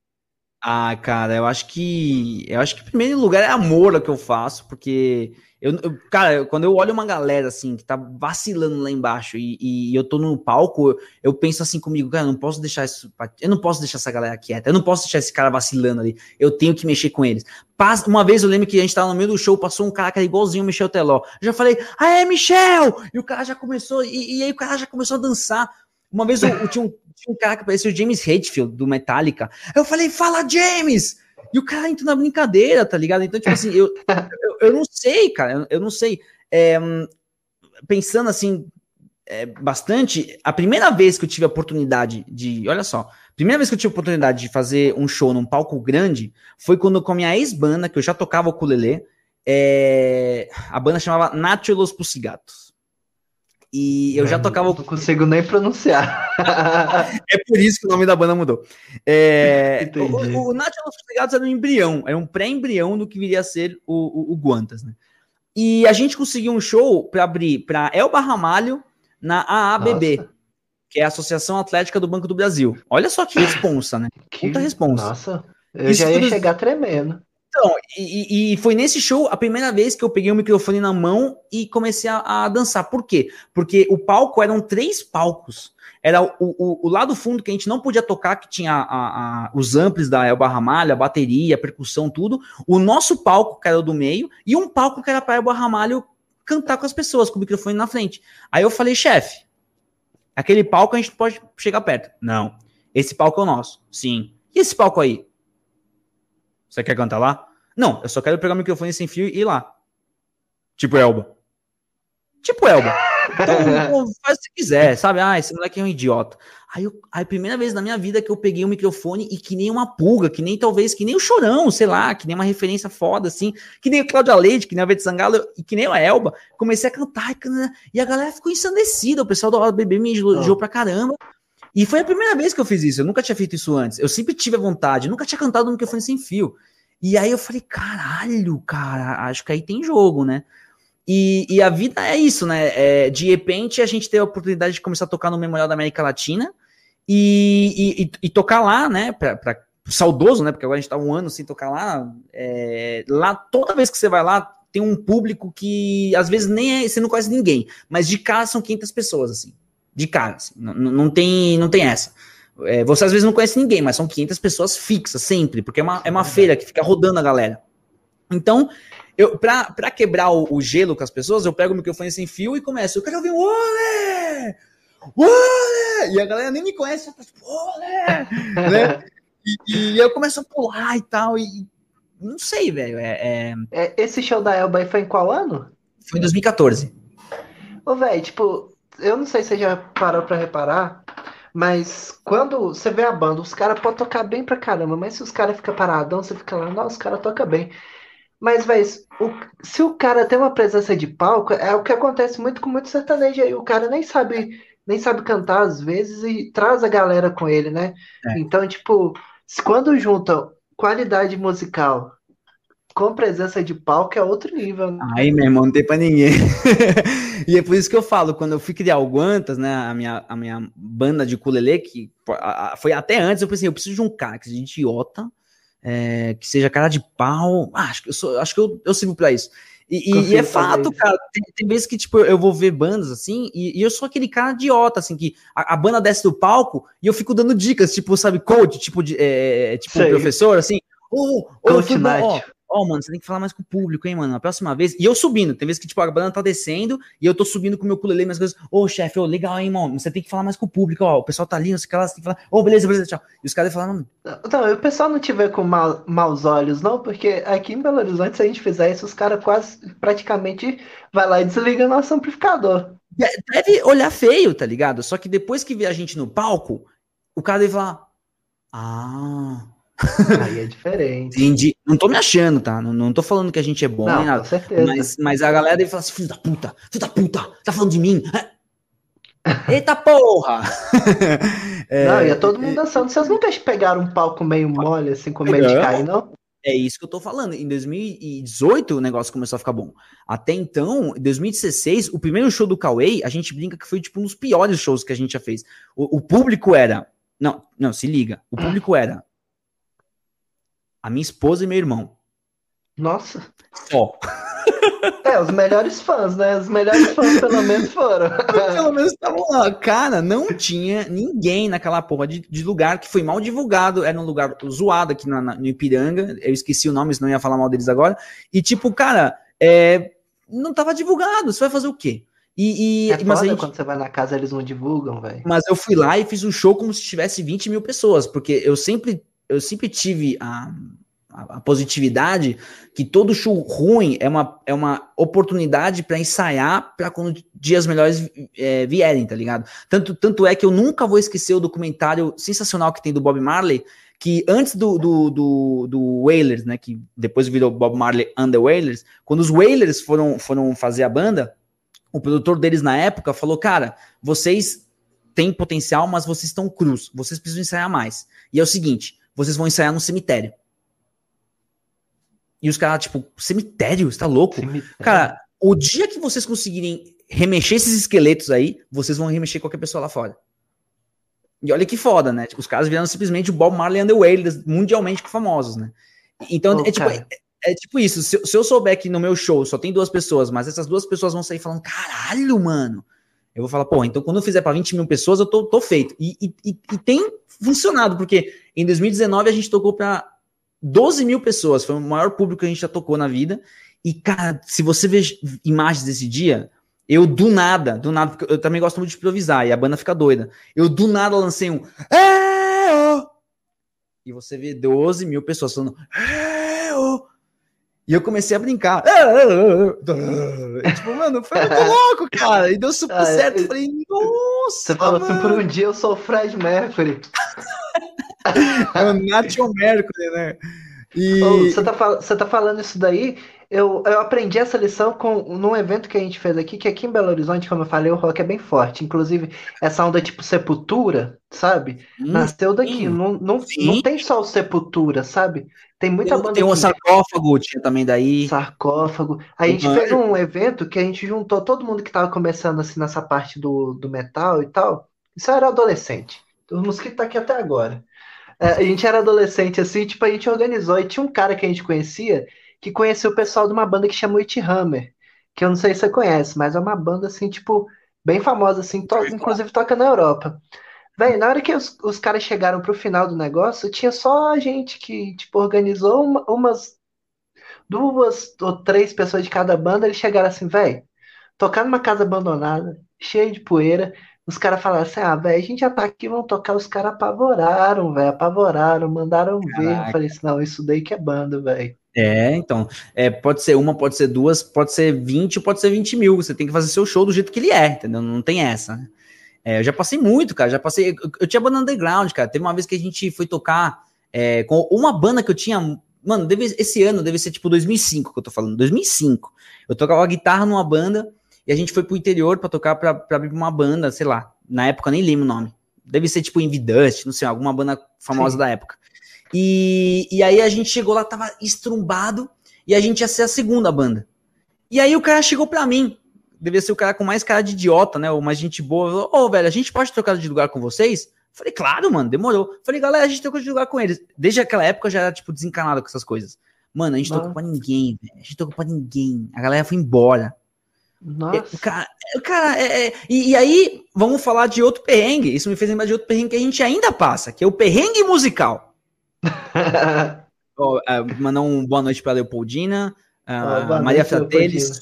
Ah, cara, eu acho que. Eu acho que, em primeiro lugar, é amor o que eu faço, porque. Eu, eu- cara, quando eu olho uma galera assim que tá vacilando lá embaixo e, e eu tô no palco, eu, penso assim comigo, cara, eu não posso deixar isso. Eu não posso deixar essa galera quieta, eu não posso deixar esse cara vacilando ali. Eu tenho que mexer com eles. Passa- uma vez eu lembro que a gente tava no meio do show, passou um cara que era igualzinho o Michel Teló. Eu já falei, ah, é Michel! E o cara já começou, e, e aí o cara já começou a dançar. Uma vez eu, eu tinha, um, tinha um cara que parecia o James Hetfield, do Metallica. Eu falei, fala, James! E o cara entrou na brincadeira, tá ligado? Então, tipo assim, eu, eu, eu não sei, cara, eu, não sei. É, pensando assim, é, bastante, a primeira vez que eu tive a oportunidade de. Olha só, primeira vez que eu tive a oportunidade de fazer um show num palco grande foi quando com a minha ex-banda, que eu já tocava o ukulele, é, a banda chamava Nacho Los Pussigatos. E eu já tocava o Não consigo nem pronunciar. [LAUGHS] é por isso que o nome da banda mudou. É, [LAUGHS] o, o, Los Fustigados era um embrião, era um pré-embrião do que viria a ser o, o, o Guantas, né? E a gente conseguiu um show para abrir para Elba Ramalho na AABB, Nossa, que é a Associação Atlética do Banco do Brasil. Olha só que responsa, né? que- Puta responsa. Nossa, eu Isso já ia tudo- chegar tremendo. Então, e, e- foi nesse show a primeira vez que eu peguei o microfone na mão e comecei a, a dançar. Por quê? Porque o palco eram três palcos. Era o, o, o lado fundo que a gente não podia tocar, que tinha a- a- os amplis da Elba Ramalho, a bateria, a percussão, tudo. O nosso palco, que era o do meio, e um palco que era para Elba Ramalho cantar com as pessoas, com o microfone na frente. Aí eu falei, chefe, aquele palco a gente pode chegar perto. Não. Esse palco é o nosso. Sim. E esse palco aí? Você quer cantar lá? Não, eu só quero pegar o microfone sem fio e ir lá. Tipo Elba. Tipo Elba. Então, [LAUGHS] faz o que você quiser, sabe? Ah, esse moleque é um idiota. Aí, eu, aí, primeira vez na minha vida que eu peguei o microfone e que nem uma pulga, que nem talvez, que nem o Chorão, sei lá, que nem uma referência foda, assim, que nem o Cláudia Leite, que nem a Vete Sangalo e que nem a Elba, comecei a cantar e, e a galera ficou ensandecida, o pessoal do BB me elogiou pra caramba. E foi a primeira vez que eu fiz isso, eu nunca tinha feito isso antes, eu sempre tive a vontade, nunca tinha cantado no microfone sem fio. E aí eu falei, caralho, cara, acho que aí tem jogo, né? E, e a vida é isso, né? É, de repente a gente teve a oportunidade de começar a tocar no Memorial da América Latina e, e- e- tocar lá, né? Pra, pra- saudoso, né? Porque agora a gente tá um ano sem tocar lá. é, lá, toda vez que você vai lá, tem um público que às vezes nem é, você não conhece ninguém, mas de cara são 500 pessoas, assim. De cara, assim, não, não tem, não tem essa. É, você às vezes não conhece ninguém, mas são 500 pessoas fixas sempre, porque é uma, é uma feira que fica rodando a galera. Então, eu, pra, pra quebrar o, o gelo com as pessoas, eu pego o microfone sem fio e começo. Eu quero ouvir um olé! Olé! E a galera nem me conhece, eu tô tipo, olé! [LAUGHS] né? E, e eu começo a pular e tal, e não sei, velho. É, é- É, esse show da Elba aí foi em qual ano? foi em 2014. Ô, velho, tipo, eu não sei se você já parou pra reparar, mas quando você vê a banda, os caras podem tocar bem pra caramba, mas se os caras ficam paradão, você fica lá, nossa, os caras tocam bem. Mas, velho, se o cara tem uma presença de palco, é o que acontece muito com muito sertanejo aí. O cara nem sabe, nem sabe cantar às vezes e traz a galera com ele, né? É. Então, tipo, se- quando junta qualidade musical com presença de palco, é outro nível, né? Aí, meu irmão, não tem pra ninguém. [LAUGHS] e é por isso que eu falo, quando eu fui criar o Guantas, né, a minha, a minha banda de ukulele, que foi até antes, eu pensei, eu preciso de um cara que seja idiota, é, que seja cara de pau, ah, acho que eu, sou, acho que eu, eu sirvo pra isso. E, e- e é fato, isso. cara, tem, tem vezes que, tipo, eu vou ver bandas, assim, e, e eu sou aquele cara idiota, assim, que a, a banda desce do palco e eu fico dando dicas, tipo, sabe, coach, tipo, de, é, tipo, Sei. professor, assim, Coach fui bom, ó. Ó, ó, mano, você tem que falar mais com o público, hein, mano, a próxima vez. E eu subindo, tem vezes que, tipo, a banda tá descendo e eu tô subindo com o meu ukulele, minhas coisas. Ô, chefe, ô, legal, hein, mano, você tem que falar mais com o público, ó, o pessoal tá ali, não sei o que lá, você tem que falar, ô, beleza, beleza, tchau. E os caras falando, Não, o pessoal não te vê com mal- maus olhos, não, porque aqui em Belo Horizonte, se a gente fizer isso, os caras quase, praticamente, vai lá e desliga nosso amplificador. deve olhar feio, tá ligado? Só que depois que vê a gente no palco, o cara deve falar, ah, [LAUGHS] Aí é diferente. entendi. Não tô me achando, tá? Não, não tô falando que a gente é bom Não, nem com nada. certeza. Mas, mas a galera deve falar assim, filho da puta, filho da puta, tá falando de mim? É. Eita porra! [LAUGHS] É, Não, ia todo mundo dançando. Vocês nunca pegaram um palco meio mole, assim, com medo de cair, não? É isso que eu tô falando. Em 2018 o negócio começou a ficar bom. Até então, em 2016, o primeiro show do Cauê, a gente brinca que foi tipo um dos piores shows que a gente já fez. O, o público era. Não, não, se liga. O público era. A minha esposa e meu irmão. Nossa. Só. É, os melhores fãs, né? Os melhores fãs, pelo menos, foram. [LAUGHS] Pelo menos estavam lá. Cara, não tinha ninguém naquela porra de, de lugar que foi mal divulgado. Era um lugar zoado aqui na, na- no Ipiranga. Eu esqueci o nome, senão eu ia falar mal deles agora. E, tipo, cara, é, não tava divulgado. Você vai fazer o quê? E, e- É mas, foda gente- quando você vai na casa, eles não divulgam, velho. mas eu fui lá e fiz um show como se tivesse 20 mil pessoas, porque eu sempre, eu sempre tive a, a, a positividade que todo show ruim é uma, é uma oportunidade para ensaiar para quando dias melhores é, vierem, tá ligado? Tanto, tanto é que eu nunca vou esquecer o documentário sensacional que tem do Bob Marley, que antes do, do, do, do Wailers, né, que depois virou Bob Marley and the Wailers, quando os Wailers foram, foram fazer a banda, o produtor deles na época falou, cara, vocês têm potencial, mas vocês estão crus, vocês precisam ensaiar mais. E é o seguinte, vocês vão ensaiar no cemitério. E os caras, tipo, cemitério? Você tá louco? Cemitério. Cara, o dia que vocês conseguirem remexer esses esqueletos aí, vocês vão remexer qualquer pessoa lá fora. E olha que foda, né? Tipo, os caras viraram simplesmente o Bob Marley and the Wailers, mundialmente famosos, né? Então, Ô, é, tipo, é, é tipo isso. Se, se eu souber que no meu show só tem duas pessoas, mas essas duas pessoas vão sair falando, caralho, mano. Eu vou falar, pô, então quando eu fizer pra 20 mil pessoas, eu tô, tô feito. E, e- e- tem funcionado, porque em 2019 a gente tocou pra 12 mil pessoas. Foi o maior público que a gente já tocou na vida. E, cara, se você vê imagens desse dia, eu do nada, do nada, porque eu também gosto muito de improvisar e a banda fica doida. Eu do nada lancei um. "É, ó", E você vê 12 mil pessoas falando. "É, ó". E eu comecei a brincar. "É, é, é". E, tipo, mano, foi muito [LAUGHS] louco, cara. E deu super Ah, certo. é- Eu falei, nossa. Você falou assim, por um dia eu sou o Fred Mercury. É o Nacho Mercury, né? E. Você, tá, você tá falando isso daí? Eu, eu aprendi essa lição com, num evento que a gente fez aqui, que aqui em Belo Horizonte, como eu falei, o rock é bem forte. Inclusive, essa onda tipo Sepultura, sabe? Hum, Nasceu daqui. Não, não, Sim. não tem só o Sepultura, sabe? Tem muita tem, banda tem um aqui. sarcófago, tinha também daí. Sarcófago. A gente Uhum. fez um evento que a gente juntou todo mundo que tava começando assim nessa parte do, do metal e tal. Isso era adolescente. Os mosquitos tá aqui até agora. É, a gente era adolescente assim, tipo, a gente organizou. E tinha um cara que a gente conhecia que conhecia o pessoal de uma banda que chama It Hammer. Que eu não sei se você conhece, mas é uma banda assim, tipo, bem famosa, assim, to- inclusive toca na Europa. Véi, na hora que os, os caras chegaram pro final do negócio, tinha só a gente que, tipo, organizou uma- umas duas ou três pessoas de cada banda, eles chegaram assim, velho, tocar numa casa abandonada, cheia de poeira. Os caras falaram assim, ah, velho, a gente já tá aqui, vamos tocar. Os caras apavoraram, velho, apavoraram, mandaram ver. Eu Caraca. falei assim, não, isso daí que é banda, velho. É, então. É, pode ser uma, pode ser duas, pode ser 20, pode ser 20 mil. Você tem que fazer seu show do jeito que ele é, entendeu? Não tem essa. né? É, eu já passei muito, cara. Já passei. Eu, eu tinha banda underground, cara. Teve uma vez que a gente foi tocar é, com uma banda que eu tinha. Mano, deve, esse ano deve ser tipo 2005 que eu tô falando. 2005. Eu tocava guitarra numa banda e a gente foi pro interior pra tocar pra, pra abrir uma banda, sei lá. Na época eu nem lembro o nome. Deve ser tipo Invidust, não sei, alguma banda famosa Sim. da época. E, e aí a gente chegou lá, tava estrumbado, e a gente ia ser a segunda banda. E aí o cara chegou pra mim, devia ser o cara com mais cara de idiota, né? Ou mais gente boa. Ô, velho, a gente pode trocar de lugar com vocês? Falei, claro, mano, demorou. Falei, galera, a gente trocou de lugar com eles. Desde aquela época eu já era, tipo, desencanado com essas coisas. Mano, a gente Nossa. tocou pra ninguém, velho. A gente tocou pra ninguém. A galera foi embora. É, Nossa. cara, é, cara é, é, e, e aí, vamos falar de outro perrengue. Isso me fez lembrar de outro perrengue que a gente ainda passa, que é o perrengue musical. [LAUGHS] Ó, uh, mandar um boa noite para Leopoldina, uh, boa Maria Frateles.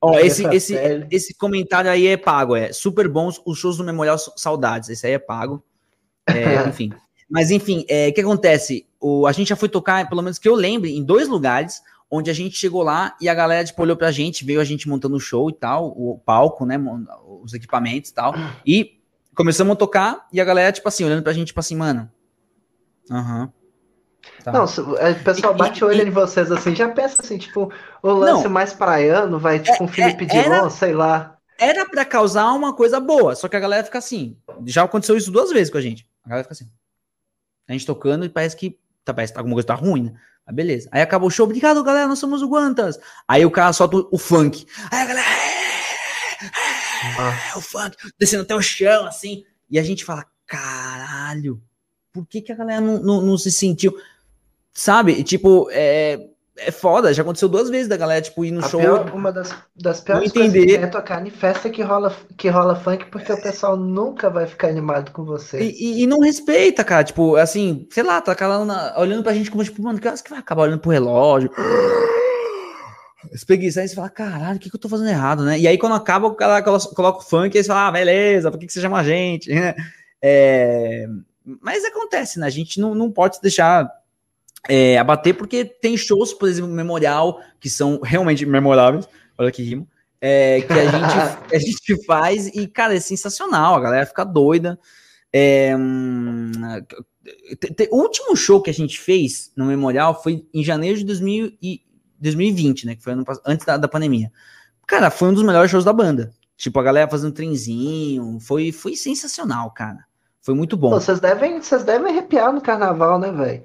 Ó, Maria esse, esse, esse comentário aí é pago, é super bons os shows do Memorial Saudades, esse aí é pago. É, [LAUGHS] enfim. Mas enfim, é, o que acontece? O, a gente já foi tocar, pelo menos que eu lembre, em dois lugares, onde a gente chegou lá e a galera tipo, olhou pra gente, veio a gente montando o show e tal, o palco, né, os equipamentos e tal, e começamos a tocar e a galera, tipo assim, olhando pra gente, tipo assim, mano, aham, tá. Não, é, o pessoal E- bate e- o olho em vocês assim, já pensa assim, tipo, o lance Não. mais praiano vai, tipo, um Felipe é- era- Dilon, sei lá. Era pra causar uma coisa boa, só que a galera fica assim, já aconteceu isso duas vezes com a gente, a galera fica assim, a gente tocando e parece que, tá, parece que alguma coisa tá ruim, né? Mas beleza. Aí acabou o show, obrigado galera, nós somos o Guantas. Aí o cara solta o, o funk. Aí a galera, Ah, o funk, descendo até o chão, assim. E a gente fala, caralho, por que, que a galera não, não, não se sentiu? Sabe? Tipo, é, é foda, já aconteceu duas vezes da galera, tipo, ir no a show. pior- uma das, das piores Não coisas que entender. é tocar em festa que rola, que rola funk, porque o pessoal nunca vai ficar animado com você. E, e- e não respeita, cara. Tipo, assim, sei lá, tá cara na- olhando pra gente como, tipo, mano, que horas que vai acabar olhando pro relógio? [GASPS] Espreguiçar e você fala, caralho, o que, que eu tô fazendo errado, né? E aí, quando acaba, o cara colo- coloca o funk e aí você fala, ah, beleza, por que, que você chama a gente? né? [LAUGHS] É, Mas acontece, né? A gente não, não pode deixar é, abater, porque tem shows, por exemplo, memorial, que são realmente memoráveis. Olha que rimo. é, que a gente, [LAUGHS] a gente faz e, cara, é sensacional. A galera fica doida. É, hum, o último show que a gente fez no Memorial foi em janeiro de 2000 e 2020, né? Que foi ano antes da, da pandemia. Cara, foi um dos melhores shows da banda. Tipo, a galera fazendo trenzinho. Foi, foi sensacional, cara. Foi muito bom. Vocês devem, vocês devem arrepiar no carnaval, né, velho?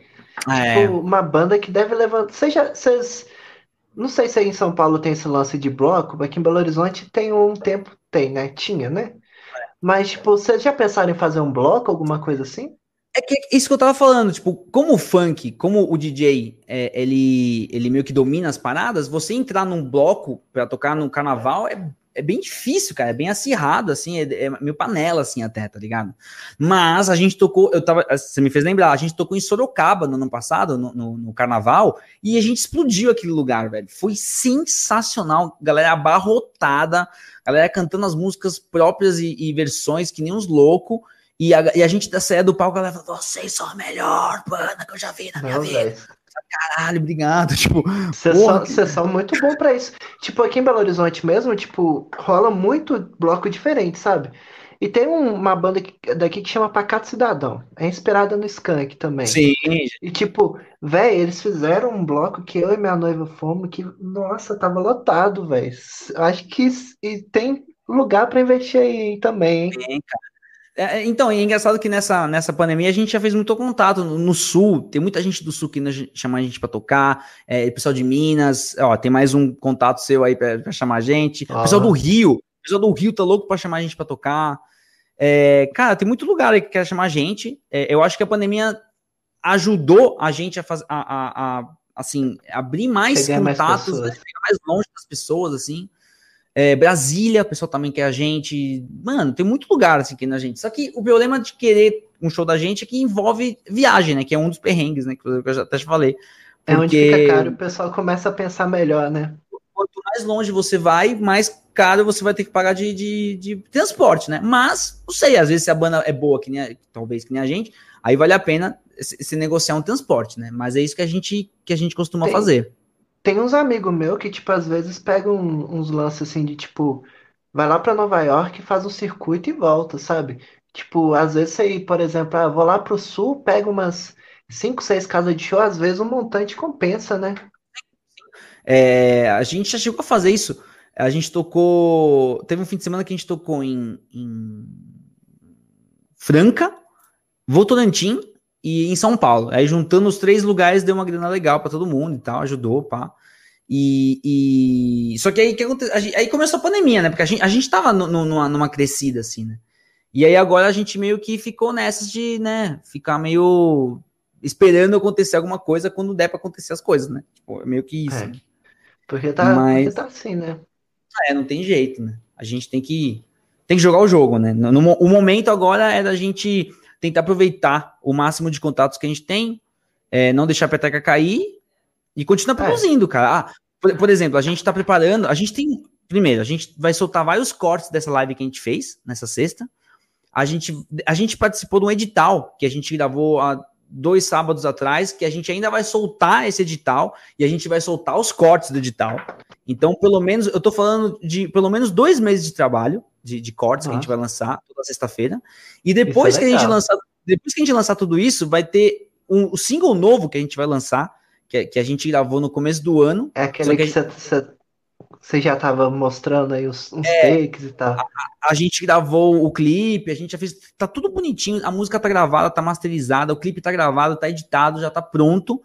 É, Tipo, uma banda que deve levantar. Seja, vocês. Não sei se aí em São Paulo tem esse lance de bloco, mas aqui em Belo Horizonte tem um tempo, tem, né? Tinha, né? Mas, tipo, vocês já pensaram em fazer um bloco, alguma coisa assim? É que isso que eu tava falando, tipo, como o funk, como o DJ, é, ele, ele meio que domina as paradas, você entrar num bloco pra tocar no carnaval é, é bem difícil, cara, é bem acirrado, assim, é, é meio panela, assim, até, tá ligado? Mas a gente tocou, eu tava, você me fez lembrar, a gente tocou em Sorocaba no ano passado, no, no, no carnaval, e a gente explodiu aquele lugar, velho, foi sensacional, galera abarrotada, galera cantando as músicas próprias e, e versões que nem uns loucos, e a, e a gente da saia do palco, a galera vocês são a melhor banda que eu já vi na minha Não, vida. velho. Caralho, obrigado. [LAUGHS] Tipo, Vocês Porra, são, vocês são muito bom pra isso. Tipo, aqui em Belo Horizonte mesmo, tipo, rola muito bloco diferente, sabe? E tem um- uma banda que- daqui que chama Pacato Cidadão. É inspirada no Skank também. sim, E tipo, velho, eles fizeram um bloco que eu e minha noiva fomos que, nossa, tava lotado, velho. Acho que e tem lugar pra investir aí também, hein? É, é, então, é engraçado que nessa, nessa pandemia a gente já fez muito contato no, no sul. Tem muita gente do sul que chama a gente pra tocar. É, pessoal de Minas, ó, tem mais um contato seu aí pra, pra chamar a gente. Ah. Pessoal do Rio, pessoal do Rio tá louco pra chamar a gente pra tocar. É, cara, tem muito lugar aí que quer chamar a gente. É, eu acho que a pandemia ajudou a gente a fazer, a, a- a, assim, abrir mais Chegar mais contatos, pessoas. né, mais longe das pessoas, assim. É, Brasília, o pessoal também quer a gente. Mano, tem muito lugar assim que na gente. Só que o problema de querer um show da gente é que envolve viagem, né? Que é um dos perrengues, né? Que eu já até te falei. É onde Porque fica caro, o pessoal começa a pensar melhor, né? quanto mais longe você vai, mais caro você vai ter que pagar de, de, de transporte, né? Mas, não sei, às vezes se a banda é boa, que nem a- talvez que nem a gente, aí vale a pena se, se negociar um transporte, né? Mas é isso que a gente, que a gente costuma fazer. Tem uns amigos meus que, tipo, às vezes pegam uns lances assim de tipo, vai lá pra Nova York, faz um circuito e volta, sabe? Tipo, às vezes você, por exemplo, ah, vou lá pro sul, pega umas 5, 6 casas de show, às vezes um montante compensa, né? É, a gente já chegou a fazer isso. A gente tocou. Teve um fim de semana que a gente tocou em, em Franca, Votorantim e em São Paulo. Aí juntando os três lugares deu uma grana legal para todo mundo e tal, ajudou, pá. E, e- só que aí que aconteceu? Aí começou a pandemia, né? Porque a gente, a gente tava no- no- numa, numa crescida, assim, né? E aí agora a gente meio que ficou nessas de, né, ficar meio esperando acontecer alguma coisa quando der pra acontecer as coisas, né? Tipo, é meio que isso. É. né? Porque tá, Mas- porque tá assim, né? É, não tem jeito, né? A gente tem que tem que jogar o jogo, né? No, no- o momento agora é da gente tentar aproveitar o máximo de contatos que a gente tem, é, não deixar a peteca cair e continuar produzindo, é. cara. Ah, por, por, exemplo, a gente tá preparando, a gente tem. Primeiro, a gente vai soltar vários cortes dessa live que a gente fez nessa sexta. A gente, a gente participou de um edital que a gente gravou há dois sábados atrás, que a gente ainda vai soltar esse edital e a gente vai soltar os cortes do edital. Então, pelo menos, eu tô falando de pelo menos dois meses de trabalho de, de cortes Nossa. que a gente vai lançar toda sexta-feira. E depois é que a gente lançar, depois que a gente lançar tudo isso, vai ter um, o single novo que a gente vai lançar, que, que a gente gravou no começo do ano. É aquele que, você já tava mostrando aí os, uns é, takes e tal. A, a, gente gravou o clipe, a gente já fez. Tá tudo bonitinho, a música tá gravada, tá masterizada, o clipe tá gravado, tá editado, já tá pronto.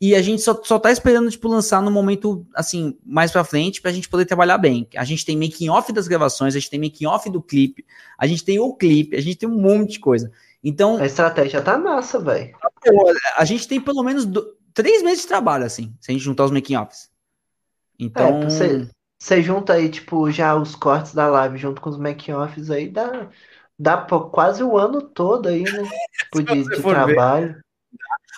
E a gente só, só tá esperando, tipo, lançar no momento, assim, mais pra frente, pra gente poder trabalhar bem. A gente tem making off das gravações, a gente tem making off do clipe, a gente tem o clipe, a gente tem um monte de coisa. Então. A estratégia tá massa, velho. A gente tem pelo menos três meses de trabalho, assim, se a gente juntar os making offs. Então. É, você, você junta aí, tipo, já os cortes da live junto com os making offs aí, dá, dá quase o ano todo aí, né? [LAUGHS] Tipo, de, de trabalho. Ver.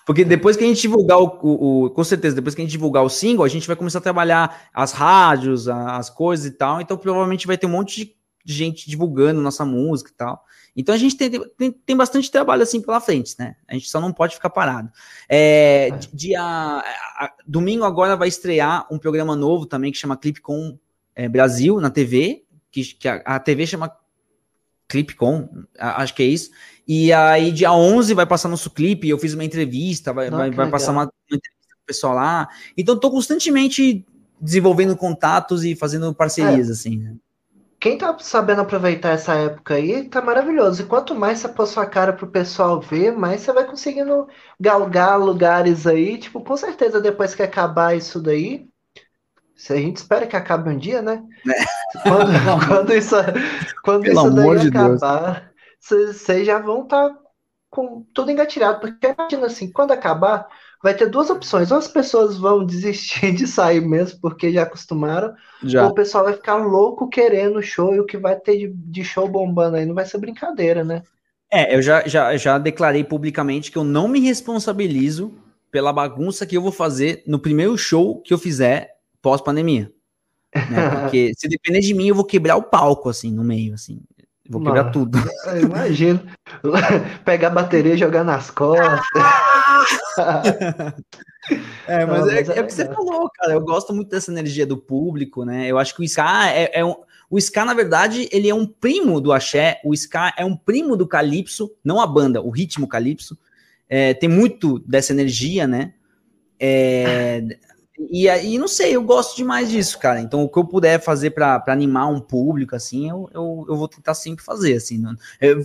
Porque depois que a gente divulgar o, o, o, Com certeza, depois que a gente divulgar o single, a gente vai começar a trabalhar as rádios, as coisas e tal. Então, provavelmente vai ter um monte de gente divulgando nossa música e tal. Então a gente tem, tem, tem bastante trabalho assim pela frente, né? A gente só não pode ficar parado. É, dia, a, domingo agora vai estrear um programa novo também que chama Clip com é, Brasil na TV, que, que a, a, TV chama Clip com, acho que é isso. E aí dia 11 vai passar nosso clipe, eu fiz uma entrevista, vai, vai, vai passar uma, uma entrevista com o pessoal lá. Então tô constantemente desenvolvendo contatos e fazendo parcerias, é. assim, né? quem tá sabendo aproveitar essa época aí, tá maravilhoso. E quanto mais você pôr sua cara pro pessoal ver, mais você vai conseguindo galgar lugares aí. Tipo, com certeza depois que acabar isso daí, se a gente espera que acabe um dia, né? É. Quando, [LAUGHS] quando isso, quando isso daí acabar, vocês já vão estar tá com tudo engatilhado. Porque imagina assim, quando acabar, vai ter duas opções. Ou as pessoas vão desistir [LAUGHS] de sair mesmo, porque já acostumaram, já. ou o pessoal vai ficar louco querendo show e o que vai ter de, de show bombando aí não vai ser brincadeira, né? É, eu já, já, já declarei publicamente que eu não me responsabilizo pela bagunça que eu vou fazer no primeiro show que eu fizer pós-pandemia. Né? [LAUGHS] Porque se depender de mim, eu vou quebrar o palco, assim, no meio, assim. Vou quebrar Mano, tudo. [LAUGHS] Imagino. [LAUGHS] Pegar a bateria e jogar nas costas. [LAUGHS] é, mas, Não, é, mas é, é, o que você falou, cara. Eu gosto muito dessa energia do público, né? Eu acho que o Ska é, é um. O Ska, na verdade, ele é um primo do axé. O Ska é um primo do calypso, não a banda, o ritmo calypso. É, tem muito dessa energia, né? É, e aí, não sei, eu gosto demais disso, cara. Então, o que eu puder fazer para animar um público, assim, eu, eu, eu vou tentar sempre fazer, assim. Não, eu,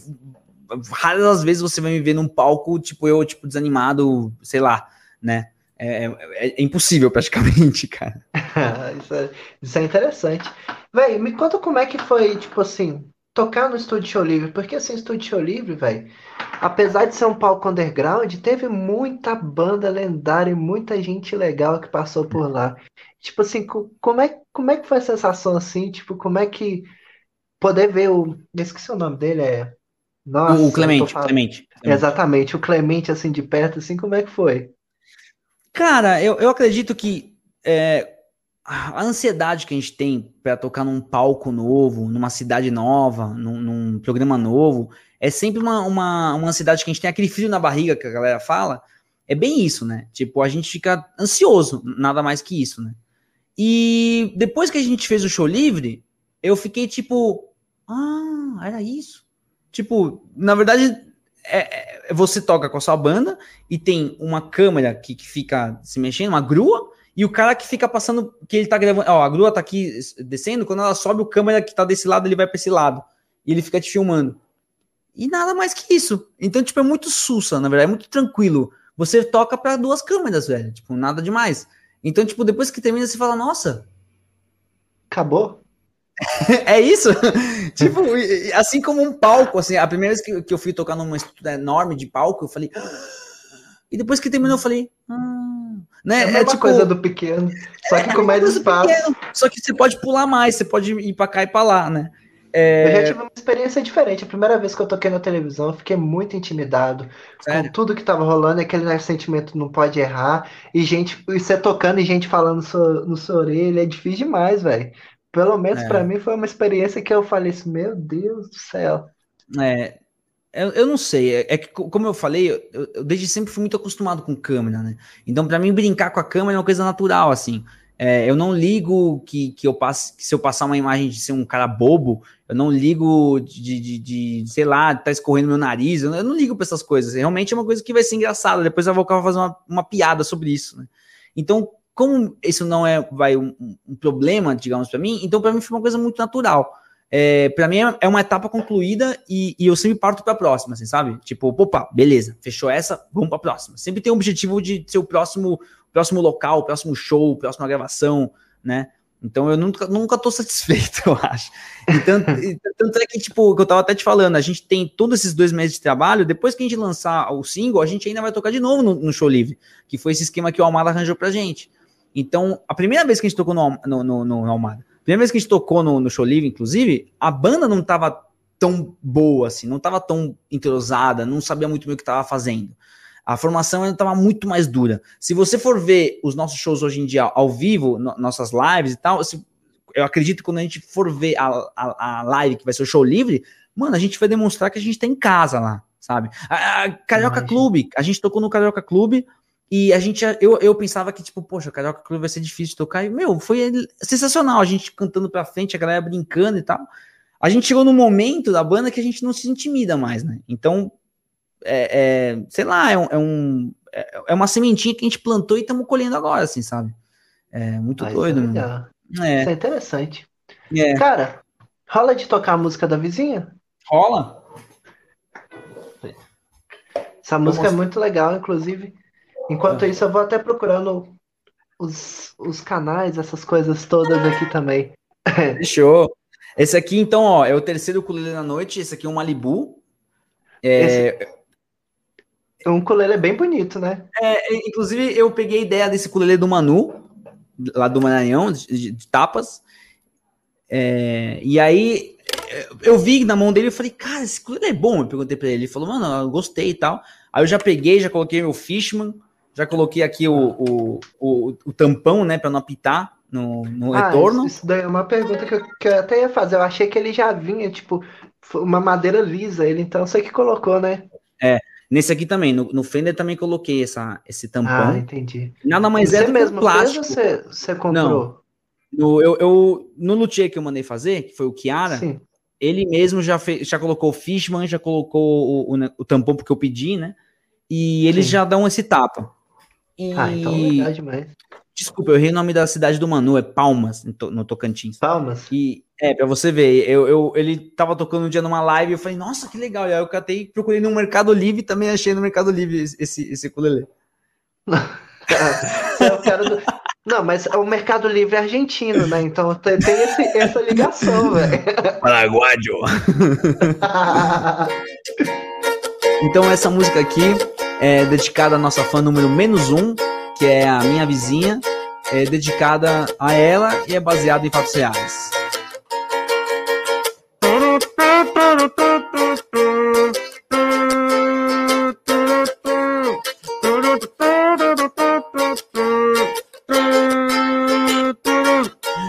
raras as vezes você vai me ver num palco, tipo, eu, tipo, desanimado, sei lá, né? É, é, é impossível, [LAUGHS] praticamente, cara. [LAUGHS] isso, é, isso é interessante. Véi, me conta como é que foi, tipo assim, tocar no Estúdio Show Livre, porque assim, Estúdio Show Livre, velho, apesar de ser um palco underground, teve muita banda lendária e muita gente legal que passou por lá. Tipo assim, como é, como é que foi a sensação assim? Tipo, como é que poder ver o. Esqueci o nome dele, é. Nossa, o Clemente, falando... Clemente, Clemente. Exatamente, o Clemente assim de perto, assim, como é que foi? Cara, eu, eu acredito que é, a ansiedade que a gente tem para tocar num palco novo, numa cidade nova, num, num programa novo, é sempre uma, uma, uma ansiedade que a gente tem, aquele frio na barriga que a galera fala, é bem isso, né? Tipo, a gente fica ansioso, nada mais que isso, né? E depois que a gente fez o show livre, eu fiquei tipo, ah, era isso. Tipo, na verdade, é, é, você toca com a sua banda e tem uma câmera que, que fica se mexendo, uma grua, e o cara que fica passando, que ele tá gravando, ó, a grua tá aqui descendo, quando ela sobe, o câmera que tá desse lado, ele vai para esse lado. E ele fica te filmando. E nada mais que isso. Então, tipo, é muito sussa, na verdade, é muito tranquilo. Você toca para duas câmeras, velho. Tipo, nada demais. Então, tipo, depois que termina, você fala, nossa. Acabou? [LAUGHS] é isso? [LAUGHS] tipo, assim como um palco, assim, a primeira vez que, que eu fui tocar numa estrutura enorme de palco, eu falei. [GASPS] E depois que terminou, eu falei. Ah, né? É, é tipo coisa do pequeno, só que é, com mais espaço. Pequeno, só que você pode pular mais, você pode ir para cá e para lá, né? É... Eu já tive uma experiência diferente. A primeira vez que eu toquei na televisão, eu fiquei muito intimidado Sério? com tudo que tava rolando, aquele sentimento não pode errar, e gente, e você tocando e gente falando no seu, no sua orelha, é difícil demais, velho. Pelo menos É. pra mim foi uma experiência que eu falei assim, meu Deus do céu. É, eu, eu não sei, é, é que, co- como eu falei, eu, eu desde sempre fui muito acostumado com câmera, né? Então, pra mim, brincar com a câmera é uma coisa natural, assim. É, eu não ligo que, que eu passe, que se eu passar uma imagem de ser um cara bobo, eu não ligo de, de, de, sei lá, tá escorrendo meu nariz, eu não, eu não ligo pra essas coisas. Realmente é uma coisa que vai ser engraçada. Depois eu vou acabar fazer uma, uma piada sobre isso, né? Então, como isso não é vai, um, um problema, digamos, pra mim, então pra mim foi uma coisa muito natural é, para mim é- é uma etapa concluída e, e eu sempre parto para a próxima, assim, sabe? Tipo, opa, beleza, fechou essa, vamos para a próxima. Sempre tem o objetivo de ser o próximo, próximo local, o próximo show, próxima gravação, né? Então eu nunca, nunca tô [LAUGHS] satisfeito, eu acho. E tanto, e tanto é que, tipo, que eu tava até te falando, a gente tem todos esses dois meses de trabalho, depois que a gente lançar o single, a gente ainda vai tocar de novo no, no show livre, que foi esse esquema que o Almada arranjou pra gente. Então, a primeira vez que a gente tocou no, no, no, no Almada, primeira vez que a gente tocou no, no show livre, inclusive, a banda não tava tão boa assim, não tava tão entrosada, não sabia muito bem o que tava fazendo. A formação ainda tava muito mais dura. Se você for ver os nossos shows hoje em dia ao vivo, no- nossas lives e tal, se- eu acredito que quando a gente for ver a, a, a live, que vai ser o show livre, mano, a gente vai demonstrar que a gente tá em casa lá, sabe? A, a Carioca Imagina. Clube, a gente tocou no Carioca Clube e a gente, eu, eu pensava que, tipo, poxa, o Carioca Clube vai ser difícil de tocar. E, meu, foi sensacional. A gente cantando pra frente, a galera brincando e tal. A gente chegou num momento da banda que a gente não se intimida mais, né? Então, é, é, sei lá, é, um, é, um- é- é uma sementinha que a gente plantou e estamos colhendo agora, assim, sabe? É muito é doido, mano. legal. Isso É, é interessante. é. Cara, rola de tocar a música da vizinha? Rola? Essa música é muito legal, inclusive. Enquanto Ah. isso, eu vou até procurando os, os canais, essas coisas todas aqui também. [LAUGHS] Fechou. Esse aqui, então, ó, é o terceiro ukulele da noite. Esse aqui é um Malibu. É, Um ukulele bem bonito, né? é, inclusive, eu peguei a ideia desse ukulele do Manu, lá do Maranhão, de, de- tapas. É, e aí, é, eu vi na mão dele e falei, cara, esse ukulele é bom. Eu perguntei pra ele. Ele falou, mano, eu gostei e tal. Aí eu já peguei, já coloquei meu Fishman, já coloquei aqui o, o, o, o tampão, né, pra não apitar no, no Ah, retorno. isso, isso daí é uma pergunta que eu, que eu até ia fazer. Eu achei que ele já vinha, tipo, uma madeira lisa, ele então você que colocou, né? Nesse aqui também, no, no Fender também coloquei essa, esse Ah, tampão. entendi. Nada mais você é do que mesmo plástico. fez ou você, você comprou? No, eu, eu, no luthier que eu mandei fazer, que foi o Kiara, Sim. ele mesmo já, fez, já colocou o Fishman, já colocou o, o, o tampão porque eu pedi, né? E eles Sim. já dão esse tapa. E, Ah, então legal demais. desculpa, eu errei o nome da cidade do Manu, é Palmas, no, To- no Tocantins. Palmas. E é, pra você ver, eu, eu, ele tava tocando um dia numa live e eu falei, nossa, que legal. E aí eu catei, procurei no Mercado Livre e também achei no Mercado Livre esse, esse, ukulele. [LAUGHS] Quero do- Não, mas o Mercado Livre é argentino, né? Então tem, tem esse- essa ligação, [LAUGHS] velho. Paraguaio. [LAUGHS] Então essa música aqui é dedicada à nossa fã número menos um, que é a minha vizinha, é dedicada a ela e é baseada em fatos reais.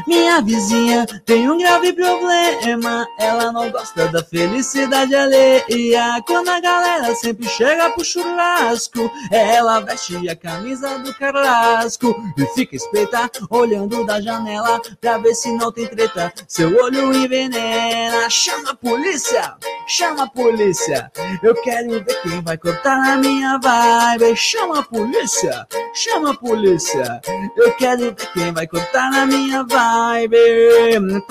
Minha vizinha tem um grave problema. Ela não gosta da felicidade alheia. Quando a galera sempre chega pro churrasco, ela veste a camisa do Carrasco e fica espreita, olhando da janela pra ver se não tem treta. Seu olho envenena. Chama a polícia! Chama a polícia! Eu quero ver quem vai cortar a minha vibe. Chama a polícia! Chama a polícia! Eu quero ver quem vai cortar a minha vibe. Hey!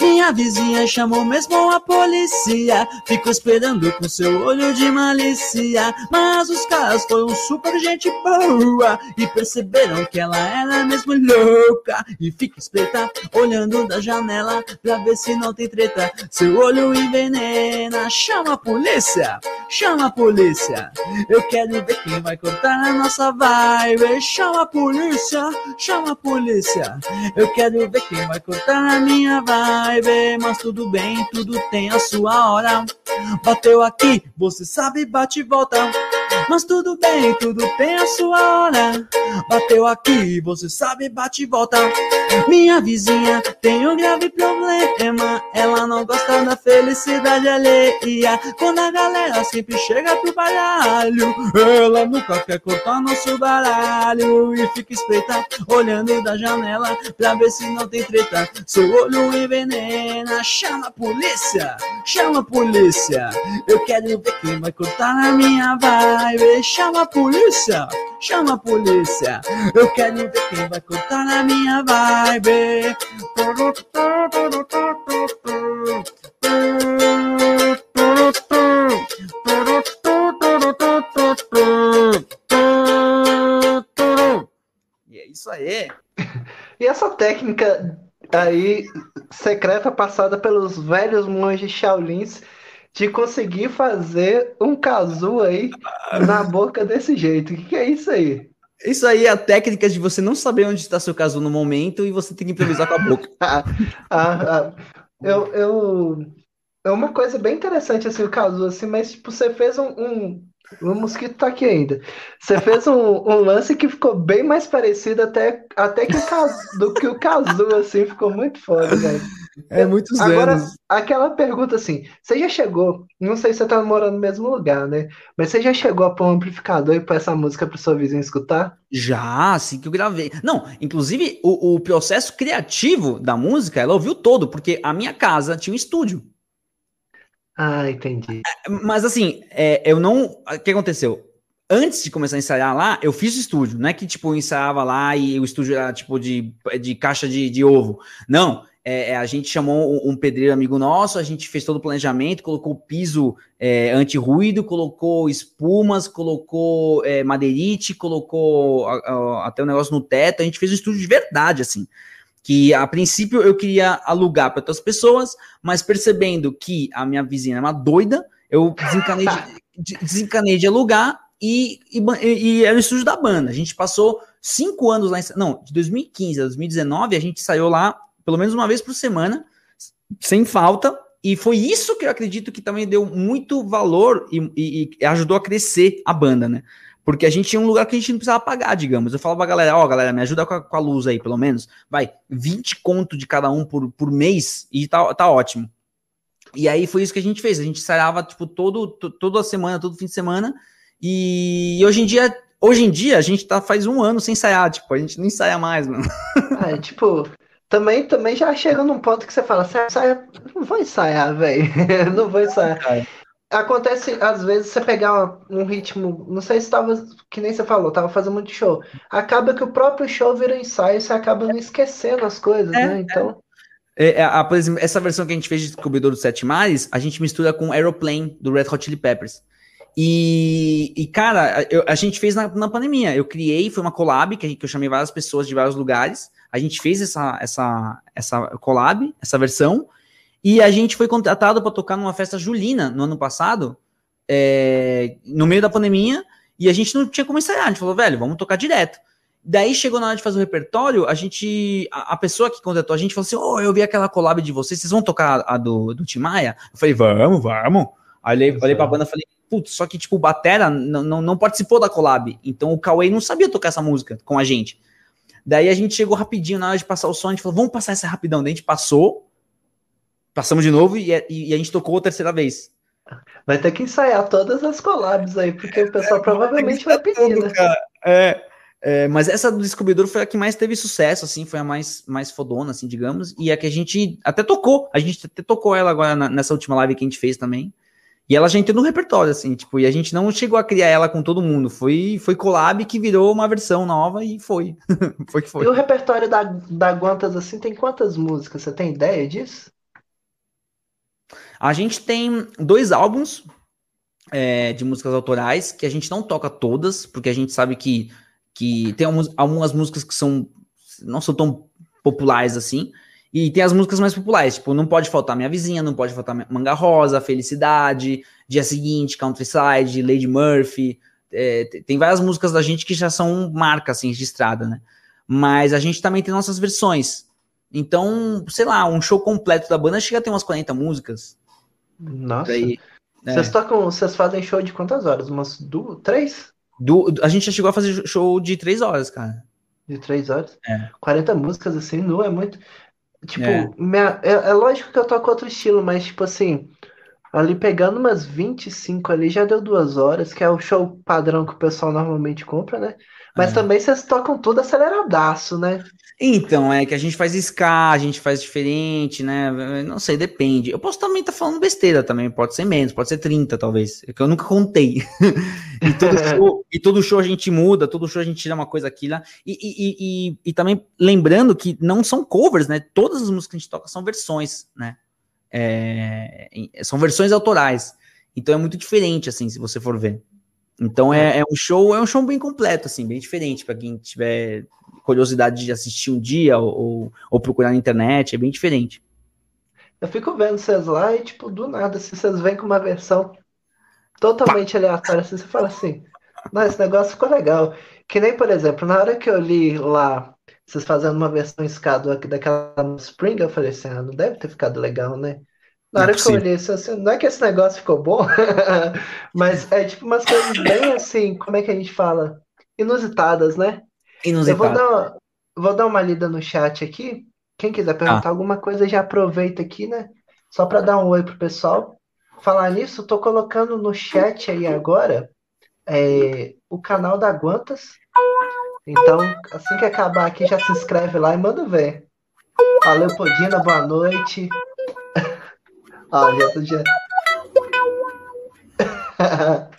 Minha vizinha chamou mesmo a polícia. Ficou esperando com seu olho de malícia. Mas os caras foram super gente boa. E perceberam que ela era mesmo louca. E fica espreita, olhando da janela. Pra ver se não tem treta. Seu olho envenena. Chama a polícia! chama a polícia. Eu quero ver quem vai cortar a nossa vibe. Chama a polícia, chama a polícia. Eu quero ver quem vai cortar a minha vibe. Mas tudo bem, tudo tem a sua hora. Bateu aqui, você sabe, bate e volta. Mas tudo bem, tudo tem a sua hora. Bateu aqui, você sabe, bate e volta. Minha vizinha tem um grave problema. Ela não gosta da felicidade alheia. Quando a galera sempre chega pro baralho, ela nunca quer cortar nosso baralho. E fica espreita, olhando da janela pra ver se não tem treta. Seu olho envenena. Chama a polícia, chama a polícia. Eu quero ver quem vai cortar a minha vibe. Chama a polícia, chama a polícia. Eu quero ver quem vai cortar a minha vibe. E é isso aí. E essa técnica aí secreta passada pelos velhos monges Shaolins de conseguir fazer um casu aí na boca desse jeito. O que, que é isso aí? Isso aí é a técnica de você não saber onde está seu caso no momento e você tem que improvisar com a boca. [LAUGHS] Ah, ah, ah, eu, eu, é uma coisa bem interessante assim o casu assim, mas tipo você fez um, um o mosquito tá aqui ainda. Você fez um, um lance que ficou bem mais parecido até, até que o casu, do que o casu assim, ficou muito foda, velho. É muitos Agora, anos. aquela pergunta assim, você já chegou, não sei se você tá morando no mesmo lugar, né? Mas você já chegou a pôr um amplificador e pôr essa música pro seu vizinho escutar? Já, assim que eu gravei. Não, inclusive o, o processo criativo da música, ela ouviu todo, porque a minha casa tinha um estúdio. Ah, entendi. Mas assim, é, eu não. O que aconteceu? Antes de começar a ensaiar lá, eu fiz estúdio. Não é que, tipo, eu ensaiava lá e o estúdio era, tipo, de, de caixa de, de ovo. Não. É, é, a gente chamou um, um pedreiro amigo nosso, a gente fez todo o planejamento, colocou piso é, anti-ruído, colocou espumas, colocou é, madeirite, colocou a- a- até o negócio no teto. A gente fez um estúdio de verdade, assim. Que a princípio eu queria alugar para outras pessoas, mas percebendo que a minha vizinha era uma doida, eu desencanei de, [LAUGHS] de- desencanei de alugar e, e- e era o estúdio da banda. A gente passou cinco anos lá, em, não, de 2015 a 2019, a gente saiu lá pelo menos uma vez por semana, sem falta, e foi isso que eu acredito que também deu muito valor e, e- e ajudou a crescer a banda, né? Porque a gente tinha um lugar que a gente não precisava pagar, digamos. Eu falava pra galera, ó, galera, me ajuda com a, com a luz aí, pelo menos. Vai, 20 conto de cada um por, por mês e tá, tá ótimo. E aí foi isso que a gente fez. A gente ensaiava, tipo, todo, to- toda semana, todo fim de semana. E hoje em dia, hoje em dia, a gente tá faz um ano sem ensaiar, tipo, a gente não ensaia mais, mano. [LAUGHS] É, tipo, também, também já chega num ponto que você fala, "Você ensaia- não vou ensaiar, velho. [LAUGHS] Não vou ensaiar. Acontece, às vezes, você pegar um ritmo, não sei se tava, que nem você falou, tava fazendo muito show. Acaba que o próprio show vira ensaio e você acaba não esquecendo as coisas, É, né? Então, É, é, a- por exemplo, essa versão que a gente fez de Descobridor dos Sete Mares, a gente mistura com Aeroplane, do Red Hot Chili Peppers. E, e, cara, eu- a gente fez na, na pandemia. Eu criei, foi uma collab, que, a gente- que eu chamei várias pessoas de vários lugares. A gente fez essa, essa, essa collab, essa versão, e a gente foi contratado para tocar numa festa julina no ano passado, é, no meio da pandemia, e a gente não tinha como ensaiar. A gente falou, velho, vamos tocar direto. Daí chegou na hora de fazer o repertório, a gente. A, a pessoa que contratou a gente falou assim: Ô, eu vi aquela collab de vocês, vocês vão tocar a do, do Tim Maia? Eu falei, vamos, vamos. Aí olhei, olhei pra banda e falei, putz, só que tipo, o Batera não, não, não participou da collab. Então o Cauê não sabia tocar essa música com a gente. Daí a gente chegou rapidinho na hora de passar o som, a gente falou, vamos passar essa rapidão. Daí a gente passou, passamos de novo e, e a gente tocou a terceira vez. vai ter que ensaiar todas as collabs aí, porque o pessoal provavelmente vai pedir, né? É, é, mas essa do Descobridor foi a que mais teve sucesso, assim, foi a mais, mais fodona, assim, digamos, e a que a gente até tocou, a gente até tocou ela agora na- nessa última live que a gente fez também, e ela já entrou no repertório, assim, tipo, e a gente não chegou a criar ela com todo mundo, foi, foi collab que virou uma versão nova e foi, [LAUGHS] foi que E foi. o repertório da, da Guantas, assim, tem quantas músicas? Você tem ideia disso? A gente tem dois álbuns é, de músicas autorais que a gente não toca todas, porque a gente sabe que, que tem algumas, algumas músicas que são não são tão populares assim. E tem as músicas mais populares, tipo, não pode faltar Minha Vizinha, não pode faltar Manga Rosa, Felicidade, Dia Seguinte, Countryside, Lady Murphy. É, tem várias músicas da gente que já são marca, assim, registrada, né? Mas a gente também tem nossas versões. Então, sei lá, um show completo da banda chega a ter umas 40 músicas. Nossa. Daí, é. Vocês tocam, vocês fazem show de quantas horas? Umas duas, três? Do, a gente já chegou a fazer show de três horas, cara. De três horas? É. 40 músicas assim, não é muito. Tipo, é. Minha, é, é, lógico que eu toco outro estilo, mas tipo assim, ali pegando umas 25 ali já deu duas horas, que é o show padrão que o pessoal normalmente compra, né? Mas é. também vocês tocam tudo aceleradaço, né? Então, é que a gente faz ska, a gente faz diferente, né? Não sei, depende. Eu posso também estar tá falando besteira também, pode ser menos, pode ser 30 talvez, é que eu nunca contei. [LAUGHS] e, todo [LAUGHS] show, e todo show a gente muda, todo show a gente tira uma coisa aqui lá. E, e, e, e, também lembrando que não são covers, né? Todas as músicas que a gente toca são versões, né? É, são versões autorais. Então é muito diferente, assim, se você for ver. Então é, é, um show, é um show bem completo, assim, bem diferente para quem tiver curiosidade de assistir um dia ou, ou, procurar na internet, é bem diferente. Eu fico vendo vocês lá e, tipo, do nada, se vocês vêm com uma versão totalmente aleatória, assim, você fala assim, não, esse negócio ficou legal. Que nem, por exemplo, na hora que eu li lá, vocês fazendo uma versão escado daquela Spring, eu falei assim, ah, não deve ter ficado legal, né? Na hora é que eu olhei isso, assim, não é que esse negócio ficou bom, [LAUGHS] mas é tipo umas coisas bem assim, como é que a gente fala? Inusitadas, né? Inusitado. Eu vou dar, uma, vou dar uma lida no chat aqui. Quem quiser perguntar ah. alguma coisa, já aproveita aqui, né? Só para dar um oi pro pessoal. Falar nisso, tô colocando no chat aí agora é, o canal da Guantas. Então, assim que acabar aqui, já se inscreve lá e manda ver. Valeu, Podina, boa noite. [LAUGHS] Ah, já já. [LAUGHS]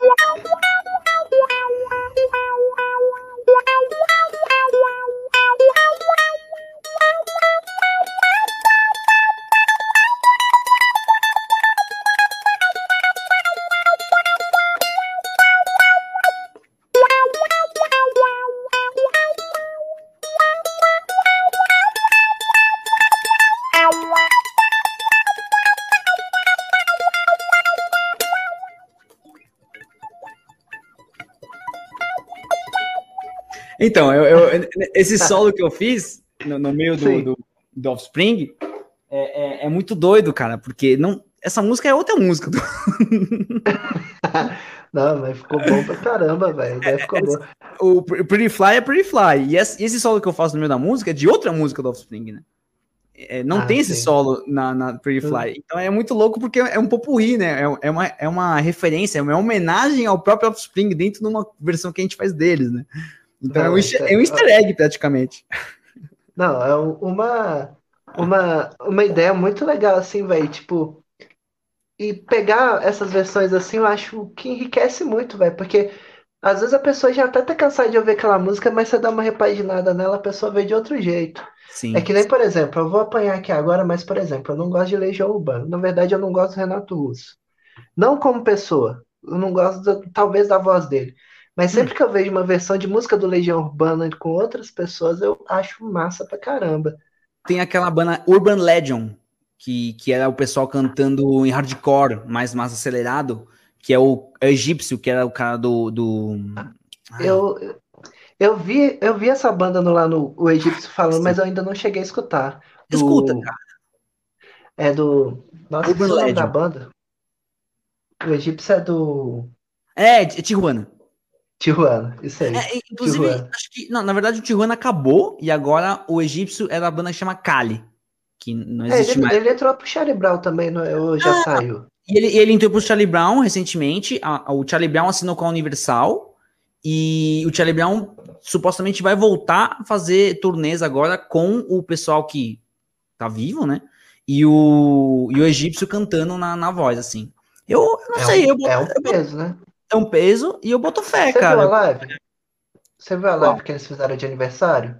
Então, eu, eu, esse solo que eu fiz no, no meio do, do, do, Offspring é, é, é, muito doido, cara, porque não, essa música é outra música. Do... [LAUGHS] não, mas ficou bom pra caramba, velho. É, ficou bom. O Pretty Fly é Pretty Fly. E esse, solo que eu faço no meio da música é de outra música do Offspring, né? É, não ah, tem sim. esse solo na, na Pretty hum. Fly. Então é muito louco porque é um popurri, né? É, é, uma, é uma referência, é uma homenagem ao próprio Offspring dentro de uma versão que a gente faz deles, né? Então não, é, um easter, é um easter egg, praticamente. Não, é uma, uma, uma ideia muito legal, assim, velho. Tipo, e pegar essas versões assim, eu acho que enriquece muito, velho. Porque às vezes a pessoa já até tá cansada de ouvir aquela música, mas você dá uma repaginada nela, a pessoa vê de outro jeito. Sim. É que nem, por exemplo, eu vou apanhar aqui agora, mas, por exemplo, eu não gosto de Legião Urbana. Na verdade, eu não gosto do Renato Russo. Não como pessoa. Eu não gosto, talvez, da voz dele. Mas sempre que eu vejo uma versão de música do Legião Urbana com outras pessoas, eu acho massa pra caramba. Tem aquela banda Urban Legend, que, que era o pessoal cantando em hardcore, mais mais acelerado, que é o egípcio, que era o cara do. do... Eu, eu, vi, eu vi essa banda no, lá no o egípcio falando, Sim. mas eu ainda não cheguei a escutar. Do, Escuta, cara. É do. Nossa, Urban Legend. da banda. O egípcio é do. É, é Tijuana. Tijuana, isso aí. É, inclusive, Tijuana. acho que. Não, na verdade, o Tijuana acabou e agora o egípcio é da banda que chama Kali. Que não é, existe é, ele, mais. Ele entrou pro Charlie Brown também, não, é? ou já ah, saiu? E ele, ele entrou pro Charlie Brown recentemente. A, a, o Charlie Brown assinou com a Universal. E o Charlie Brown supostamente vai voltar a fazer turnês agora com o pessoal que tá vivo, né? E o, e o egípcio cantando na, na voz, assim. Eu, eu não é sei. Um, eu, é um peso, né? É um peso e eu boto fé, Você cara. Viu a live? Você viu a live que eles fizeram de aniversário?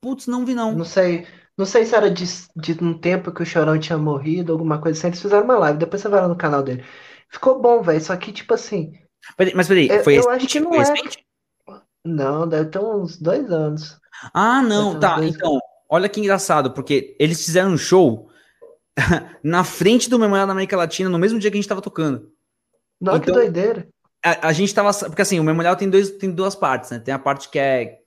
Putz, não vi não. Não sei, não sei se era de, de um tempo que o Chorão tinha morrido, alguma coisa assim. Eles fizeram uma live, depois você vai lá no canal dele. Ficou bom, velho. Só que, tipo assim. Peraí, mas peraí, foi eu, eu acho que não é. Não, deve ter uns dois anos. Ah, não, tá. Dois... Então, olha que engraçado, porque eles fizeram um show [LAUGHS] na frente do Memorial da América Latina no mesmo dia que a gente tava tocando. Não, então, que doideira. A, a, gente tava. Porque assim, o Memorial tem, dois, tem duas partes, né? Tem a parte que é,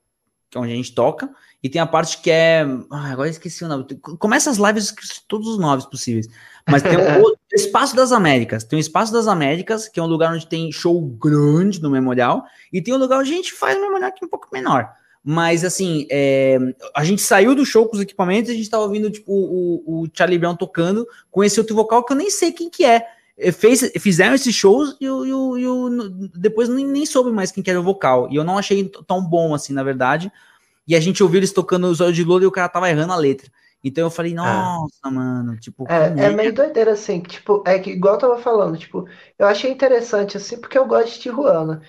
que é onde a gente toca, e tem a parte que é. Ah, agora esqueci o nome. Começa as lives todos os nomes possíveis. Mas [LAUGHS] tem o, Espaço das Américas. Tem o Espaço das Américas, que é um lugar onde tem show grande no Memorial, e tem um lugar onde a gente faz um Memorial que é um pouco menor. Mas, assim, é, a gente saiu do show com os equipamentos e a gente tava ouvindo, tipo, o, o Charlie Brown tocando com esse outro vocal que eu nem sei quem que é. É fez, fizeram esses shows e eu, eu, eu depois nem, nem soube mais quem que era o vocal. E eu não achei tão bom, assim, na verdade. E a gente ouviu eles tocando os olhos de louro e o cara tava errando a letra. Então eu falei, nossa, é. mano, tipo. É, é meio doideira, assim, tipo, é que igual eu tava falando, tipo, eu achei interessante, assim, porque eu gosto de Tijuana.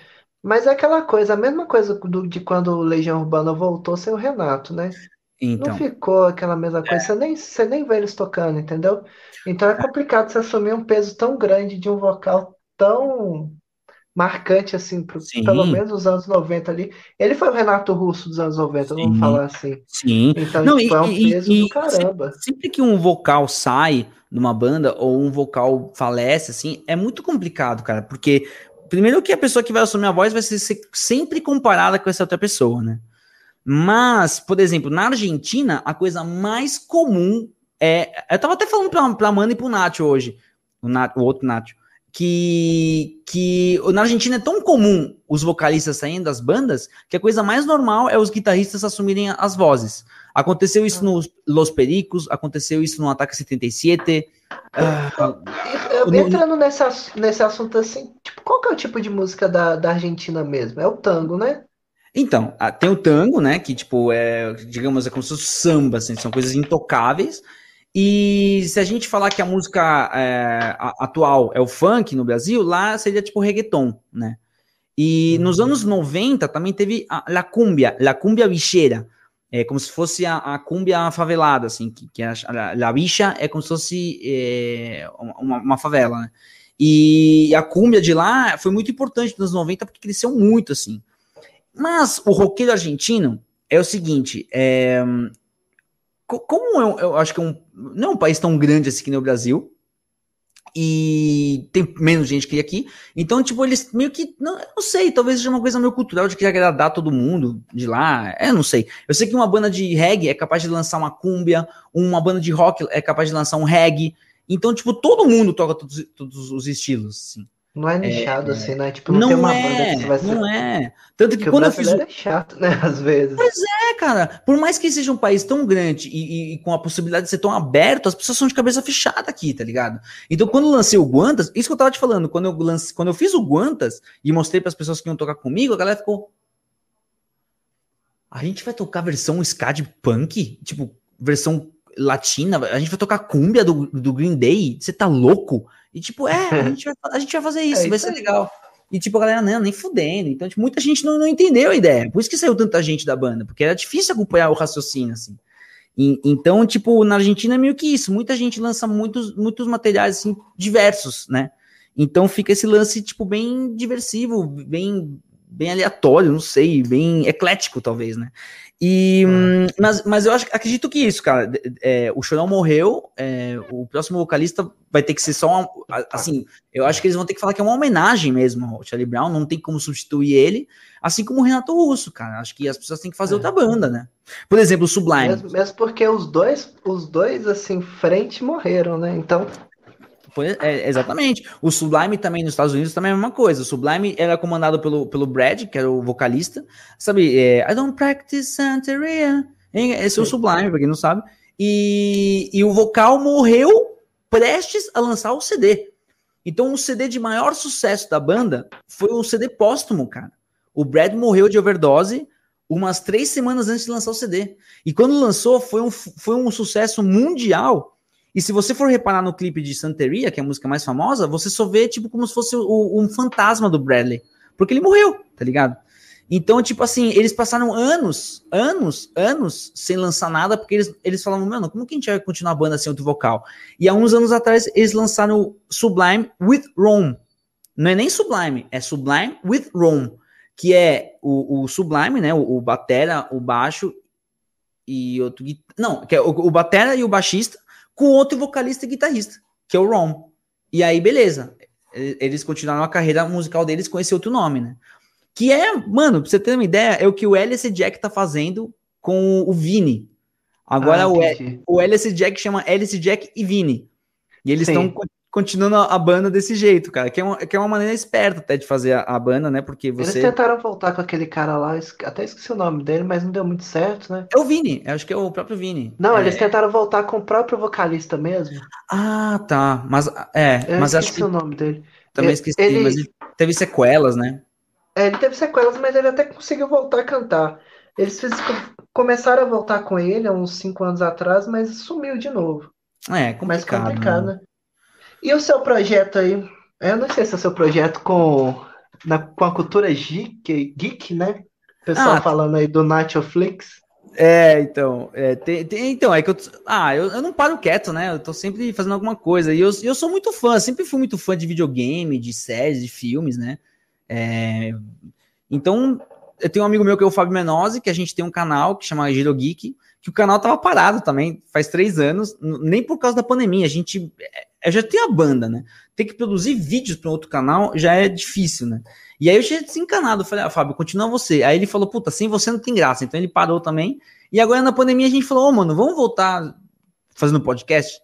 Mas é aquela coisa, a mesma coisa do, de quando o Legião Urbana voltou sem o Renato, né? Então. Não ficou aquela mesma coisa, é. você, nem, você nem vê eles tocando, entendeu? Então é complicado você assumir um peso tão grande de um vocal tão marcante, assim, pro, pelo menos nos anos 90 ali. Ele foi o Renato Russo dos anos 90, Sim. vamos falar assim. Sim. Então, Não, tipo, e, é um peso e, do caramba. Sempre, sempre que um vocal sai numa banda ou um vocal falece, assim, é muito complicado, cara, porque Primeiro que a pessoa que vai assumir a voz vai ser sempre comparada com essa outra pessoa, né? Mas, por exemplo, na Argentina, a coisa mais comum é. Eu tava até falando pra, pra Amanda e pro Nacho hoje, o, Nath, o outro Nacho, que, que na Argentina é tão comum os vocalistas saindo das bandas que a coisa mais normal é os guitarristas assumirem as vozes. Aconteceu isso nos Los Pericos, aconteceu isso no Ataque 77. Uh, entrando nesse, nesse assunto assim, tipo, qual que é o tipo de música da, da Argentina mesmo? É o tango, né? Então, tem o tango, né? Que, tipo, é, digamos, é como se fosse samba, assim, são coisas intocáveis. E se a gente falar que a música é, atual é o funk no Brasil, lá seria tipo reggaeton, né? E nos uhum. anos 90 também teve a La Cumbia, La Cumbia Bicheira, é como se fosse a, a cumbia favelada, assim, que, que a, a, bicha é como se fosse é, uma, uma, favela, né? E a cumbia de lá foi muito importante nos 90 porque cresceu muito, assim. Mas o roqueiro argentino é o seguinte, é, como eu, eu, acho que é um, não é um país tão grande assim que no Brasil, e tem menos gente que aqui. Então, tipo, eles meio que. Não, não sei, talvez seja uma coisa meio cultural de querer agradar todo mundo de lá. É, não sei. Eu sei que uma banda de reggae é capaz de lançar uma cúmbia, uma banda de rock é capaz de lançar um reggae. Então, tipo, todo mundo toca todos, todos os estilos, assim. Não é nichado é, assim, né? Tipo, não, não tem uma é, banda que você vai ser. Não é. Tanto que Porque quando eu fiz. é chato, né? [LAUGHS] Às vezes. Pois é, cara. Por mais que seja um país tão grande e, e, com a possibilidade de ser tão aberto, as pessoas são de cabeça fechada aqui, tá ligado? Então, quando eu lancei o Guantas, isso que eu tava te falando, quando eu, lance, quando eu fiz o Guantas e mostrei para as pessoas que iam tocar comigo, a galera ficou. A gente vai tocar versão ska de punk? Tipo, versão latina? A gente vai tocar cumbia do, do Green Day? Você tá louco? E tipo, é, a [LAUGHS] gente vai, a gente vai fazer isso, é, vai ser legal. E tipo, a galera, não, nem fudendo. Então, tipo, muita gente não, não entendeu a ideia. Por isso que saiu tanta gente da banda, porque era difícil acompanhar o raciocínio, assim. E, então, tipo, na Argentina é meio que isso. Muita gente lança muitos, muitos materiais, assim, diversos, né? Então fica esse lance, tipo, bem diversivo, bem, bem aleatório, não sei, bem eclético, talvez, né? E, hum, mas, mas eu acho, acredito que isso, cara. É, o Chorão morreu, é, o próximo vocalista vai ter que ser só uma, assim, eu acho que eles vão ter que falar que é uma homenagem mesmo ao Charlie Brown, não tem como substituir ele, assim como o Renato Russo, cara. Acho que as pessoas têm que fazer é. outra banda, né? Por exemplo, o Sublime. Mesmo, mesmo porque os dois, os dois assim, frente morreram, né? Então é, exatamente. O Sublime também nos Estados Unidos também é a mesma coisa. O Sublime era comandado pelo, pelo Brad, que era o vocalista. Sabe, é, I don't practice Santeria. Esse é o Sublime, pra quem não sabe. E, e o vocal morreu prestes a lançar o CD. Então, o CD de maior sucesso da banda foi o CD póstumo, cara. O Brad morreu de overdose umas três semanas antes de lançar o CD. E quando lançou, foi um, foi um sucesso mundial e se você for reparar no clipe de Santeria, que é a música mais famosa, você só vê, tipo, como se fosse o, um fantasma do Bradley. Porque ele morreu, tá ligado? Então, tipo assim, eles passaram anos, anos, anos sem lançar nada, porque eles, eles falavam, mano, como que a gente vai continuar a banda sem outro vocal? E há uns anos atrás, eles lançaram Sublime with Rome. Não é nem Sublime, é Sublime with Rome, que é o, o Sublime, né, o, o batera, o baixo e outro. Não, que é o, o batera e o baixista, com outro vocalista e guitarrista, que é o Ron. E aí, beleza. Eles continuaram a carreira musical deles com esse outro nome, né? Que é, mano, pra você ter uma ideia, é o que o LS Jack tá fazendo com o Vini. Agora ah, o, o LS Jack chama LS Jack e Vini. E eles estão continuando a banda desse jeito, cara. Que é uma, que é uma maneira esperta até de fazer a, a banda, né? Porque você. Eles tentaram voltar com aquele cara lá, até esqueci o nome dele, mas não deu muito certo, né? É o Vini, acho que é o próprio Vini. Não, é... eles tentaram voltar com o próprio vocalista mesmo. Ah, tá. Mas é, Eu mas acho que o nome dele. Também esqueci, ele... mas ele teve sequelas, né? É, ele teve sequelas, mas ele até conseguiu voltar a cantar. Eles fiz... começaram a voltar com ele há uns cinco anos atrás, mas sumiu de novo. É, complicado. Mais complicado, né? E o seu projeto aí? Eu não sei se é o seu projeto com, na, com a cultura geek, geek né? O pessoal ah, falando aí do Netflix. É, então, é, tem, tem, então, é que eu, ah, eu, eu não paro quieto, né? Eu tô sempre fazendo alguma coisa. E eu, eu sou muito fã, sempre fui muito fã de videogame, de séries, de filmes, né? É, então, eu tenho um amigo meu que é o Fábio Menozzi, que a gente tem um canal que chama Giro Geek, que o canal tava parado também, faz três anos, nem por causa da pandemia. A gente eu já tenho a banda, né? Ter que produzir vídeos para outro canal já é difícil, né? E aí eu tinha desencanado, falei, ah, Fábio, continua você. Aí ele falou, puta, sem você não tem graça. Então ele parou também. E agora na pandemia a gente falou, ô, oh, mano, vamos voltar fazendo podcast?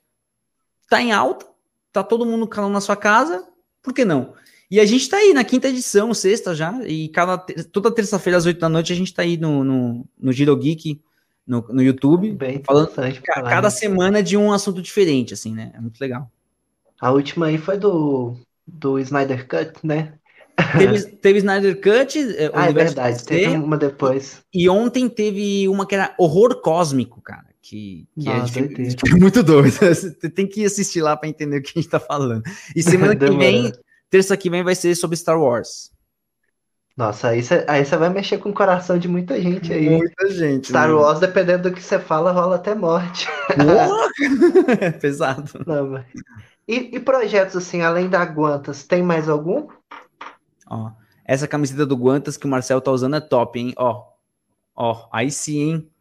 Tá em alta, tá todo mundo calando na sua casa, por que não? E a gente tá aí na quinta edição, sexta já, e cada, toda terça-feira às oito da noite a gente tá aí no, no, no Giro Geek, no, no YouTube, Bem falando cada semana de um assunto diferente, assim, né? É muito legal. A última aí foi do, do Snyder Cut, né? Teve, [LAUGHS] teve Snyder Cut. É, ah, é verdade, teve uma depois. E, ontem teve uma que era Horror Cósmico, cara. Que, que é Nossa, [LAUGHS] é de, de, muito doido. Você [LAUGHS] tem que assistir lá para entender o que a gente tá falando. E semana que vem, terça que vem, vai ser sobre Star Wars. Nossa, aí você vai mexer com o coração de muita gente aí. Muita gente. Star né? Wars, dependendo do que você fala, rola até morte. Pesado. Não, mas... E, e, projetos assim, além da Guantas, tem mais algum? Ó, essa camiseta do Guantas que o Marcel tá usando é top, hein? Ó, ó, aí sim, hein?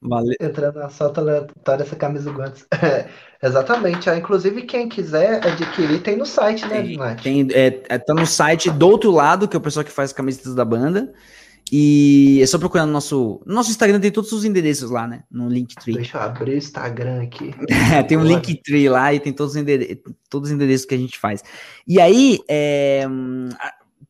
Valeu. Entrando na solta aleatória essa camisa do Guantas. [LAUGHS] exatamente. Ó. Inclusive, quem quiser adquirir, tem no site, né, Tem, tem é, é, tá no site do outro lado, que é o pessoal que faz camisetas da banda. E é só procurar no nosso, no nosso Instagram, tem todos os endereços lá, né? No Linktree. Deixa eu abrir o Instagram aqui. É, [LAUGHS] tem um Linktree lá e tem todos os, endereços, todos os endereços que a gente faz. E aí, é,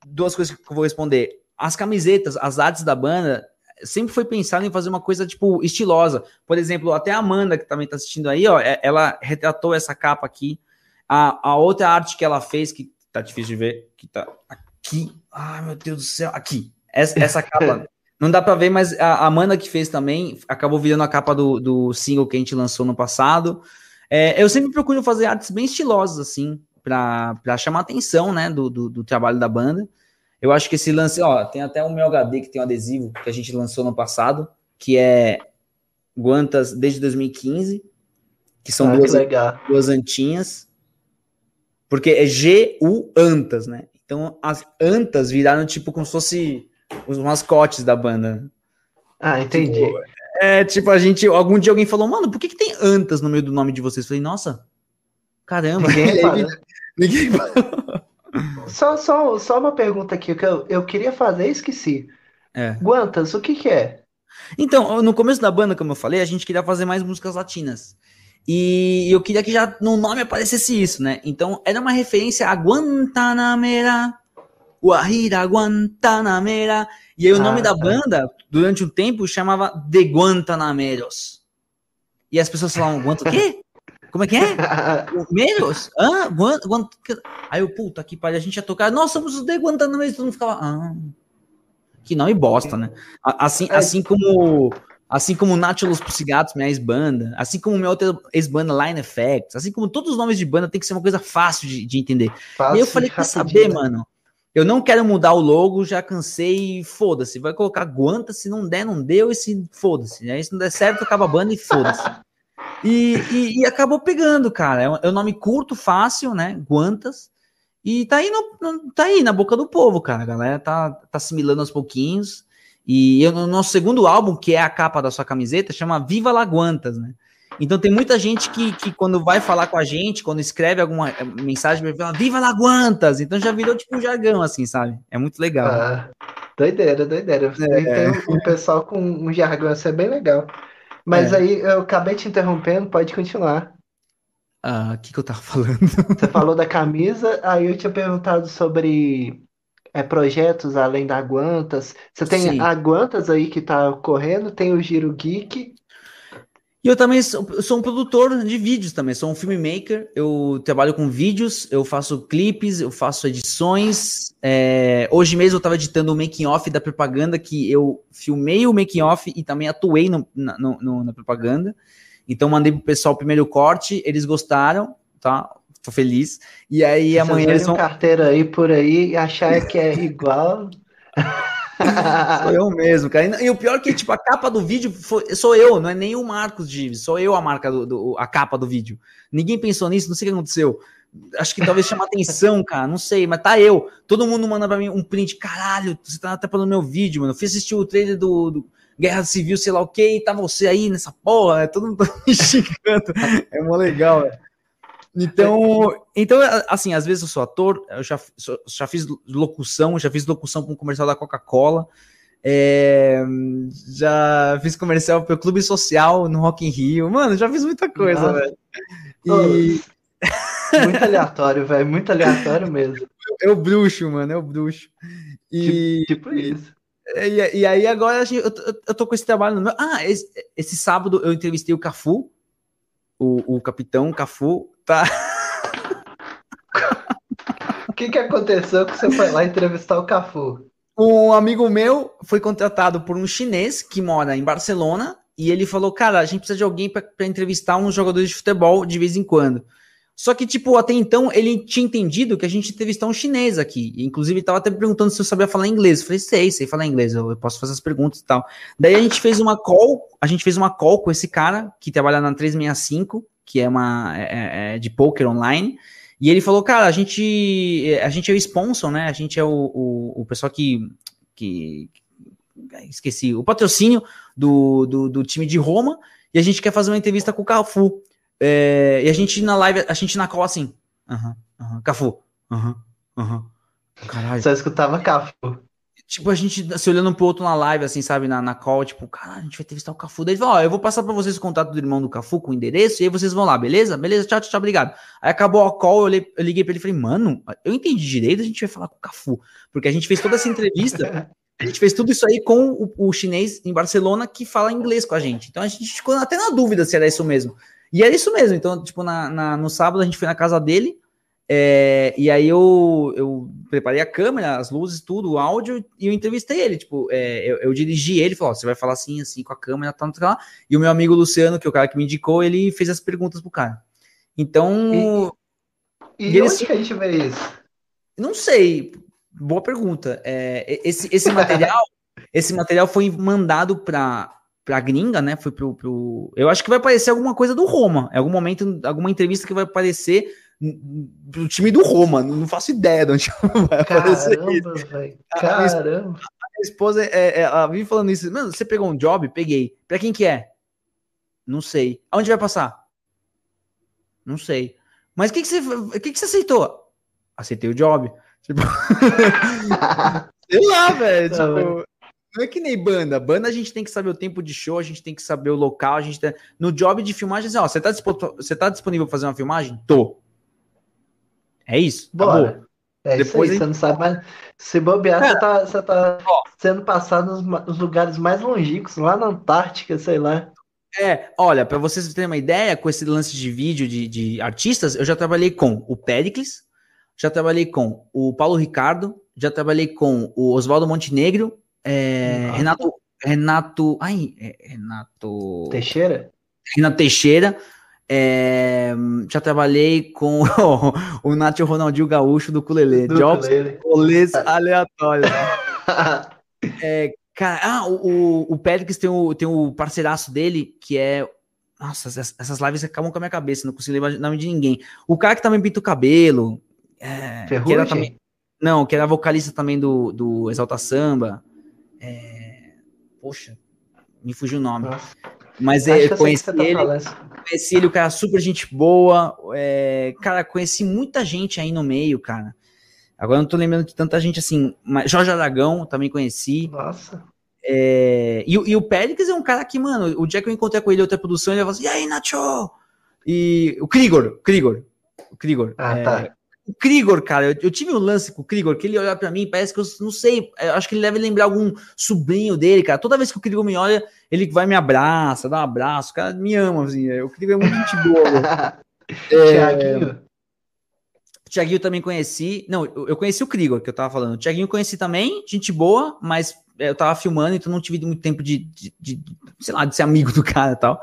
duas coisas que eu vou responder. As camisetas, as artes da banda, sempre foi pensado em fazer uma coisa, tipo, estilosa. Por exemplo, até a Amanda, que também tá assistindo aí, ó, é, ela retratou essa capa aqui. A, a outra arte que ela fez, que tá difícil de ver, que tá aqui. Ai, meu Deus do céu, aqui essa, essa capa. [LAUGHS] Não dá para ver, mas a Amanda que fez também acabou virando a capa do, do single que a gente lançou no passado. É, eu sempre procuro fazer artes bem estilosas, assim, para chamar atenção, né, do, do, do, trabalho da banda. Eu acho que esse lance, ó, tem até o meu HD que tem um adesivo que a gente lançou no passado, que é Guantas desde 2015, que são ah, duas, que duas antinhas, porque é G-U Antas, né? Então as antas viraram tipo como se fosse os mascotes da banda. Ah, entendi. Tipo, é, tipo, a gente. Algum dia alguém falou, mano, por que, que tem antas no meio do nome de vocês? Eu falei, nossa, caramba. Ninguém [LAUGHS] fala. Ninguém Só, só, só uma pergunta aqui que eu, eu queria fazer e esqueci. É. Guantas, o que, que é? Então, no começo da banda, como eu falei, a gente queria fazer mais músicas latinas. E eu queria que já no nome aparecesse isso, né? Então, era uma referência a Guantanamera, Guajira Guantanamera. E aí o nome ah, da tá. banda, durante um tempo, chamava The Guantanameros. E as pessoas falavam, Guanto o quê? Como é que é? Meros? Ah, Guant, Guant... Aí eu, puta que pariu, a gente ia tocar, nós somos os The Guantanameros, todo mundo ficava, ah, que nome bosta, né? Assim, é. assim como assim como Nautilus Pussygatos, minha ex-banda, assim como minha outra ex-banda Line Effects, assim como todos os nomes de banda tem que ser uma coisa fácil de, de entender. Fácil, e eu falei, quer saber, mano? Eu não quero mudar o logo, já cansei, foda-se. Vai colocar Guanta, se não der, não deu, e se foda-se. Aí se não der certo, acaba a banda e foda-se. E, e, e, acabou pegando, cara. É um, é nome curto, fácil, né? Guantas. E tá aí, no, tá aí na boca do povo, cara. A galera tá, tá assimilando aos pouquinhos. E eu, no nosso segundo álbum, que é a capa da sua camiseta, chama Viva Laguantas, né? Então tem muita gente que, que quando vai falar com a gente, quando escreve alguma eh, mensagem, vai falar Viva Laguantas! Então já virou tipo um jargão, assim, sabe? É muito legal. Ah, doideira, doideira. É. Tem um pessoal com um jargão, isso é bem legal. Mas É. aí eu acabei te interrompendo, pode continuar. Ah, o que, que eu tava falando? Você [LAUGHS] falou da camisa, aí eu tinha perguntado sobre é, projetos além da Aguantas. Você tem Sim. a Aguantas aí que tá correndo, tem o Giro Geek. E eu também sou, sou um produtor de vídeos também, sou um filmmaker, eu trabalho com vídeos, eu faço clipes, eu faço edições. é, hoje mesmo eu estava editando o making off da propaganda, que eu filmei o making off e também atuei no- na, no- na propaganda. Então mandei pro pessoal o primeiro corte, eles gostaram, tá? Tô feliz. E aí amanhã eles vão. carteira aí por aí e achar que é igual. [LAUGHS] [LAUGHS] Sou eu mesmo, cara. E o pior é que, tipo, a capa do vídeo foi- sou eu, não é nem o Marcos Gives, sou eu a marca do, do- a capa do vídeo. Ninguém pensou nisso, não sei o que aconteceu. Acho que talvez chama atenção, [LAUGHS] cara, não sei, mas tá eu. Todo mundo manda pra mim um print, caralho, você tá até no meu vídeo, mano. Eu fui assistir o trailer do, do Guerra Civil, sei lá o que, e tá você aí nessa porra, né? todo mundo tá [LAUGHS] me xingando. É mó legal, velho. Então, então, assim, às vezes eu sou ator, eu já, já fiz locução, já fiz locução com um comercial da Coca-Cola, é, já fiz comercial pro Clube Social no Rock in Rio, mano, já fiz muita coisa, velho. E Muito aleatório, velho. Muito aleatório mesmo. [LAUGHS] é o bruxo, mano, é o bruxo. E, Tipo isso. e, e aí agora eu- eu tô com esse trabalho no meu. Ah, esse, esse sábado eu entrevistei o Cafu, o, o capitão Cafu, tá? O que que aconteceu que você foi lá entrevistar o Cafu? Um amigo meu foi contratado por um chinês que mora em Barcelona e ele falou: Cara, a gente precisa de alguém para entrevistar uns jogadores de futebol de vez em quando. Só que, tipo, até então ele tinha entendido que a gente ia entrevistar um chinês aqui. Inclusive, ele tava até perguntando se eu sabia falar inglês. Eu falei, sei, sei falar inglês, eu, eu posso fazer as perguntas e tal. Daí a gente fez uma call, a gente fez uma call com esse cara que trabalha na 365, que é uma é- é de poker online. E ele falou, cara, a gente, a gente é o sponsor, né? A gente é o, o, o pessoal que, que. Esqueci, o patrocínio do, do, do time de Roma. E a gente quer fazer uma entrevista com o Cafu. É, e a gente na live, a gente na call assim. Aham, aham, Cafu. Aham, aham. Caralho. Só escutava Cafu. Tipo, a gente se olhando um pro outro na live, assim, sabe, na, na call, tipo, caralho, a gente vai entrevistar o Cafu. Daí ele falou, ó, eu vou passar pra vocês o contato do irmão do Cafu com o endereço, e aí vocês vão lá, beleza? Beleza, tchau, tchau, tchau, obrigado. Aí acabou a call, eu, eu liguei pra ele e falei, mano, eu entendi direito, a gente vai falar com o Cafu. Porque a gente fez toda essa entrevista, a gente fez tudo isso aí com o, o chinês em Barcelona que fala inglês com a gente. Então a gente ficou até na dúvida se era isso mesmo. E era isso mesmo. Então, tipo, na, na- no sábado a gente foi na casa dele. É, e aí eu, eu preparei a câmera, as luzes, tudo, o áudio, e eu entrevistei ele. Tipo, é, eu, eu dirigi ele, falou: ó, você vai falar assim, assim, com a câmera, tal, tal, tal. E o meu amigo Luciano, que é o cara que me indicou, ele fez as perguntas pro cara. Então, E E eles- onde que a gente vê isso? não sei. Boa pergunta. É, esse, esse material, [LAUGHS] esse material foi mandado para para gringa, né? Foi pro, pro. Eu acho que vai aparecer alguma coisa do Roma. Em algum momento, alguma entrevista que vai aparecer pro time do Roma. Não faço ideia de onde [LAUGHS] vai aparecer. Caramba, velho. Caramba. Minha esposa, é, é, ela vive falando isso. Mano, você pegou um job? Peguei. Pra quem que é? Não sei. Aonde vai passar? Não sei. Mas o que, que, você, que, que você aceitou? Aceitei o job. [LAUGHS] Tipo, sei lá, velho. Tá, Tipo, não é que nem banda. Banda a gente tem que saber o tempo de show, a gente tem que saber o local, a gente tem... No job de filmagem, assim, ó, você tá, disposto, você tá disponível pra fazer uma filmagem? Tô. É isso. Acabou. Bora. É Depois isso aí, você não sabe mais. Se bobear, É. você tá, você tá Ó. sendo passado nos, nos lugares mais longínquos, lá na Antártica, sei lá. É, olha, pra vocês terem uma ideia, com esse lance de vídeo de, de artistas, eu já trabalhei com o Pericles, já trabalhei com o Paulo Ricardo, já trabalhei com o Oswaldo Montenegro, é, Nossa. Renato, Renato, ai, é, Renato, Teixeira? Renato Teixeira, é, já trabalhei com [LAUGHS] o, Nath Ronaldinho Gaúcho do Culelê, Do Jobs, rolês aleatórios. [LAUGHS] Cara, ah, o, o, o Pericles tem o, tem o parceiraço dele, que é. Nossa, essas, lives acabam com a minha cabeça, não consigo lembrar o nome de ninguém. O cara que também pinta o cabelo. É, que era também, não, que era vocalista também do, do Exalta Samba. É, Poxa, me fugiu o nome. Nossa. Mas é, conheci tá ele, conheci ele, o cara super gente boa. é, cara, conheci muita gente aí no meio, cara. Agora eu não tô lembrando de tanta gente assim. Mas Jorge Aragão também conheci. Nossa. É, e, o- e o Péricles é um cara que, mano, o dia que eu encontrei com ele outra produção, ele falou assim: e aí, Nacho? E o Krigor, Krigor, o Krigor. Ah, é, tá. O Krigor, cara, eu, eu tive um lance com o Krigor, que ele olha pra mim, parece que eu não sei, eu acho que ele deve lembrar algum sobrinho dele, cara. Toda vez que o Krigor me olha, ele vai me abraça, dá um abraço, o cara me ama, assim. é, O Krigor é muito gente boa. velho. [LAUGHS] É, Tiaguinho. o Thiaguinho eu também conheci. Não, eu conheci o Krigor, que eu tava falando. O Thiaguinho conheci também, gente boa, mas é, eu tava filmando, então não tive muito tempo de, de- de- sei lá, de ser amigo do cara e tal.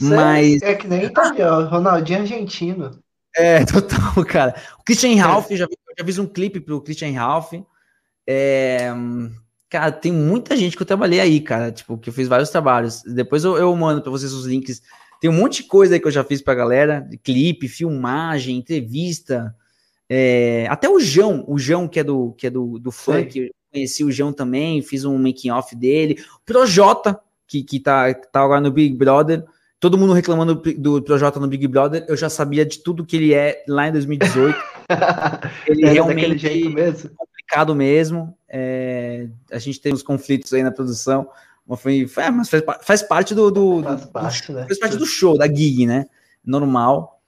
Mas- É que nem italiano, Ronaldinho argentino. É, [LAUGHS] total, cara. O Christian Ralph, eu já, eu já fiz um clipe pro Christian Ralph. É, cara, tem muita gente que eu trabalhei aí, cara, tipo, que eu fiz vários trabalhos. Depois eu, eu mando pra vocês os links. Tem um monte de coisa aí que eu já fiz pra galera, clipe, filmagem, entrevista. É, até o João, o João que é do, que é do, do funk, conheci o João também, fiz um making off dele. O Projota, que, que tá, tá agora no Big Brother. Todo mundo reclamando do, do Projota no Big Brother, eu já sabia de tudo que ele é lá em 2018. [LAUGHS] Ele Era realmente jeito mesmo. complicado mesmo. É, a gente tem uns conflitos aí na produção, mas, foi, foi- é, mas faz, faz parte do, do, do- Faz do- parte, né? faz parte do show, da gig, né? Normal.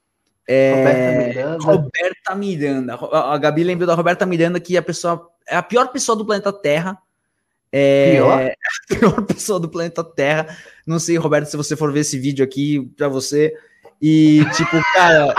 Roberta Miranda. Roberta Miranda. A a Gabi lembrou da Roberta Miranda, que é a pessoa é a pior pessoa do planeta Terra. É, Pior? [LAUGHS] a pior pessoa do planeta Terra. Não sei, Roberto, se você for ver esse vídeo aqui pra você. E, tipo, cara,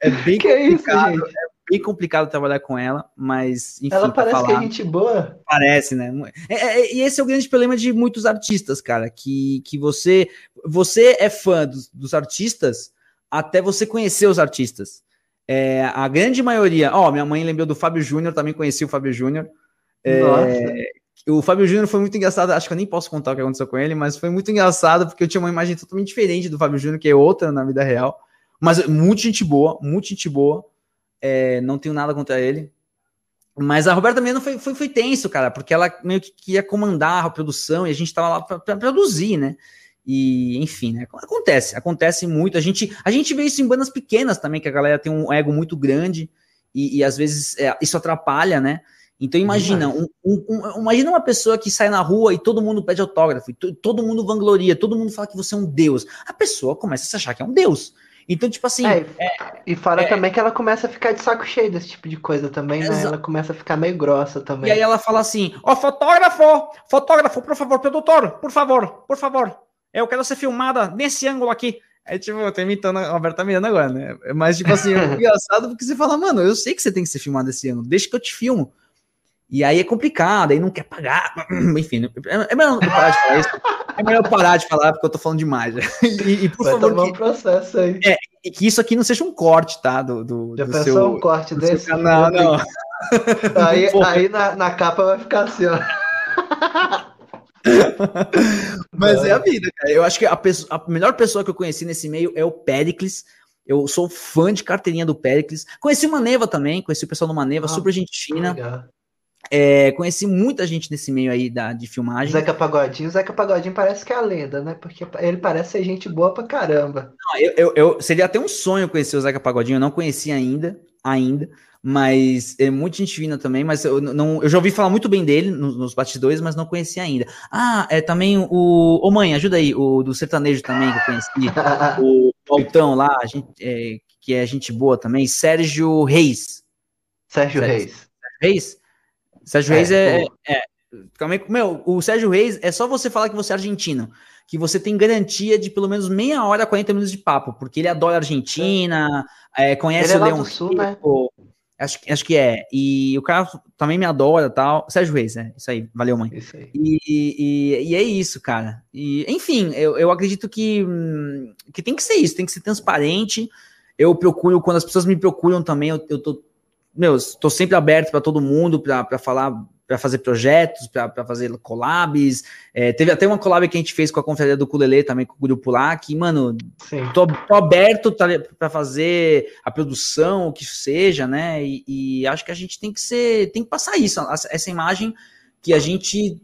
é bem Que isso, complicado, gente? bem complicado trabalhar com ela, mas enfim, Ela parece que falar, é gente boa. parece, né? É, é, e esse é o grande problema de muitos artistas, cara, que, que você você é fã dos, dos artistas até você conhecer os artistas. É, a grande maioria, ó, minha mãe lembrou do Fábio Júnior, também conheci o Fábio Júnior. É. o Fábio Júnior foi muito engraçado, acho que eu nem posso contar o que aconteceu com ele, mas foi muito engraçado porque eu tinha uma imagem totalmente diferente do Fábio Júnior, que é outra na vida real. Mas muito gente boa, muito gente boa. É, não tenho nada contra ele. Mas a Roberta Miranda foi, foi, foi tenso, cara, porque ela meio que queria comandar a produção e a gente tava lá pra produzir, né? E, enfim, né? Acontece, acontece muito. A gente, a gente vê isso em bandas pequenas também, que a galera tem um ego muito grande e, e às vezes é, isso atrapalha, né? Então imagina, um, um, um- imagina uma pessoa que sai na rua e todo mundo pede autógrafo, to- todo mundo vangloria, todo mundo fala que você é um deus. A pessoa começa a se achar que é um deus. Então, tipo assim, É, e fora é- também que ela começa a ficar de saco cheio desse tipo de coisa também, né? Ela começa a ficar meio grossa também. E aí ela fala assim: Ó, fotógrafo, fotógrafo, por favor, produtor, por favor, por favor, eu quero ser filmada nesse ângulo aqui. Aí, tipo, eu tô imitando a Roberta Miranda agora, né? Mas, tipo assim, é [LAUGHS] engraçado porque você fala, mano, eu sei que você tem que ser filmado nesse ângulo, deixa que eu te filmo. E aí é complicado, aí não quer pagar. [CLEARS THROAT] Enfim, é é melhor parar de falar isso. É melhor parar de falar porque eu tô falando demais. [LAUGHS] E, e, por Vai favor, tomar um que, processo aí. que isso aqui não seja um corte, tá? Do, do, Já do pensou seu, um corte desse? canal. Não, Aí, [LAUGHS] Pô. aí na, na capa vai ficar assim, ó. [LAUGHS] Mas é a vida, cara. Eu acho que a, pesso- a melhor pessoa que eu conheci nesse meio é o Pericles. Eu sou fã de carteirinha do Pericles. Conheci o Maneva também, conheci o pessoal do Maneva, Ah, super. Legal. É, conheci muita gente nesse meio aí da, de filmagem. Zeca Pagodinho, Zeca Pagodinho parece que é a lenda, né? Porque ele parece ser gente boa pra caramba. Não, eu, eu- eu- seria até um sonho conhecer o Zeca Pagodinho, eu não conheci ainda, ainda, mas é muito gente fina também, mas eu, não, eu já ouvi falar muito bem dele nos, nos bastidores, mas não conheci ainda. Ah, é também o. Ô mãe, ajuda aí, o do sertanejo também que eu conheci. [LAUGHS] o Altão lá, gente, é, que é gente boa também, Sérgio Reis. Sérgio Sério? Reis. Reis? Sérgio É, Reis é, o- é, aí, Meu, o Sérgio Reis é só você falar que você é argentino, que você tem garantia de pelo menos meia hora, 40 minutos de papo, porque ele adora a Argentina, é, conhece Ele é o lá Leão Sul, né? Acho, que- acho que é. E o cara também me adora tal. Sérgio Reis, né? Isso aí, valeu, mãe. Isso aí. E, e, e é isso, cara. E, enfim, eu, eu acredito que, que tem que ser isso, tem que ser transparente. Eu procuro, quando as pessoas me procuram também, eu, eu tô, meu, tô sempre aberto para todo mundo, para falar, para fazer projetos, para fazer collabs. É, teve até uma collab que a gente fez com a Confraria do Culelê também, com o grupo lá, que, mano, tô, tô aberto para fazer a produção, o que seja, né? E, e acho que a gente tem que ser, tem que passar isso, essa essa imagem que a gente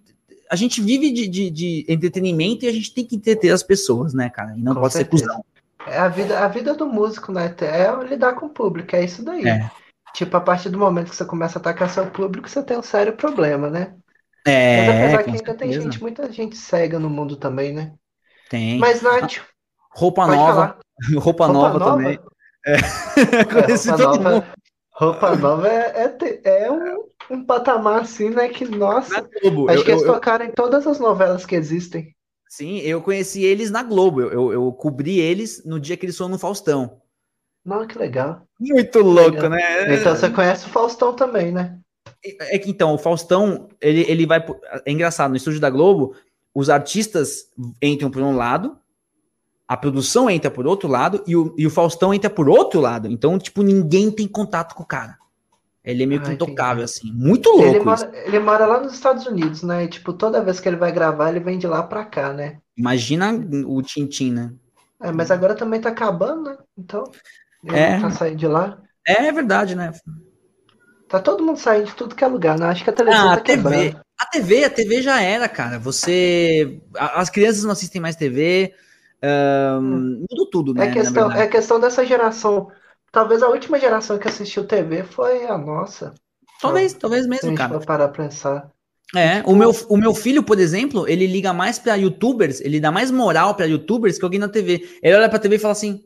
a gente vive de, de, de, entretenimento e a gente tem que entreter as pessoas, né, cara? E não Com pode certeza. ser cuzão. É a vida, a vida do músico, né? É lidar com o público, é isso daí. É. Tipo, a partir do momento que você começa a atacar seu público, você tem um sério problema, né? É, Mas apesar que ainda tem certeza. gente, muita gente cega no mundo também, né? Tem. Mas, Nath, Roupa pode nova. falar. [LAUGHS] Roupa, nova, também. É. [LAUGHS] Conheci roupa, nova, roupa nova é, é, é um, um patamar assim, né? Que, nossa, Na Globo. acho Eu- que eles eu- eu- tocaram em todas as novelas que existem. sim, eu conheci eles na Globo. Eu, eu, eu cobri eles no dia que eles foram no Faustão. Não, que legal. Muito louco, Legal. né? Então você conhece o Faustão também, né? É que então, o Faustão, ele, ele vai. É engraçado, no estúdio da Globo, os artistas entram por um lado, a produção entra por outro lado e o, e o Faustão entra por outro lado. Então, tipo, ninguém tem contato com o cara. Ele é meio que Ah, intocável, assim. Muito louco Ele mora, ele mora lá nos Estados Unidos, né? E, tipo, toda vez que ele vai gravar, ele vem de lá pra cá, né? Imagina o Tintin, né? É, mas agora também tá acabando, né? Então, É. não tá saindo de lá. É verdade, né? Tá todo mundo saindo de tudo que é lugar, né? Acho que a televisão Ah, tá a TV. quebrando. A TV, a TV já era, cara. Você. As crianças não assistem mais TV. ahn, mudou tudo, né? É questão, é questão dessa geração. Talvez a última geração que assistiu TV foi a nossa. Talvez, talvez Se a mesmo, gente cara. parar pra pensar. É, o meu, o meu filho, por exemplo, ele liga mais pra youtubers, ele dá mais moral pra youtubers que alguém na TV. Ele olha pra TV e fala assim,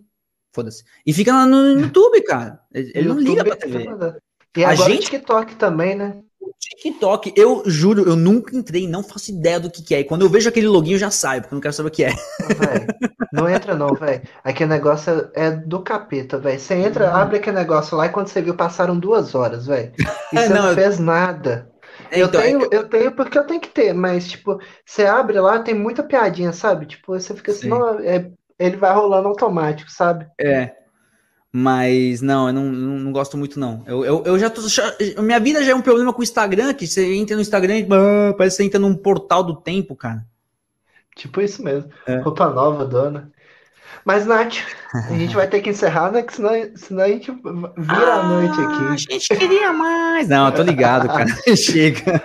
foda-se. E fica lá no YouTube, cara. Ele, ele não liga pra YouTube, TV. E A agora o gente- TikTok também, né? O TikTok, eu juro, eu nunca entrei, não faço ideia do que, que é. E quando eu vejo aquele login, eu já saio, porque eu não quero saber o que é. Véi, não entra não, velho. Aquele negócio é, é do capeta, velho. Você entra, Uhum. abre aquele negócio lá e quando você viu, passaram duas horas, velho. [LAUGHS] E É, você não, não eu- fez nada. Eu Então, tenho, eu tenho porque eu tenho que ter, mas, tipo, você abre lá, tem muita piadinha, sabe? Tipo, você fica assim, Sim. não, é, ele vai rolando automático, sabe? É. Mas não, eu não, não, não gosto muito, não. Eu, eu, eu já tô. minha vida já é um problema com o Instagram, que você entra no Instagram e ah, parece que você entra num portal do tempo, cara. Tipo isso mesmo. É. Roupa nova, dona. Mas, Nath, a gente vai [LAUGHS] ter que encerrar, né? Que senão, senão a gente vira a noite Ah, A aqui. gente queria mais. Não, eu tô ligado, cara. [LAUGHS] Chega.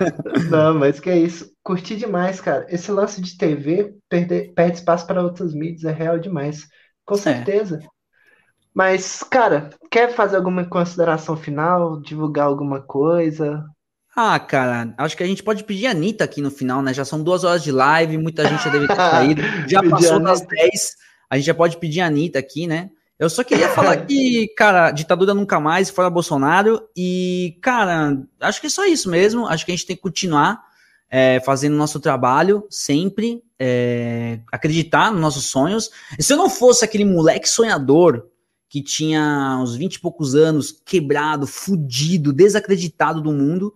Não, mas que é isso. Curti demais, cara. Esse lance de TV perder, perde espaço para outras mídias é real demais. Com certeza. Mas, cara, quer fazer alguma consideração final? Divulgar alguma coisa? Ah, cara, acho que a gente pode pedir a Anitta aqui no final, né? Já são duas horas de live, muita gente já deve ter saído. [LAUGHS] Já passou das. 10. A gente já pode pedir a Anitta aqui, né? Eu só queria falar [LAUGHS] que, cara, ditadura nunca mais, fora Bolsonaro. E, cara, acho que é só isso mesmo. Acho que a gente tem que continuar é, fazendo nosso trabalho sempre, é, acreditar nos nossos sonhos. E se eu não fosse aquele moleque sonhador que tinha uns 20 e poucos anos, quebrado, fudido, desacreditado do mundo,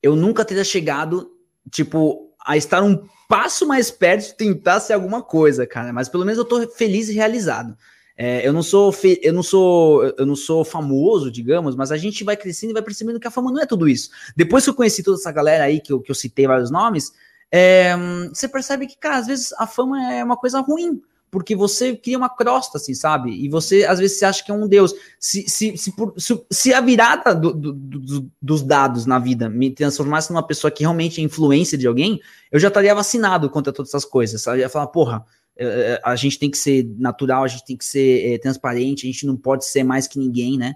eu nunca teria chegado, tipo, a estar um passo mais perto de tentar ser alguma coisa, cara. Mas pelo menos eu tô feliz e realizado. É, eu não sou eu não sou eu não sou famoso, digamos, mas a gente vai crescendo e vai percebendo que a fama não é tudo isso. Depois que eu conheci toda essa galera aí que eu, que eu citei vários nomes, é, hum, você percebe que, cara, às vezes a fama é uma coisa ruim, porque você cria uma crosta, assim, sabe? E você, às vezes, você acha que é um deus. Se, se, se, se- se a virada do- do- do- dos dados na vida me transformasse numa pessoa que realmente é influência de alguém, eu já estaria vacinado contra todas essas coisas. Sabe? Eu ia falar, porra, eh, a gente tem que ser natural, a gente tem que ser eh, transparente, a gente não pode ser mais que ninguém, né?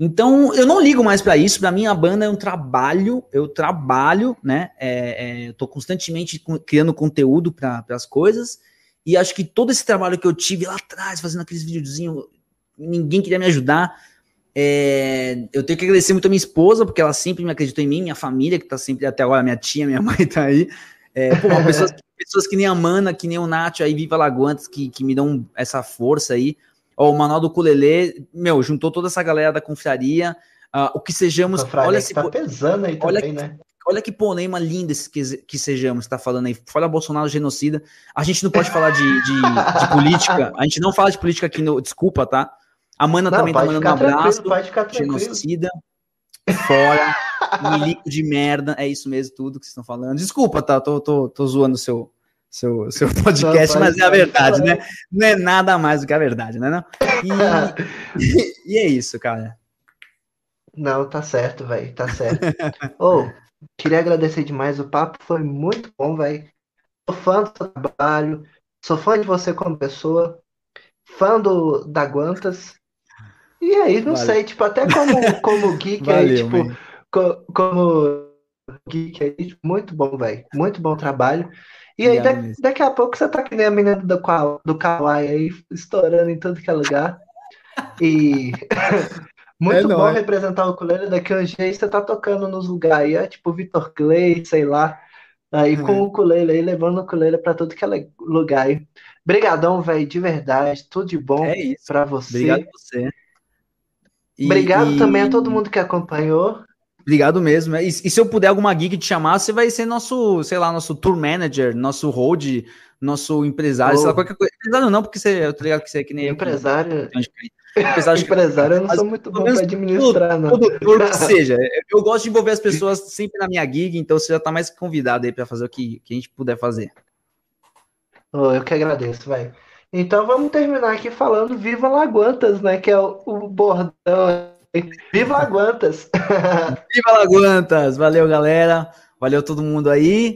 Então, eu não ligo mais pra isso. Pra mim, a banda é um trabalho. Eu trabalho, né? É, é, eu tô constantemente co- criando conteúdo para as coisas. E acho que todo esse trabalho que eu tive lá atrás, fazendo aqueles videozinhos, ninguém queria me ajudar. É, eu tenho que agradecer muito a minha esposa, porque ela sempre me acreditou em mim, minha família, que tá sempre até agora, minha tia, minha [LAUGHS] mãe tá aí. É, pô, pessoas, pessoas que nem a Mana, que nem o Nacho aí, Viva Lagoantes, que, que me dão essa força aí. Ó, o Manual do Ukulele, meu, juntou toda essa galera da confraria. ah, o que sejamos, olha que se tá pesando aí olha também, né? Olha que polema linda esse que, que sejamos, tá falando aí. Fora Bolsonaro genocida. A gente não pode falar de, de, de política. A gente não fala de política aqui no. Desculpa, tá? A Mana Não, também tá mandando um abraço. Genocida. Fora. Milico de merda. É isso mesmo, tudo que vocês estão falando. Desculpa, tá? Tô, tô, tô zoando o seu, seu, seu podcast, mas é a verdade, né? Não é nada mais do que a verdade, né? Não? E, [LAUGHS] e é isso, cara. Não, tá certo, velho, tá certo. Ô, Queria agradecer demais. O papo foi muito bom, velho. Sou fã do seu trabalho. Sou fã de você como pessoa. Fã do, da Guantas. E aí, não Valeu. sei, tipo, até como, como [LAUGHS] geek aí, Valeu, tipo, man. co- como geek aí, tipo, muito bom, velho. Muito bom trabalho. E aí, da- daqui a pouco você tá que nem a menina do, do Kawaii aí, estourando em tudo que é lugar. E [LAUGHS] muito É bom representar o ukulele. Daqui a uns dias você tá tocando nos lugares aí, é tipo Vitor Clay, sei lá. Aí com É. o ukulele aí, levando o ukulele pra tudo que é lugar aí. Brigadão, velho, de verdade. Tudo de bom É isso. pra você. Obrigado a você. E- Obrigado e- também a todo mundo que acompanhou. Obrigado mesmo. E, e se eu puder alguma geek te chamar, você vai ser nosso, sei lá, nosso tour manager, nosso hold, nosso empresário, sei lá, Oh. qualquer coisa. Empresário não, porque você, eu tô ligado que você é que nem eu, que Onde cair. Empresário, que- eu não Mas sou muito bom pra administrar, não. produtor que [LAUGHS] seja. Eu gosto de envolver as pessoas sempre na minha gig, então você já tá mais convidado aí pra fazer o que, que a gente puder fazer. Oh, eu que agradeço, velho. Então vamos terminar aqui falando Viva Laguantas, né? Que é o, o bordão. Viva Laguantas! [LAUGHS] Viva Laguantas! Valeu, galera. Valeu todo mundo aí.